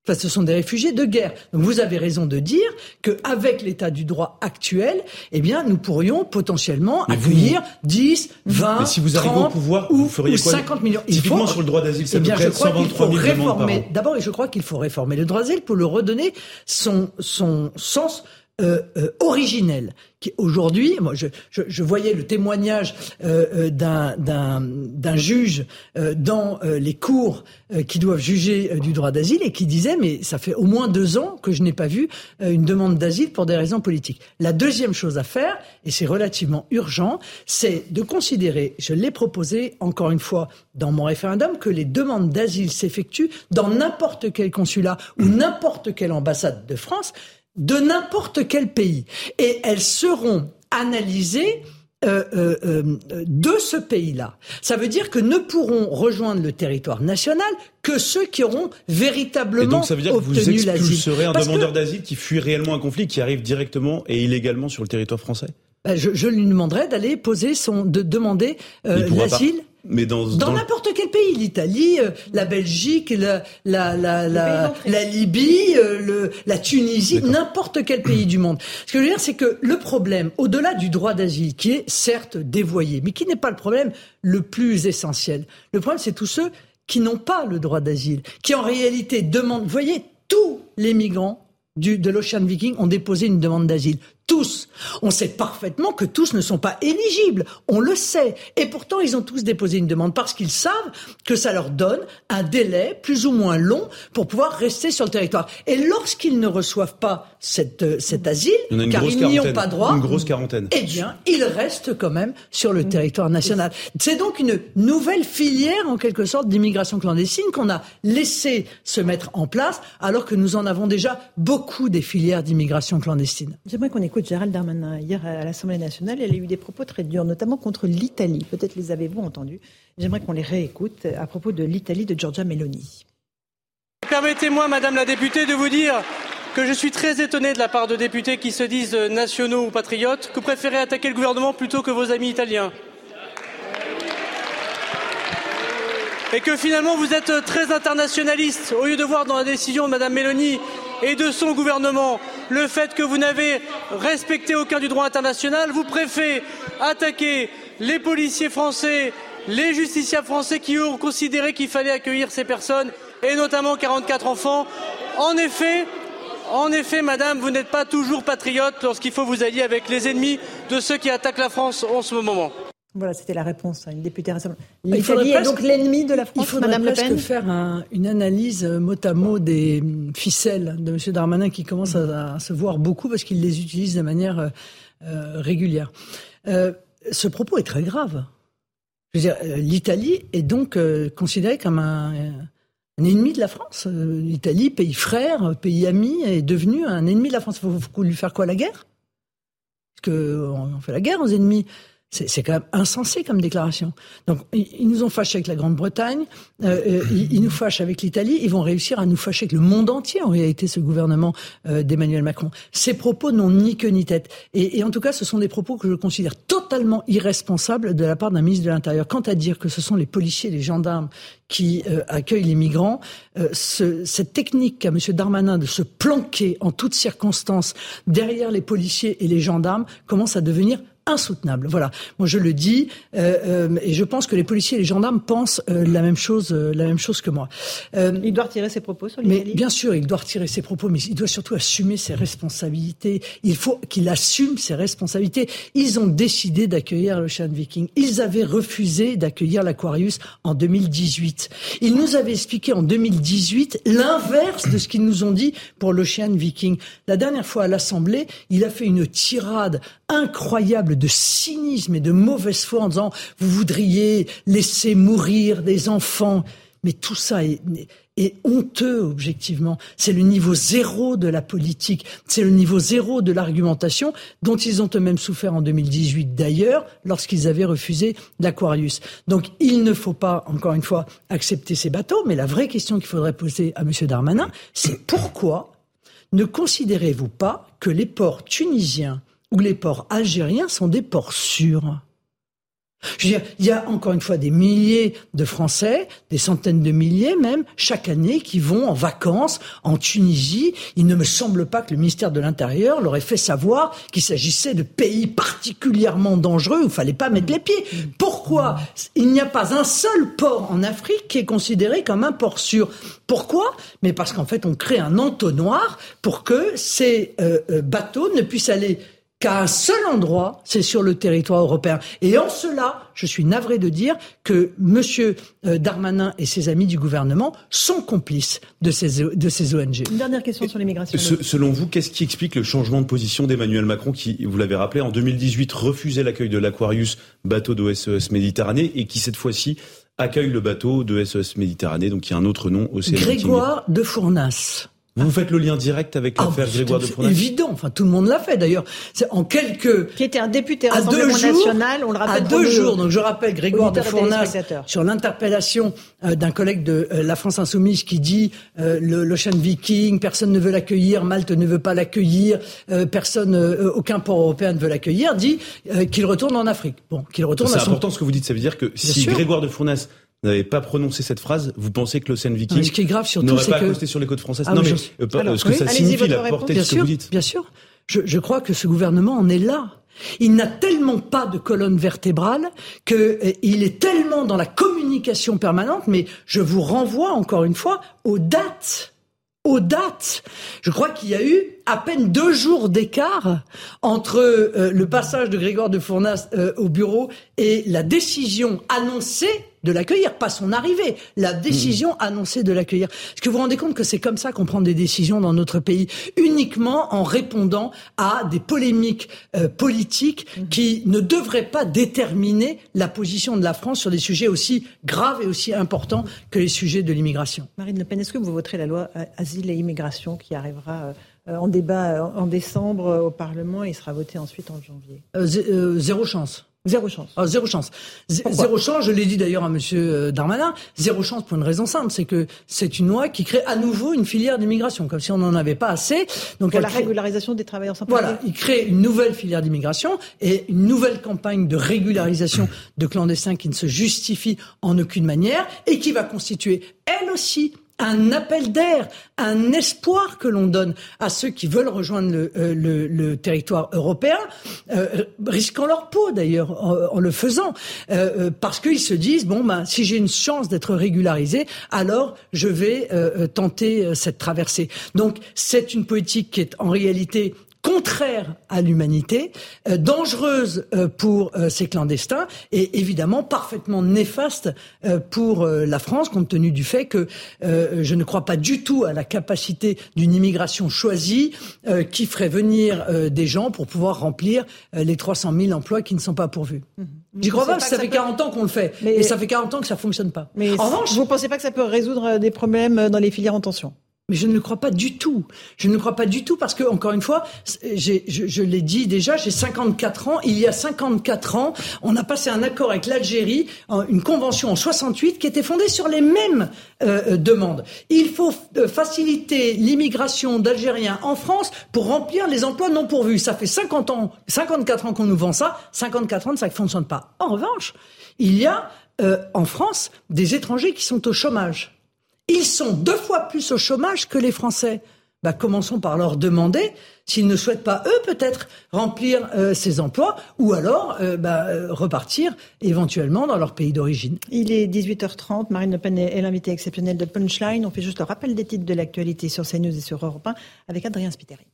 ce sont des réfugiés de guerre. Donc vous avez raison de dire qu'avec l'état du droit actuel, eh bien, nous pourrions potentiellement accueillir 10, 20, si vous 30 au pouvoir, ou, vous feriez 50 millions. Typiquement sur le droit d'asile, c'est eh bien, je crois qu'il faut réformer. D'abord, et je crois qu'il faut réformer le droit d'asile pour le redonner son, son sens euh, euh, originel. Aujourd'hui, moi, je, je, voyais le témoignage euh, euh d'un juge euh, dans euh, les cours qui doivent juger du droit d'asile et qui disait mais ça fait au moins deux ans que je n'ai pas vu une demande d'asile pour des raisons politiques. La deuxième chose à faire, et c'est relativement urgent, c'est de considérer, je l'ai proposé encore une fois dans mon référendum, que les demandes d'asile s'effectuent dans n'importe quel consulat ou n'importe quelle ambassade de France de n'importe quel pays. Et elles seront analysées euh, euh, euh, de ce pays-là. Ça veut dire que ne pourront rejoindre le territoire national que ceux qui auront véritablement et donc ça veut dire que vous expulserez un demandeur d'asile qui fuit réellement un conflit, qui arrive directement et illégalement sur le territoire français? Ben, je, je, lui demanderai d'aller poser son, de demander l'asile mais dans dans n'importe quel pays, l'Italie, euh, la Belgique, la la la la, la Libye, euh, le, la Tunisie, n'importe quel pays du monde. Ce que je veux dire, c'est que le problème, au-delà du droit d'asile, qui est certes dévoyé, mais qui n'est pas le problème le plus essentiel. Le problème, c'est tous ceux qui n'ont pas le droit d'asile, qui en réalité demandent. Vous voyez, tous les migrants du, de l'Ocean Viking ont déposé une demande d'asile. Tous. On sait parfaitement que tous ne sont pas éligibles. On le sait. Et pourtant, ils ont tous déposé une demande parce qu'ils savent que ça leur donne un délai plus ou moins long pour pouvoir rester sur le territoire. Et lorsqu'ils ne reçoivent pas cette, euh, cet asile, car ils n'y ont pas droit, une grosse quarantaine. eh bien, ils restent quand même sur le territoire national. C'est donc une nouvelle filière, en quelque sorte, d'immigration clandestine qu'on a laissé se mettre en place, alors que nous en avons déjà beaucoup des filières d'immigration clandestine. J'aimerais qu'on écoute Gérald Darmanin hier à l'Assemblée nationale. Elle a eu des propos très durs, notamment contre l'Italie. Peut-être les avez-vous entendus. J'aimerais qu'on les réécoute à propos de l'Italie de Giorgia Meloni. Permettez-moi, Madame la députée, de vous dire que je suis très étonné de la part de députés qui se disent nationaux ou patriotes, que préférez attaquer le gouvernement plutôt que vos amis italiens. Et que finalement vous êtes très internationaliste, au lieu de voir dans la décision de Madame Meloni et de son gouvernement le fait que vous n'avez respecté aucun du droit international, vous préférez attaquer les policiers français, les justiciables français qui ont considéré qu'il fallait accueillir ces personnes, et notamment 44 enfants. En effet, en effet, madame, vous n'êtes pas toujours patriote lorsqu'il faut vous allier avec les ennemis de ceux qui attaquent la France en ce moment. Voilà, c'était la réponse à une députée récemment. L'Italie est donc l'ennemi de la France, il faudrait Madame Le Pen faire un- une analyse euh, mot à mot des mm, ficelles de M. Darmanin qui commence à, à se voir beaucoup parce qu'il les utilise de manière euh, euh, régulière. Euh, ce propos est très grave. Je veux dire, l'Italie est donc euh, considérée comme un, un ennemi de la France. L'Italie, pays frère, pays ami, est devenu un ennemi de la France. Il faut, faut lui faire quoi la guerre? Parce qu'on on fait la guerre aux ennemis. C'est quand même insensé comme déclaration. Donc, ils, nous ont fâchés avec la Grande-Bretagne, euh, euh, ils, ils nous fâchent avec l'Italie, ils vont réussir à nous fâcher avec le monde entier, en réalité, ce gouvernement euh, d'Emmanuel Macron. Ces propos n'ont ni queue ni tête. Et, et en tout cas, ce sont des propos que je considère totalement irresponsables de la part d'un ministre de l'Intérieur. Quant à dire que ce sont les policiers, les gendarmes qui euh, accueillent les migrants, euh, ce- cette technique qu'a M. Darmanin de se planquer en toutes circonstances derrière les policiers et les gendarmes commence à devenir insoutenable. Voilà. Moi, je le dis, euh, euh, et je pense que les policiers et les gendarmes pensent euh, la même chose, euh, la même chose que moi. Euh, il doit retirer ses propos sur Mais bien sûr, il doit retirer ses propos, mais il doit surtout assumer ses responsabilités. Il faut qu'il assume ses responsabilités. Ils ont décidé d'accueillir l'Ocean Viking. Ils avaient refusé d'accueillir l'Aquarius en 2018. Ils nous avaient expliqué en 2018 l'inverse de ce qu'ils nous ont dit pour l'Ocean Viking. La dernière fois à l'Assemblée, il a fait une tirade incroyable de cynisme et de mauvaise foi en disant vous voudriez laisser mourir des enfants. Mais tout ça est, est honteux, objectivement. C'est le niveau zéro de la politique. C'est le niveau zéro de l'argumentation dont ils ont eux-mêmes souffert en 2018 d'ailleurs, lorsqu'ils avaient refusé l'Aquarius. Donc, il ne faut pas, encore une fois, accepter ces bateaux. Mais la vraie question qu'il faudrait poser à M. Darmanin, c'est pourquoi ne considérez-vous pas que les ports tunisiens ou les ports algériens sont des ports sûrs je il y a encore une fois des milliers de Français, des centaines de milliers même, chaque année qui vont en vacances en Tunisie. Il ne me semble pas que le ministère de l'Intérieur leur ait fait savoir qu'il s'agissait de pays particulièrement dangereux où il fallait pas mettre les pieds. Pourquoi il n'y a pas un seul port en Afrique qui est considéré comme un port sûr? Pourquoi? Mais parce qu'en fait, on crée un entonnoir pour que ces euh, euh, bateaux ne puissent aller qu'à un seul endroit, c'est sur le territoire européen. Et en cela, je suis navré de dire que Monsieur euh, Darmanin et ses amis du gouvernement sont complices de ces, de ces ONG. Une dernière question sur l'immigration. Ce- selon vous, qu'est-ce qui explique le changement de position d'Emmanuel Macron qui, vous l'avez rappelé, en 2018 refusait l'accueil de l'Aquarius, bateau de SES Méditerranée, et qui cette fois-ci accueille le bateau de SES Méditerranée, donc qui a un autre nom, Océan Viking. Grégoire de Fournas. Vous faites le lien direct avec Ah, l'affaire c'est Grégoire de Fournas évident. Enfin, tout le monde l'a fait d'ailleurs. C'est en quelques. Qui était un député à deux jours, National, on le rappelle à deux jours. Donc je rappelle Grégoire de Fournas sur l'interpellation euh, d'un collègue de euh, la France Insoumise qui dit euh, le- l'Ocean Viking, personne ne veut l'accueillir, Malte ne veut pas l'accueillir, euh, personne, euh, aucun port européen ne veut l'accueillir, dit euh, qu'il retourne en Afrique. Bon, qu'il retourne C'est son important ce que vous dites, ça veut dire que si sûr. Grégoire de Fournas n'avait pas prononcé cette phrase, vous pensez que l'Océan Viking ce qui est grave surtout, n'aurait c'est pas que- accosté sur les côtes françaises Ah Non, mais je- euh, pas- Alors, ce que oui, ça signifie la portée de Bien ce que sûr, vous dites. bien sûr. Je, je crois que ce gouvernement en est là. Il n'a tellement pas de colonne vertébrale que euh, il est tellement dans la communication permanente. Mais je vous renvoie encore une fois aux dates aux dates. Je crois qu'il y a eu à peine deux jours d'écart entre euh, le passage de Grégoire de Fournas euh, au bureau et la décision annoncée de l'accueillir, pas son arrivée, la décision mmh. annoncée de l'accueillir. Est-ce que vous vous rendez compte que c'est comme ça qu'on prend des décisions dans notre pays, uniquement en répondant à des polémiques euh, politiques mmh. qui ne devraient pas déterminer la position de la France sur des sujets aussi graves et aussi importants que les sujets de l'immigration? Marine Le Pen, est-ce que vous voterez la loi euh, asile et immigration qui arrivera euh, en débat en décembre au Parlement et sera votée ensuite en janvier? Zéro chance. Zéro chance. Ah, zéro chance. zéro chance, je l'ai dit d'ailleurs à Monsieur euh, Darmanin, zéro chance pour une raison simple, c'est que c'est une loi qui crée à nouveau une filière d'immigration, comme si on n'en avait pas assez. Donc pour la régularisation des travailleurs sans. Voilà, il crée une nouvelle filière d'immigration et une nouvelle campagne de régularisation de clandestins qui ne se justifie en aucune manière et qui va constituer elle aussi un appel d'air, un espoir que l'on donne à ceux qui veulent rejoindre le, euh, territoire européen, euh, risquant leur peau d'ailleurs en, le faisant, euh, parce qu'ils se disent bon ben si j'ai une chance d'être régularisé, alors je vais tenter cette traversée. Donc c'est une politique qui est en réalité contraire à l'humanité, euh, dangereuse euh, pour euh, ces clandestins et évidemment parfaitement néfaste pour la France compte tenu du fait que je ne crois pas du tout à la capacité d'une immigration choisie qui ferait venir des gens pour pouvoir remplir les 300 000 emplois qui ne sont pas pourvus. Mmh. J'y crois pas, ça, fait 40 ans qu'on le fait. Mais... Et ça fait 40 ans que ça fonctionne pas. Mais en revanche, vous pensez pas que ça peut résoudre des problèmes dans les filières en tension? Mais je ne le crois pas du tout. Je ne le crois pas du tout parce que, encore une fois, je, je l'ai dit déjà, j'ai 54 ans. Il y a 54 ans, on a passé un accord avec l'Algérie, une convention en 68 qui était fondée sur les mêmes euh, euh, demandes. Il faut euh, faciliter l'immigration d'Algériens en France pour remplir les emplois non pourvus. Ça fait 50 ans, 54 ans qu'on nous vend ça. 54 ans, ça ne fonctionne pas. En revanche, il y a en France des étrangers qui sont au chômage. Ils sont deux fois plus au chômage que les Français. Bah, commençons par leur demander s'ils ne souhaitent pas, eux, peut-être, remplir euh, ces emplois ou alors euh, bah, euh, repartir éventuellement dans leur pays d'origine. Il est 18h30. Marine Le Pen est l'invité exceptionnel de Punchline. On fait juste le rappel des titres de l'actualité sur CNews et sur Europe 1 avec Adrien Spiteri.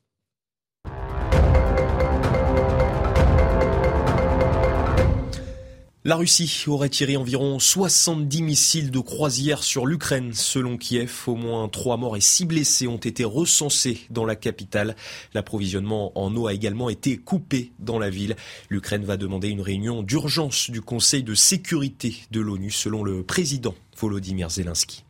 La Russie aurait tiré environ 70 missiles de croisière sur l'Ukraine, selon Kiev. Au moins trois morts et six blessés ont été recensés dans la capitale. L'approvisionnement en eau a également été coupé dans la ville. L'Ukraine va demander une réunion d'urgence du Conseil de sécurité de l'ONU, selon le président Volodymyr Zelensky.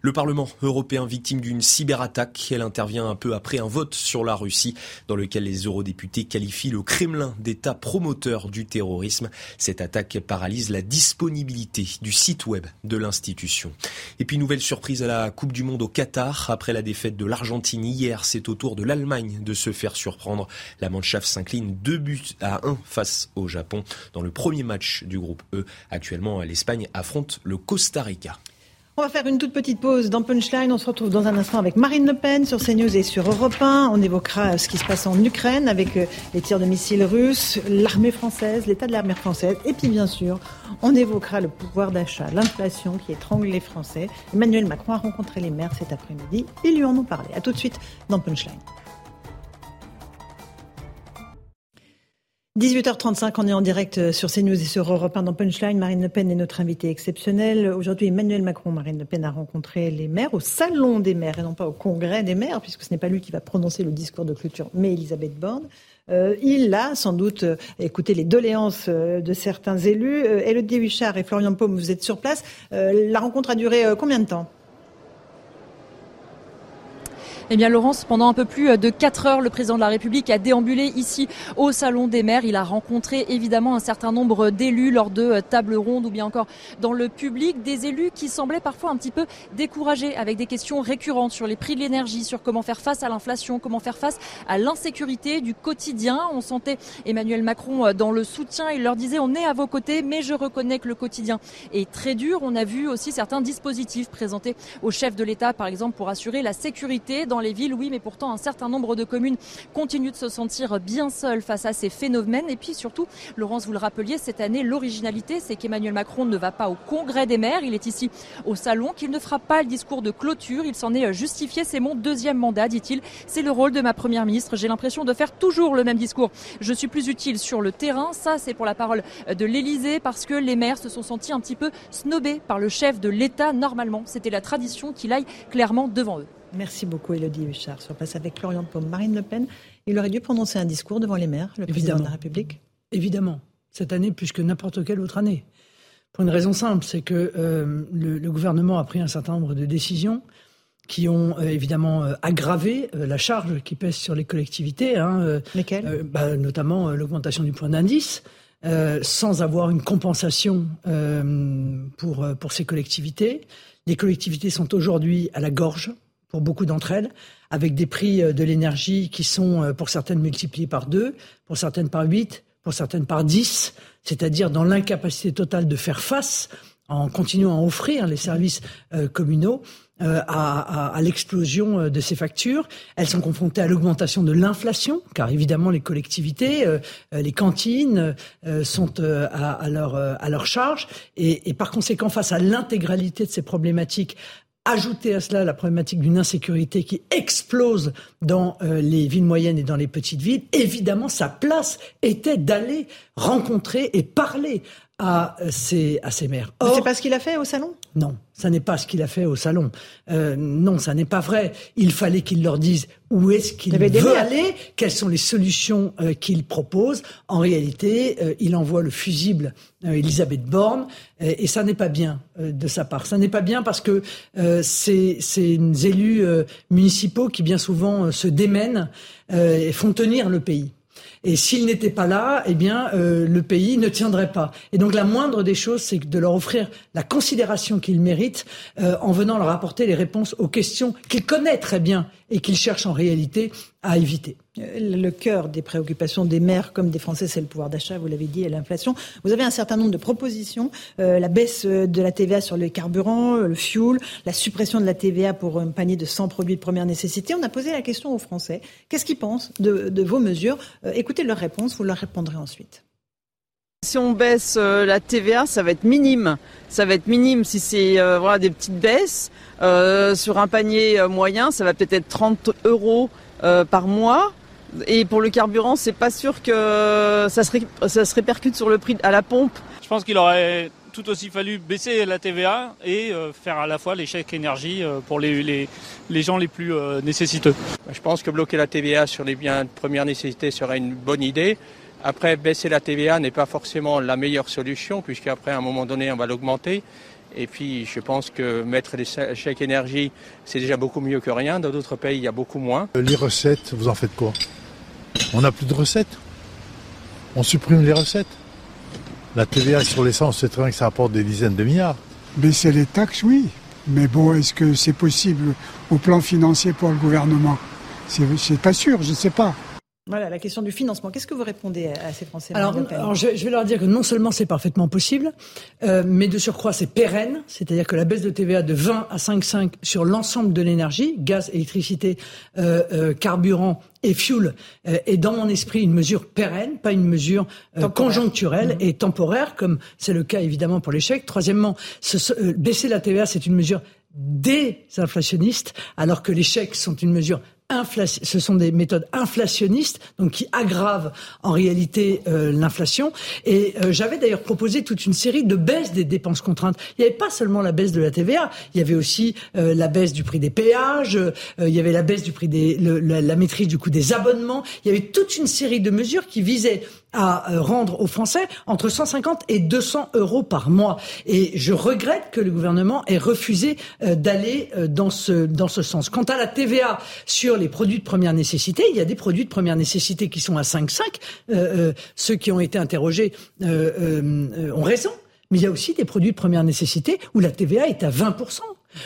Le Parlement européen victime d'une cyberattaque, elle intervient un peu après un vote sur la Russie dans lequel les eurodéputés qualifient le Kremlin d'État promoteur du terrorisme. Cette attaque paralyse la disponibilité du site web de l'institution. Et puis nouvelle surprise à la Coupe du Monde au Qatar. Après la défaite de l'Argentine hier, c'est au tour de l'Allemagne de se faire surprendre. La Mannschaft s'incline deux buts à un face au Japon dans le premier match du groupe E. Actuellement, l'Espagne affronte le Costa Rica. On va faire une toute petite pause dans Punchline. On se retrouve dans un instant avec Marine Le Pen sur CNews et sur Europe 1. On évoquera ce qui se passe en Ukraine avec euh, les tirs de missiles russes, l'armée française, l'état de l'armée française. Et puis, bien sûr, on évoquera le pouvoir d'achat, l'inflation qui étrangle les Français. Emmanuel Macron a rencontré les maires cet après-midi. Ils lui en ont parlé. À tout de suite dans Punchline. 18h35, on est en direct euh, sur CNews et sur Europe 1 dans Punchline. Marine Le Pen est notre invitée exceptionnelle. Aujourd'hui, Emmanuel Macron, Marine Le Pen a rencontré les maires au Salon des maires et non pas au Congrès des maires, puisque ce n'est pas lui qui va prononcer le discours de clôture, mais Elisabeth Borne. Euh, il a sans doute euh, écouté les doléances de certains élus. Elodie Huchard et Florian Paume, vous êtes sur place. la rencontre a duré combien de temps? Eh bien, Laurence, pendant un peu plus de 4 heures, le président de la République a déambulé ici au Salon des maires. Il a rencontré évidemment un certain nombre d'élus lors de tables rondes ou bien encore dans le public. Des élus qui semblaient parfois un petit peu découragés avec des questions récurrentes sur les prix de l'énergie, sur comment faire face à l'inflation, comment faire face à l'insécurité du quotidien. On sentait Emmanuel Macron dans le soutien. Il leur disait on est à vos côtés, mais je reconnais que le quotidien est très dur. On a vu aussi certains dispositifs présentés au chef de l'État, par exemple, pour assurer la sécurité dans les villes, oui, mais pourtant un certain nombre de communes continuent de se sentir bien seules face à ces phénomènes. Et puis surtout, Laurence, vous le rappeliez, cette année, l'originalité, c'est qu'Emmanuel Macron ne va pas au congrès des maires, il est ici au salon, qu'il ne fera pas le discours de clôture, il s'en est justifié, c'est mon deuxième mandat, dit-il, c'est le rôle de ma première ministre, j'ai l'impression de faire toujours le même discours. Je suis plus utile sur le terrain, ça c'est pour la parole de l'Elysée, parce que les maires se sont sentis un petit peu snobés par le chef de l'État. Normalement, c'était la tradition qu'il aille clairement devant eux. Merci beaucoup, Elodie Huchard. Sur place avec Florian Paume. Marine Le Pen, il aurait dû prononcer un discours devant les maires, le président de la République Évidemment. Cette année, plus que n'importe quelle autre année. Pour une raison simple, c'est que euh, le, gouvernement a pris un certain nombre de décisions qui ont euh, évidemment euh, aggravé la charge qui pèse sur les collectivités. Hein, Lesquelles bah, Notamment l'augmentation du point d'indice. sans avoir une compensation pour, pour ces collectivités. Les collectivités sont aujourd'hui à la gorge pour beaucoup d'entre elles, avec des prix de l'énergie qui sont pour certaines multipliés par deux, pour certaines par huit, pour certaines par dix, c'est-à-dire dans l'incapacité totale de faire face en continuant à offrir les services euh, communaux euh, à, à, à l'explosion euh, de ces factures. Elles sont confrontées à l'augmentation de l'inflation, car évidemment les collectivités, les cantines sont à, à, leur, à leur charge. Et, et par conséquent, face à l'intégralité de ces problématiques, Ajouter à cela la problématique d'une insécurité qui explose dans euh, les villes moyennes et dans les petites villes, évidemment, sa place était d'aller rencontrer et parler à ces, à ces maires. C'est pas ce qu'il a fait au salon? Non, ça n'est pas ce qu'il a fait au salon. Euh, non, ça n'est pas vrai. Il fallait qu'il leur dise où est-ce qu'il veut aller, quelles sont les solutions euh, qu'il propose. En réalité, euh, il envoie le fusible Elisabeth Borne, et ça n'est pas bien de sa part. Ça n'est pas bien parce que ces, ces élus municipaux qui bien souvent se démènent et font tenir le pays. Et s'ils n'étaient pas là, eh bien, euh, le pays ne tiendrait pas. Et donc, la moindre des choses, c'est de leur offrir la considération qu'ils méritent euh, en venant leur apporter les réponses aux questions qu'ils connaissent très bien et qu'ils cherchent en réalité à éviter. Euh, le cœur des préoccupations des maires comme des Français, c'est le pouvoir d'achat, vous l'avez dit, et l'inflation. Vous avez un certain nombre de propositions, euh, la baisse de la TVA sur les carburants, le fuel, la suppression de la TVA pour un panier de 100 produits de première nécessité. On a posé la question aux Français, qu'est-ce qu'ils pensent de, vos mesures? Euh, Écoutez leurs réponses, vous leur répondrez ensuite. Si on baisse la TVA, ça va être minime. Ça va être minime si c'est des petites baisses. sur un panier moyen, ça va peut-être être 30 euros par mois. Et pour le carburant, c'est pas sûr que ça se, ça se répercute sur le prix à la pompe. Je pense qu'il aurait tout aussi fallu baisser la TVA et euh, faire à la fois les chèques énergie euh, pour les, les, les, gens les plus euh, nécessiteux. Je pense que bloquer la TVA sur les biens de première nécessité serait une bonne idée. Après, baisser la TVA n'est pas forcément la meilleure solution, puisqu'après, à un moment donné, on va l'augmenter. Et puis, je pense que mettre les chèques énergie, c'est déjà beaucoup mieux que rien. Dans d'autres pays, il y a beaucoup moins. Les recettes, vous en faites quoi? On n'a plus de recettes. On supprime les recettes. La TVA sur l'essence, c'est très bien que ça apporte des dizaines de milliards. Baisser les taxes, oui. Mais bon, est-ce que c'est possible au plan financier pour le gouvernement? C'est pas sûr, je ne sais pas. Voilà, la question du financement. Qu'est-ce que vous répondez à ces Français Alors, alors je, vais leur dire que non seulement c'est parfaitement possible, euh, mais de surcroît c'est pérenne, c'est-à-dire que la baisse de TVA de 20 à 5,5 sur l'ensemble de l'énergie, gaz, électricité, euh, euh, carburant et fuel, est dans mon esprit une mesure pérenne, pas une mesure conjoncturelle mmh. et temporaire, comme c'est le cas évidemment pour chèques. Troisièmement, ce, baisser la TVA, c'est une mesure désinflationniste, alors que les chèques sont une mesure ce sont des méthodes inflationnistes, donc qui aggravent en réalité euh, l'inflation. Et euh, j'avais d'ailleurs proposé toute une série de baisses des dépenses contraintes. Il n'y avait pas seulement la baisse de la TVA, il y avait aussi euh, la baisse du prix des péages, il y avait la baisse du prix des, la, la maîtrise du coût des abonnements. Il y avait toute une série de mesures qui visaient à rendre aux Français entre 150 et 200 euros par mois. Et je regrette que le gouvernement ait refusé d'aller dans ce, dans ce sens. Quant à la TVA sur les produits de première nécessité. Il y a des produits de première nécessité qui sont à 5,5. Euh, euh, ceux qui ont été interrogés euh, ont raison. Mais il y a aussi des produits de première nécessité où la TVA est à 20%.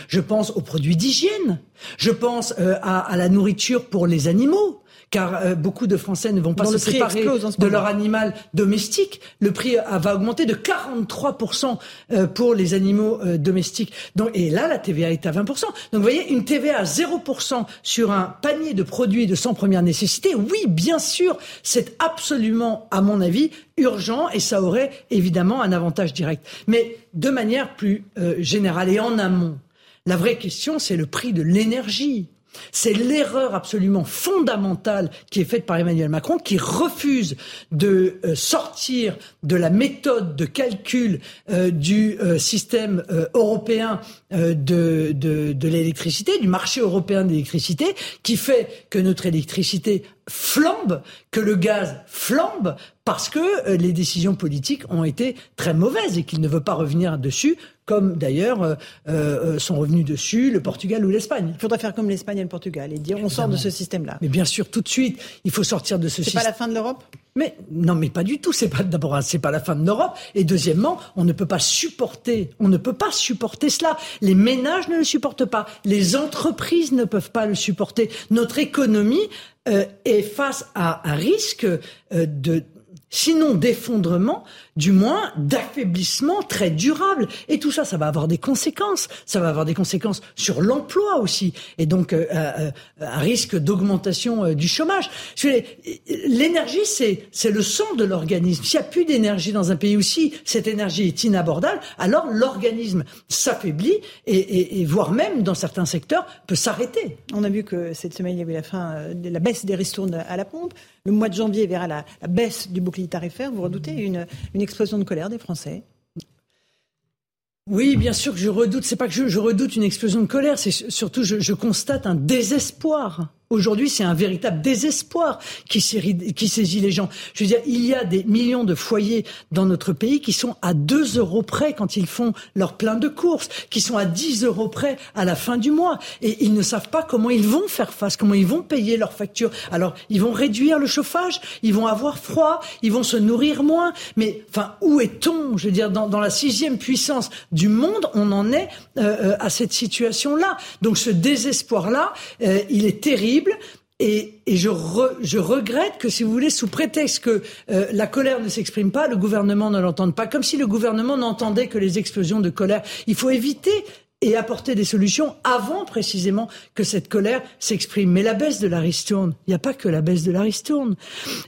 Je pense aux produits d'hygiène. Je pense à, à, la nourriture pour les animaux car euh, beaucoup de Français ne vont pas se séparer de leur animal domestique. Le prix va augmenter de 43% euh, pour les animaux euh, domestiques. Donc, et là, la TVA est à 20%. Donc, vous voyez, une TVA à 0% sur un panier de produits de sans première nécessité, oui, bien sûr, c'est absolument, à mon avis, urgent et ça aurait évidemment un avantage direct. Mais de manière plus générale et en amont, la vraie question, c'est le prix de l'énergie. C'est l'erreur absolument fondamentale qui est faite par Emmanuel Macron, qui refuse de euh, sortir de la méthode de calcul euh, du euh, système européen de, de l'électricité, du marché européen d'électricité, qui fait que notre électricité flambe, que le gaz flambe, parce que les décisions politiques ont été très mauvaises et qu'il ne veut pas revenir dessus comme d'ailleurs euh, euh, sont revenus dessus le Portugal ou l'Espagne. Il faudrait faire comme l'Espagne et le Portugal et dire on sort de ce système-là. Mais bien sûr, tout de suite, il faut sortir de ce système. C'est pas la fin de l'Europe? Mais non, mais pas du tout. C'est pas d'abord, c'est pas la fin de l'Europe. Et deuxièmement, on ne peut pas supporter, on ne peut pas supporter cela. Les ménages ne le supportent pas, les entreprises ne peuvent pas le supporter. Notre économie euh, est face à un risque de sinon d'effondrement, du moins d'affaiblissement très durable. Et tout ça, ça va avoir des conséquences. Ça va avoir des conséquences sur l'emploi aussi, et donc euh, euh, un risque d'augmentation euh, du chômage. L'énergie, c'est c'est le sang de l'organisme. S'il n'y a plus d'énergie dans un pays aussi, cette énergie est inabordable, alors l'organisme s'affaiblit et, et, voire même dans certains secteurs peut s'arrêter. On a vu que cette semaine il y avait la fin de la baisse des ristournes à la pompe. Le mois de janvier verra la, baisse du bouclier tarifaire. Vous redoutez une, explosion de colère des Français oui, bien sûr que je redoute. C'est pas que je, redoute une explosion de colère, c'est surtout je constate un désespoir Aujourd'hui, c'est un véritable désespoir qui, saisit les gens. Je veux dire, il y a des millions de foyers dans notre pays qui sont à 2 euros près quand ils font leur plein de courses, qui sont à 10 euros près à la fin du mois. Et ils ne savent pas comment ils vont faire face, comment ils vont payer leurs factures. Alors, ils vont réduire le chauffage, ils vont avoir froid, ils vont se nourrir moins. Mais, enfin, où est-on Je veux dire, dans, dans, la sixième puissance du monde, on en est euh, euh à cette situation-là. Donc, ce désespoir-là, euh, il est terrible et, je, regrette que, si vous voulez, sous prétexte que euh, la colère ne s'exprime pas, le gouvernement ne l'entende pas, comme si le gouvernement n'entendait que les explosions de colère. Il faut éviter et apporter des solutions avant précisément que cette colère s'exprime. Mais la baisse de la ristourne, il n'y a pas que la baisse de la ristourne.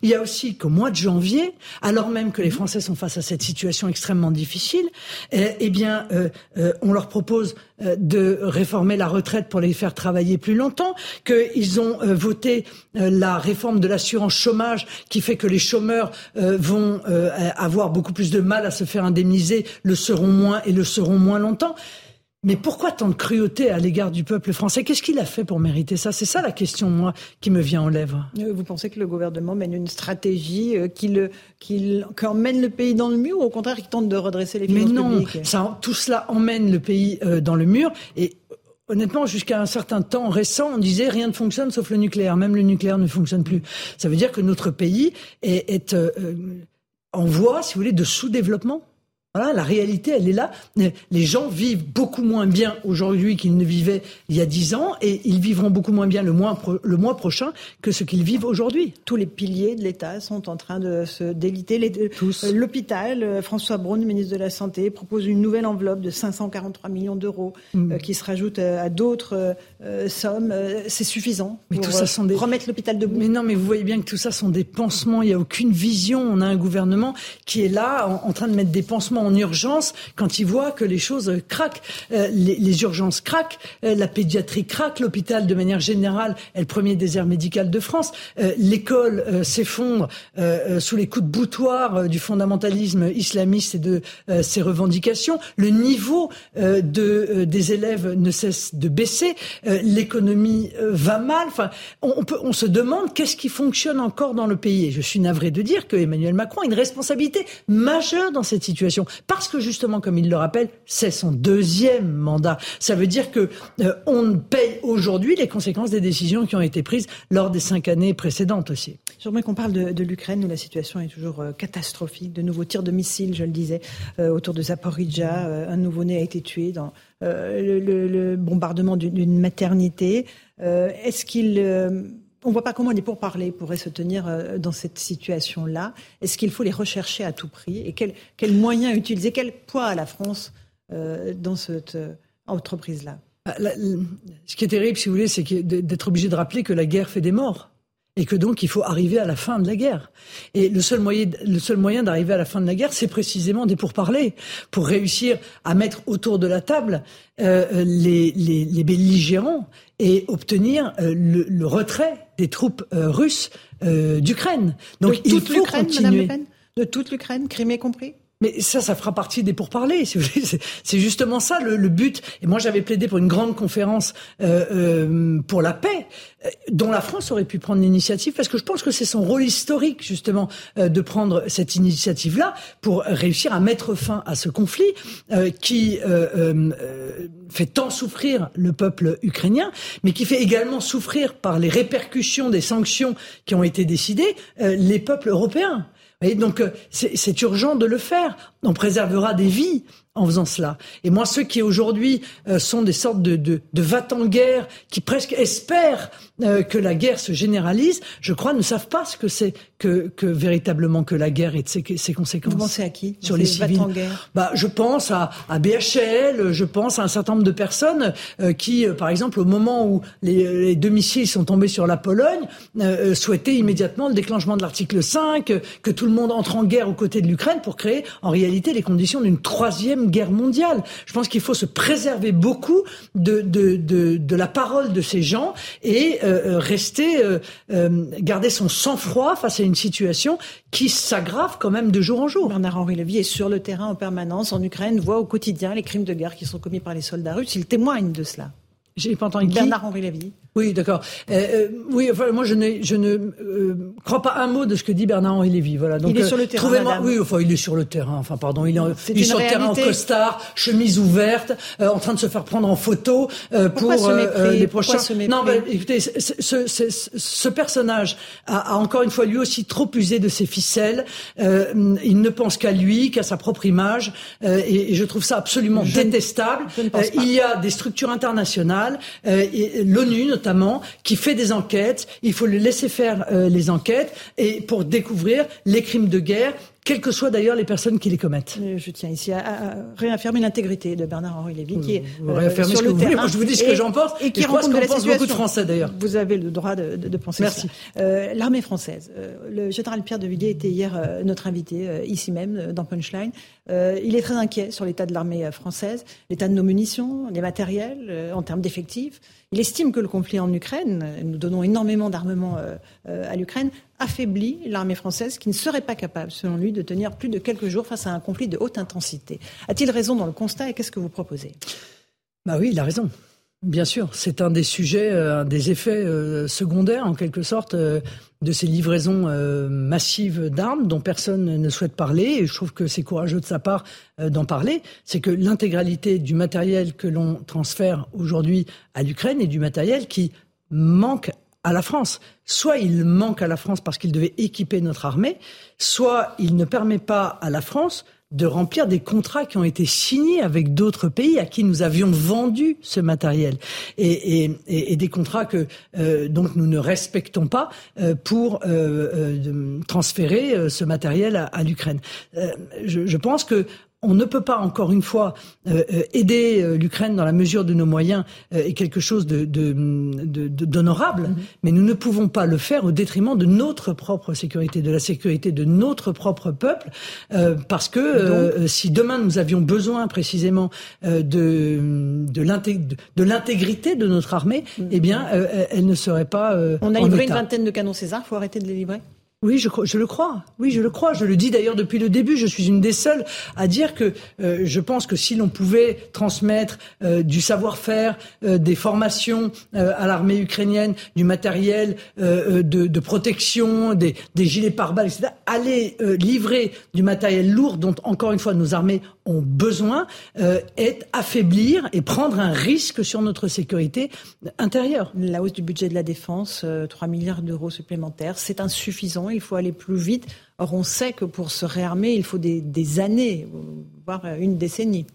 Il y a aussi qu'au mois de janvier, alors même que les Français sont face à cette situation extrêmement difficile, eh, eh bien, euh, euh, on leur propose euh, de réformer la retraite pour les faire travailler plus longtemps, qu'ils ont voté la réforme de l'assurance chômage qui fait que les chômeurs vont avoir beaucoup plus de mal à se faire indemniser, le seront moins et le seront moins longtemps. Mais pourquoi tant de cruauté à l'égard du peuple français? Qu'est-ce qu'il a fait pour mériter ça? C'est ça la question, moi, qui me vient en lèvres. Euh, vous pensez que le gouvernement mène une stratégie euh, qui, le, qui, emmène le pays dans le mur ou au contraire qui tente de redresser les finances Mais non, ça, tout cela emmène le pays euh, dans le mur et Honnêtement, jusqu'à un certain temps récent, on disait rien ne fonctionne sauf le nucléaire. Même le nucléaire ne fonctionne plus. Ça veut dire que notre pays est, est en voie, si vous voulez, de sous-développement la réalité, elle est là. Les gens vivent beaucoup moins bien aujourd'hui qu'ils ne vivaient il y a dix ans et ils vivront beaucoup moins bien le mois, le mois prochain que ce qu'ils vivent aujourd'hui. Tous les piliers de l'État sont en train de se déliter. Tous. Euh, l'hôpital, euh, François Braun, ministre de la Santé, propose une nouvelle enveloppe de 543 millions d'euros mm. euh, qui se rajoute à d'autres sommes. C'est suffisant mais tout ça sont des... remettre l'hôpital debout. Mais non, mais vous voyez bien que tout ça sont des pansements. Il n'y a aucune vision. On a un gouvernement qui est là en train de mettre des pansements en urgence quand ils voient que les choses craquent. Euh, les, urgences craquent, euh, la pédiatrie craque, l'hôpital de manière générale est le premier désert médical de France. Euh, l'école s'effondre sous les coups de boutoir du fondamentalisme islamiste et de ses revendications. Le niveau de, des élèves ne cesse de baisser. L'économie va mal. Enfin, on, peut, on se demande qu'est-ce qui fonctionne encore dans le pays. Et je suis navré de dire que Emmanuel Macron a une responsabilité majeure dans cette situation parce que justement, comme il le rappelle, c'est son deuxième mandat. Ça veut dire que euh, on paye aujourd'hui les conséquences des décisions qui ont été prises lors des cinq années précédentes aussi. J'aimerais qu'on parle de, l'Ukraine où la situation est toujours euh, catastrophique. De nouveaux tirs de missiles, je le disais, euh, autour de Zaporizhia. un nouveau-né a été tué dans le, bombardement d'une maternité. Est-ce qu'il on ne voit pas comment les pourparlers pourraient se tenir dans cette situation-là. Est-ce qu'il faut les rechercher à tout prix Et quels quel moyens utiliser Quel poids a la France dans cette entreprise-là? Bah, Ce qui est terrible, si vous voulez, c'est d'être obligé de rappeler que la guerre fait des morts et que donc il faut arriver à la fin de la guerre. Et le seul moyen, le seul moyen d'arriver à la fin de la guerre, c'est précisément des pourparlers, pour réussir à mettre autour de la table euh, les, les, les, belligérants et obtenir euh, le, le, retrait des troupes euh, russes d'Ukraine. Donc de il faut continuer. Madame le de toute l'Ukraine, Crimée compris? Mais ça, ça fera partie des pourparlers. C'est justement ça le, but. Et moi, j'avais plaidé pour une grande conférence euh, euh, pour la paix, euh, dont la France aurait pu prendre l'initiative, parce que je pense que c'est son rôle historique, justement, de prendre cette initiative-là pour réussir à mettre fin à ce conflit qui fait tant souffrir le peuple ukrainien, mais qui fait également souffrir par les répercussions des sanctions qui ont été décidées les peuples européens. Et donc euh, c'est urgent de le faire. On préservera des vies en faisant cela. Et moi, ceux qui aujourd'hui euh, sont des sortes de, de, de va-t-en-guerre, qui presque espèrent euh, que la guerre se généralise, je crois, ne savent pas ce que c'est que, que véritablement que la guerre et ses, ses conséquences. Vous pensez à qui Sur les civils bah, Je pense à, à BHL, je pense à un certain nombre de personnes euh, qui, par exemple, au moment où les, les, deux missiles sont tombés sur la Pologne, souhaitaient immédiatement le déclenchement de l'article 5, que tout le monde entre en guerre aux côtés de l'Ukraine pour créer en réalité les conditions d'une troisième guerre mondiale. Je pense qu'il faut se préserver beaucoup de, de, de, de, la parole de ces gens et euh, euh rester, euh, euh, garder son sang-froid face à une situation qui s'aggrave quand même de jour en jour. Bernard-Henri Lévy est sur le terrain en permanence en Ukraine, voit au quotidien les crimes de guerre qui sont commis par les soldats russes. Il témoigne de cela. J'ai pas entendu Bernard-Henri Lévy. Oui, d'accord. Euh, euh, oui, enfin, moi je, je ne euh, crois pas un mot de ce que dit Bernard-Henri Lévy. Voilà. Donc, il est sur le terrain. Madame. Oui, enfin, il est sur le terrain. Enfin, pardon, il est, il est sur le terrain en costard, chemise ouverte, en train de se faire prendre en photo pour les prochains. non, ben, écoutez, ce, ce, ce personnage a, a, encore une fois lui aussi trop usé de ses ficelles. il ne pense qu'à lui, qu'à sa propre image, et, et, je trouve ça absolument je détestable. il y a des structures internationales, l'ONU notamment qui fait des enquêtes. Il faut le laisser faire euh, les enquêtes et pour découvrir les crimes de guerre quelles que soient d'ailleurs les personnes qui les commettent. Euh, je tiens ici à, réaffirmer l'intégrité de Bernard-Henri Lévy, qui est euh, sur le terrain. Moi, je vous dis ce que j'en pense, et qui et je pense qu'on pense beaucoup de Français d'ailleurs. Vous avez le droit de, de, de penser Merci. ça. Euh, L'armée française. Euh, le général Pierre de Villiers était hier notre invité, ici même, dans Punchline. il est très inquiet sur l'état de l'armée française, l'état de nos munitions, des matériels, en termes d'effectifs. Il estime que le conflit en Ukraine, nous donnons énormément d'armement à l'Ukraine, affaiblit l'armée française qui ne serait pas capable, selon lui, de tenir plus de quelques jours face à un conflit de haute intensité. A-t-il raison dans le constat et qu'est-ce que vous proposez? Bah oui, il a raison. Bien sûr, c'est un des sujets, euh, un des effets euh, secondaires, en quelque sorte, euh, de ces livraisons massives d'armes dont personne ne souhaite parler. Et je trouve que c'est courageux de sa part d'en parler. C'est que l'intégralité du matériel que l'on transfère aujourd'hui à l'Ukraine est du matériel qui manque à la France. Soit il manque à la France parce qu'il devait équiper notre armée, soit il ne permet pas à la France de remplir des contrats qui ont été signés avec d'autres pays à qui nous avions vendu ce matériel et, des contrats que euh, donc nous ne respectons pas euh, pour euh, transférer ce matériel à, l'Ukraine. Je, pense que on ne peut pas, encore une fois, euh, euh, aider euh, l'Ukraine dans la mesure de nos moyens et quelque chose de, d'honorable, mm-hmm. mais nous ne pouvons pas le faire au détriment de notre propre sécurité, de la sécurité de notre propre peuple, parce que si demain nous avions besoin précisément de, de l'intégrité de notre armée, mm-hmm. eh bien, elle ne serait pas. On a livré une vingtaine de canons César, faut arrêter de les livrer oui, je, je, le crois. Oui, je le crois. Je le dis d'ailleurs depuis le début. Je suis une des seules à dire que euh, je pense que si l'on pouvait transmettre euh, du savoir-faire, euh, des formations à l'armée ukrainienne, du matériel de, protection, des, des, gilets pare-balles, etc., aller livrer du matériel lourd dont encore une fois nos armées ont besoin, est affaiblir et prendre un risque sur notre sécurité intérieure. La hausse du budget de la défense, 3 milliards d'euros supplémentaires, c'est insuffisant il faut aller plus vite. Or, on sait que pour se réarmer, il faut des, années, voire une décennie.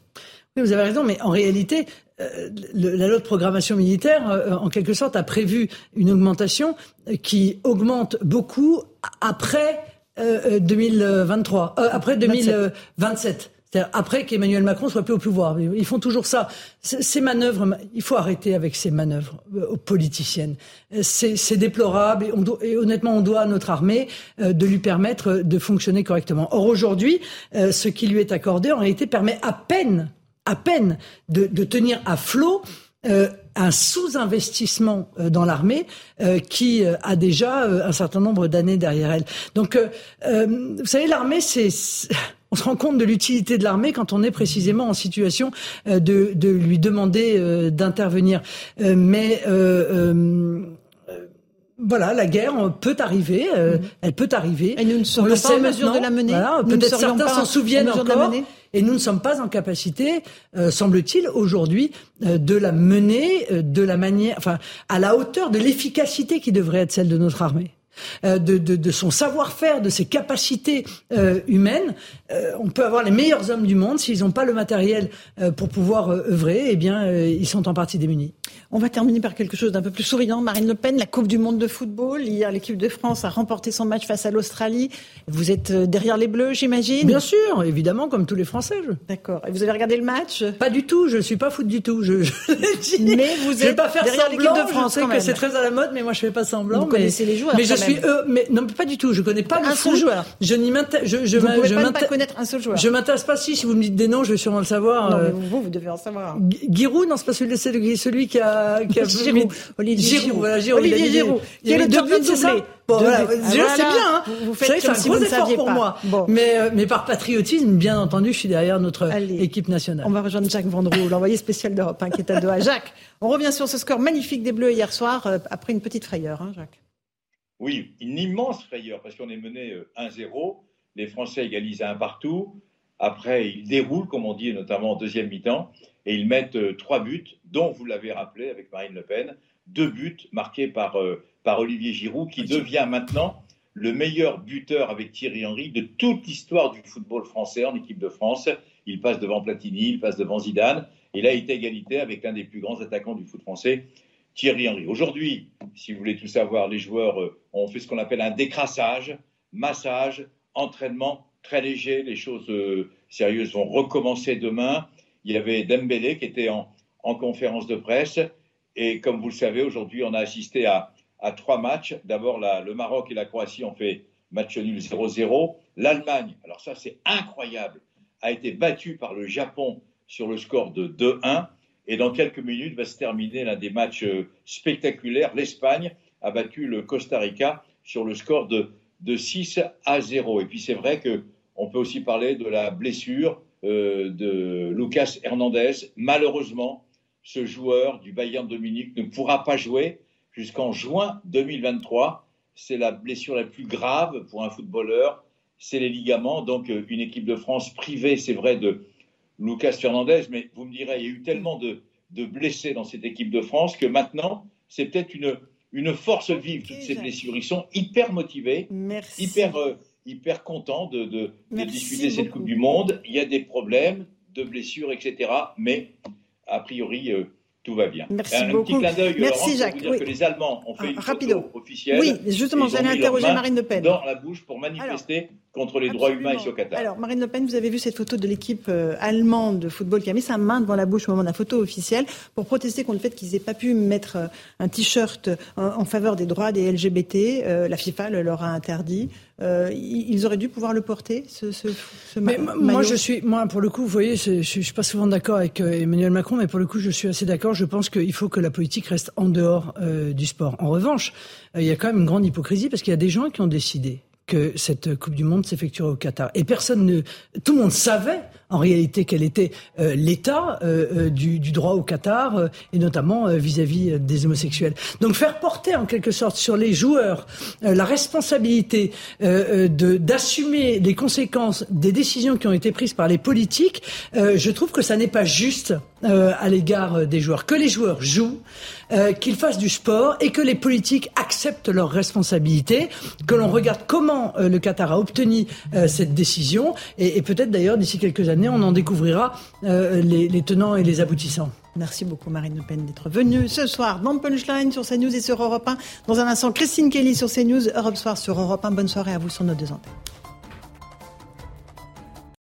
Oui, vous avez raison, mais en réalité, la loi de programmation militaire, en quelque sorte, a prévu une augmentation qui augmente beaucoup après 2023, après 2027 après qu'Emmanuel Macron soit plus au pouvoir. Ils font toujours ça. Ces manœuvres, il faut arrêter avec ces manœuvres euh, politiciennes. C'est déplorable et, honnêtement, on doit à notre armée euh, de lui permettre de fonctionner correctement. Or aujourd'hui, euh, ce qui lui est accordé en réalité permet à peine, à peine de, tenir à flot un sous-investissement dans l'armée qui a déjà un certain nombre d'années derrière elle. Donc, vous savez, l'armée, c'est on se rend compte de l'utilité de l'armée quand on est précisément en situation euh, de, de lui demander euh, d'intervenir. Euh, mais voilà, la guerre peut arriver, mhm. elle peut arriver. Et nous ne sommes pas en mesure de la mener. Peut-être certains s'en souviennent encore. Et nous ne sommes pas en capacité, semble-t-il, aujourd'hui, de la mener de la manière, enfin, à la hauteur de l'efficacité qui devrait être celle de notre armée. Euh, de, de, de, son savoir-faire, de ses capacités euh, humaines. Euh, on peut avoir les meilleurs hommes du monde s'ils n'ont pas le matériel pour pouvoir œuvrer, eh bien, ils sont en partie démunis. On va terminer par quelque chose d'un peu plus souriant. Marine Le Pen, la Coupe du Monde de football. Hier, l'équipe de France a remporté son match face à l'Australie. Vous êtes derrière les Bleus, j'imagine? Bien sûr, évidemment, comme tous les Français. D'accord. Et vous avez regardé le match? Pas du tout. Je ne suis pas foot du tout. Je, Mais vous êtes vais pas faire derrière l'équipe de France. Je sais que c'est très à la mode, mais moi je fais pas semblant. Vous mais, connaissez les joueurs. Mais je suis mais non, pas du tout. Je connais pas un le seul joueur. Je n'y m'intéresse. Je, je, vous ne pouvez pas, connaître un seul joueur. Je m'intéresse pas. Si, si vous me dites des noms, je vais sûrement le savoir. Non, mais vous, vous devez en savoir. Giroud, non, c'est pas celui, celui qui a, qui a Giroud. Olivier Giroud. Voilà, Giroud. Olivier Giroud. Il y a c'est ça. Bon, voilà, c'est bien. Hein. Vous, faites c'est un gros effort pour moi. Mais, euh, mais par patriotisme, bien entendu, je suis derrière notre équipe nationale. On va rejoindre Jacques Vendroux, l'envoyé spécial d'Europe 1 qui est à Doha. Jacques, on revient sur ce score magnifique des Bleus hier soir, euh, après une petite frayeur, hein, Jacques. Oui, une immense frayeur parce qu'on est mené 1-0. Euh, les Français égalisent un partout. Après, ils déroulent, comme on dit, notamment en deuxième mi-temps, et ils mettent euh, trois buts, dont vous l'avez rappelé avec Marine Le Pen, deux buts marqués par, euh, par Olivier Giroud, qui devient maintenant le meilleur buteur avec Thierry Henry de toute l'histoire du football français en équipe de France. Il passe devant Platini, il passe devant Zidane. Il a été égalité avec l'un des plus grands attaquants du foot français, Thierry Henry. Aujourd'hui, si vous voulez tout savoir, les joueurs euh, ont fait ce qu'on appelle un décrassage, massage, entraînement très léger. Les choses euh, sérieuses vont recommencer demain. Il y avait Dembélé qui était en, conférence de presse. Et comme vous le savez, aujourd'hui, on a assisté à, trois matchs. D'abord, le Maroc et la Croatie ont fait match nul 0-0. L'Allemagne, alors ça c'est incroyable, a été battue par le Japon sur le score de 2-1. Et dans quelques minutes va se terminer l'un des matchs euh, spectaculaires. L'Espagne a battu le Costa Rica sur le score de, de 6 à 0. Et puis c'est vrai qu'on peut aussi parler de la blessure euh, de Lucas Hernandez. Malheureusement, ce joueur du Bayern de Munich ne pourra pas jouer jusqu'en juin 2023. C'est la blessure la plus grave pour un footballeur. C'est les ligaments. Donc euh, une équipe de France privée, c'est vrai, de Lucas Fernandez, mais vous me direz, il y a eu tellement de, blessés dans cette équipe de France que maintenant, c'est peut-être une, une force vive, toutes ces blessures. Ils sont hyper motivés, hyper, euh, hyper contents de, de, discuter cette Coupe du Monde. Il y a des problèmes de blessures, etc. Mais, a priori, euh, tout va bien. Merci un, beaucoup. petit clin d'œil, Merci Jacques. Pour dire que les Allemands ont fait ah, une photo officielle. Oui, justement, j'allais interroger Marine Le Pen. Dans la bouche pour manifester contre les droits humains ici au Qatar. Alors, Marine Le Pen, vous avez vu cette photo de l'équipe euh, allemande de football qui a mis sa main devant la bouche au moment de la photo officielle pour protester contre le fait qu'ils n'aient pas pu mettre euh, un t-shirt en, faveur des droits des LGBT. Euh, la FIFA le leur a interdit. ils auraient dû pouvoir le porter, ce, ce, ce mais Moi, je suis, moi, pour le coup, vous voyez, je, ne suis pas souvent d'accord avec Emmanuel Macron, mais pour le coup, je suis assez d'accord. Je pense qu'il faut que la politique reste en dehors du sport. En revanche, il y a quand même une grande hypocrisie parce qu'il y a des gens qui ont décidé cette Coupe du Monde s'effectuerait au Qatar. Et personne ne, tout le monde savait en réalité quel était euh, l'état euh, euh, du, droit au Qatar et notamment vis-à-vis des homosexuels. Donc faire porter en quelque sorte sur les joueurs la responsabilité d'assumer les conséquences des décisions qui ont été prises par les politiques, je trouve que ça n'est pas juste à l'égard des joueurs. Que les joueurs jouent, qu'ils fassent du sport et que les politiques acceptent leurs responsabilités, que l'on regarde comment le Qatar a obtenu cette décision et, peut-être d'ailleurs d'ici quelques années on en découvrira euh, les, tenants et les aboutissants. Merci beaucoup Marine Le Pen d'être venue ce soir dans Punchline sur CNews et sur Europe 1. Dans un instant, Christine Kelly sur CNews, Europe Soir sur Europe 1. Bonne soirée à vous sur nos deux antennes.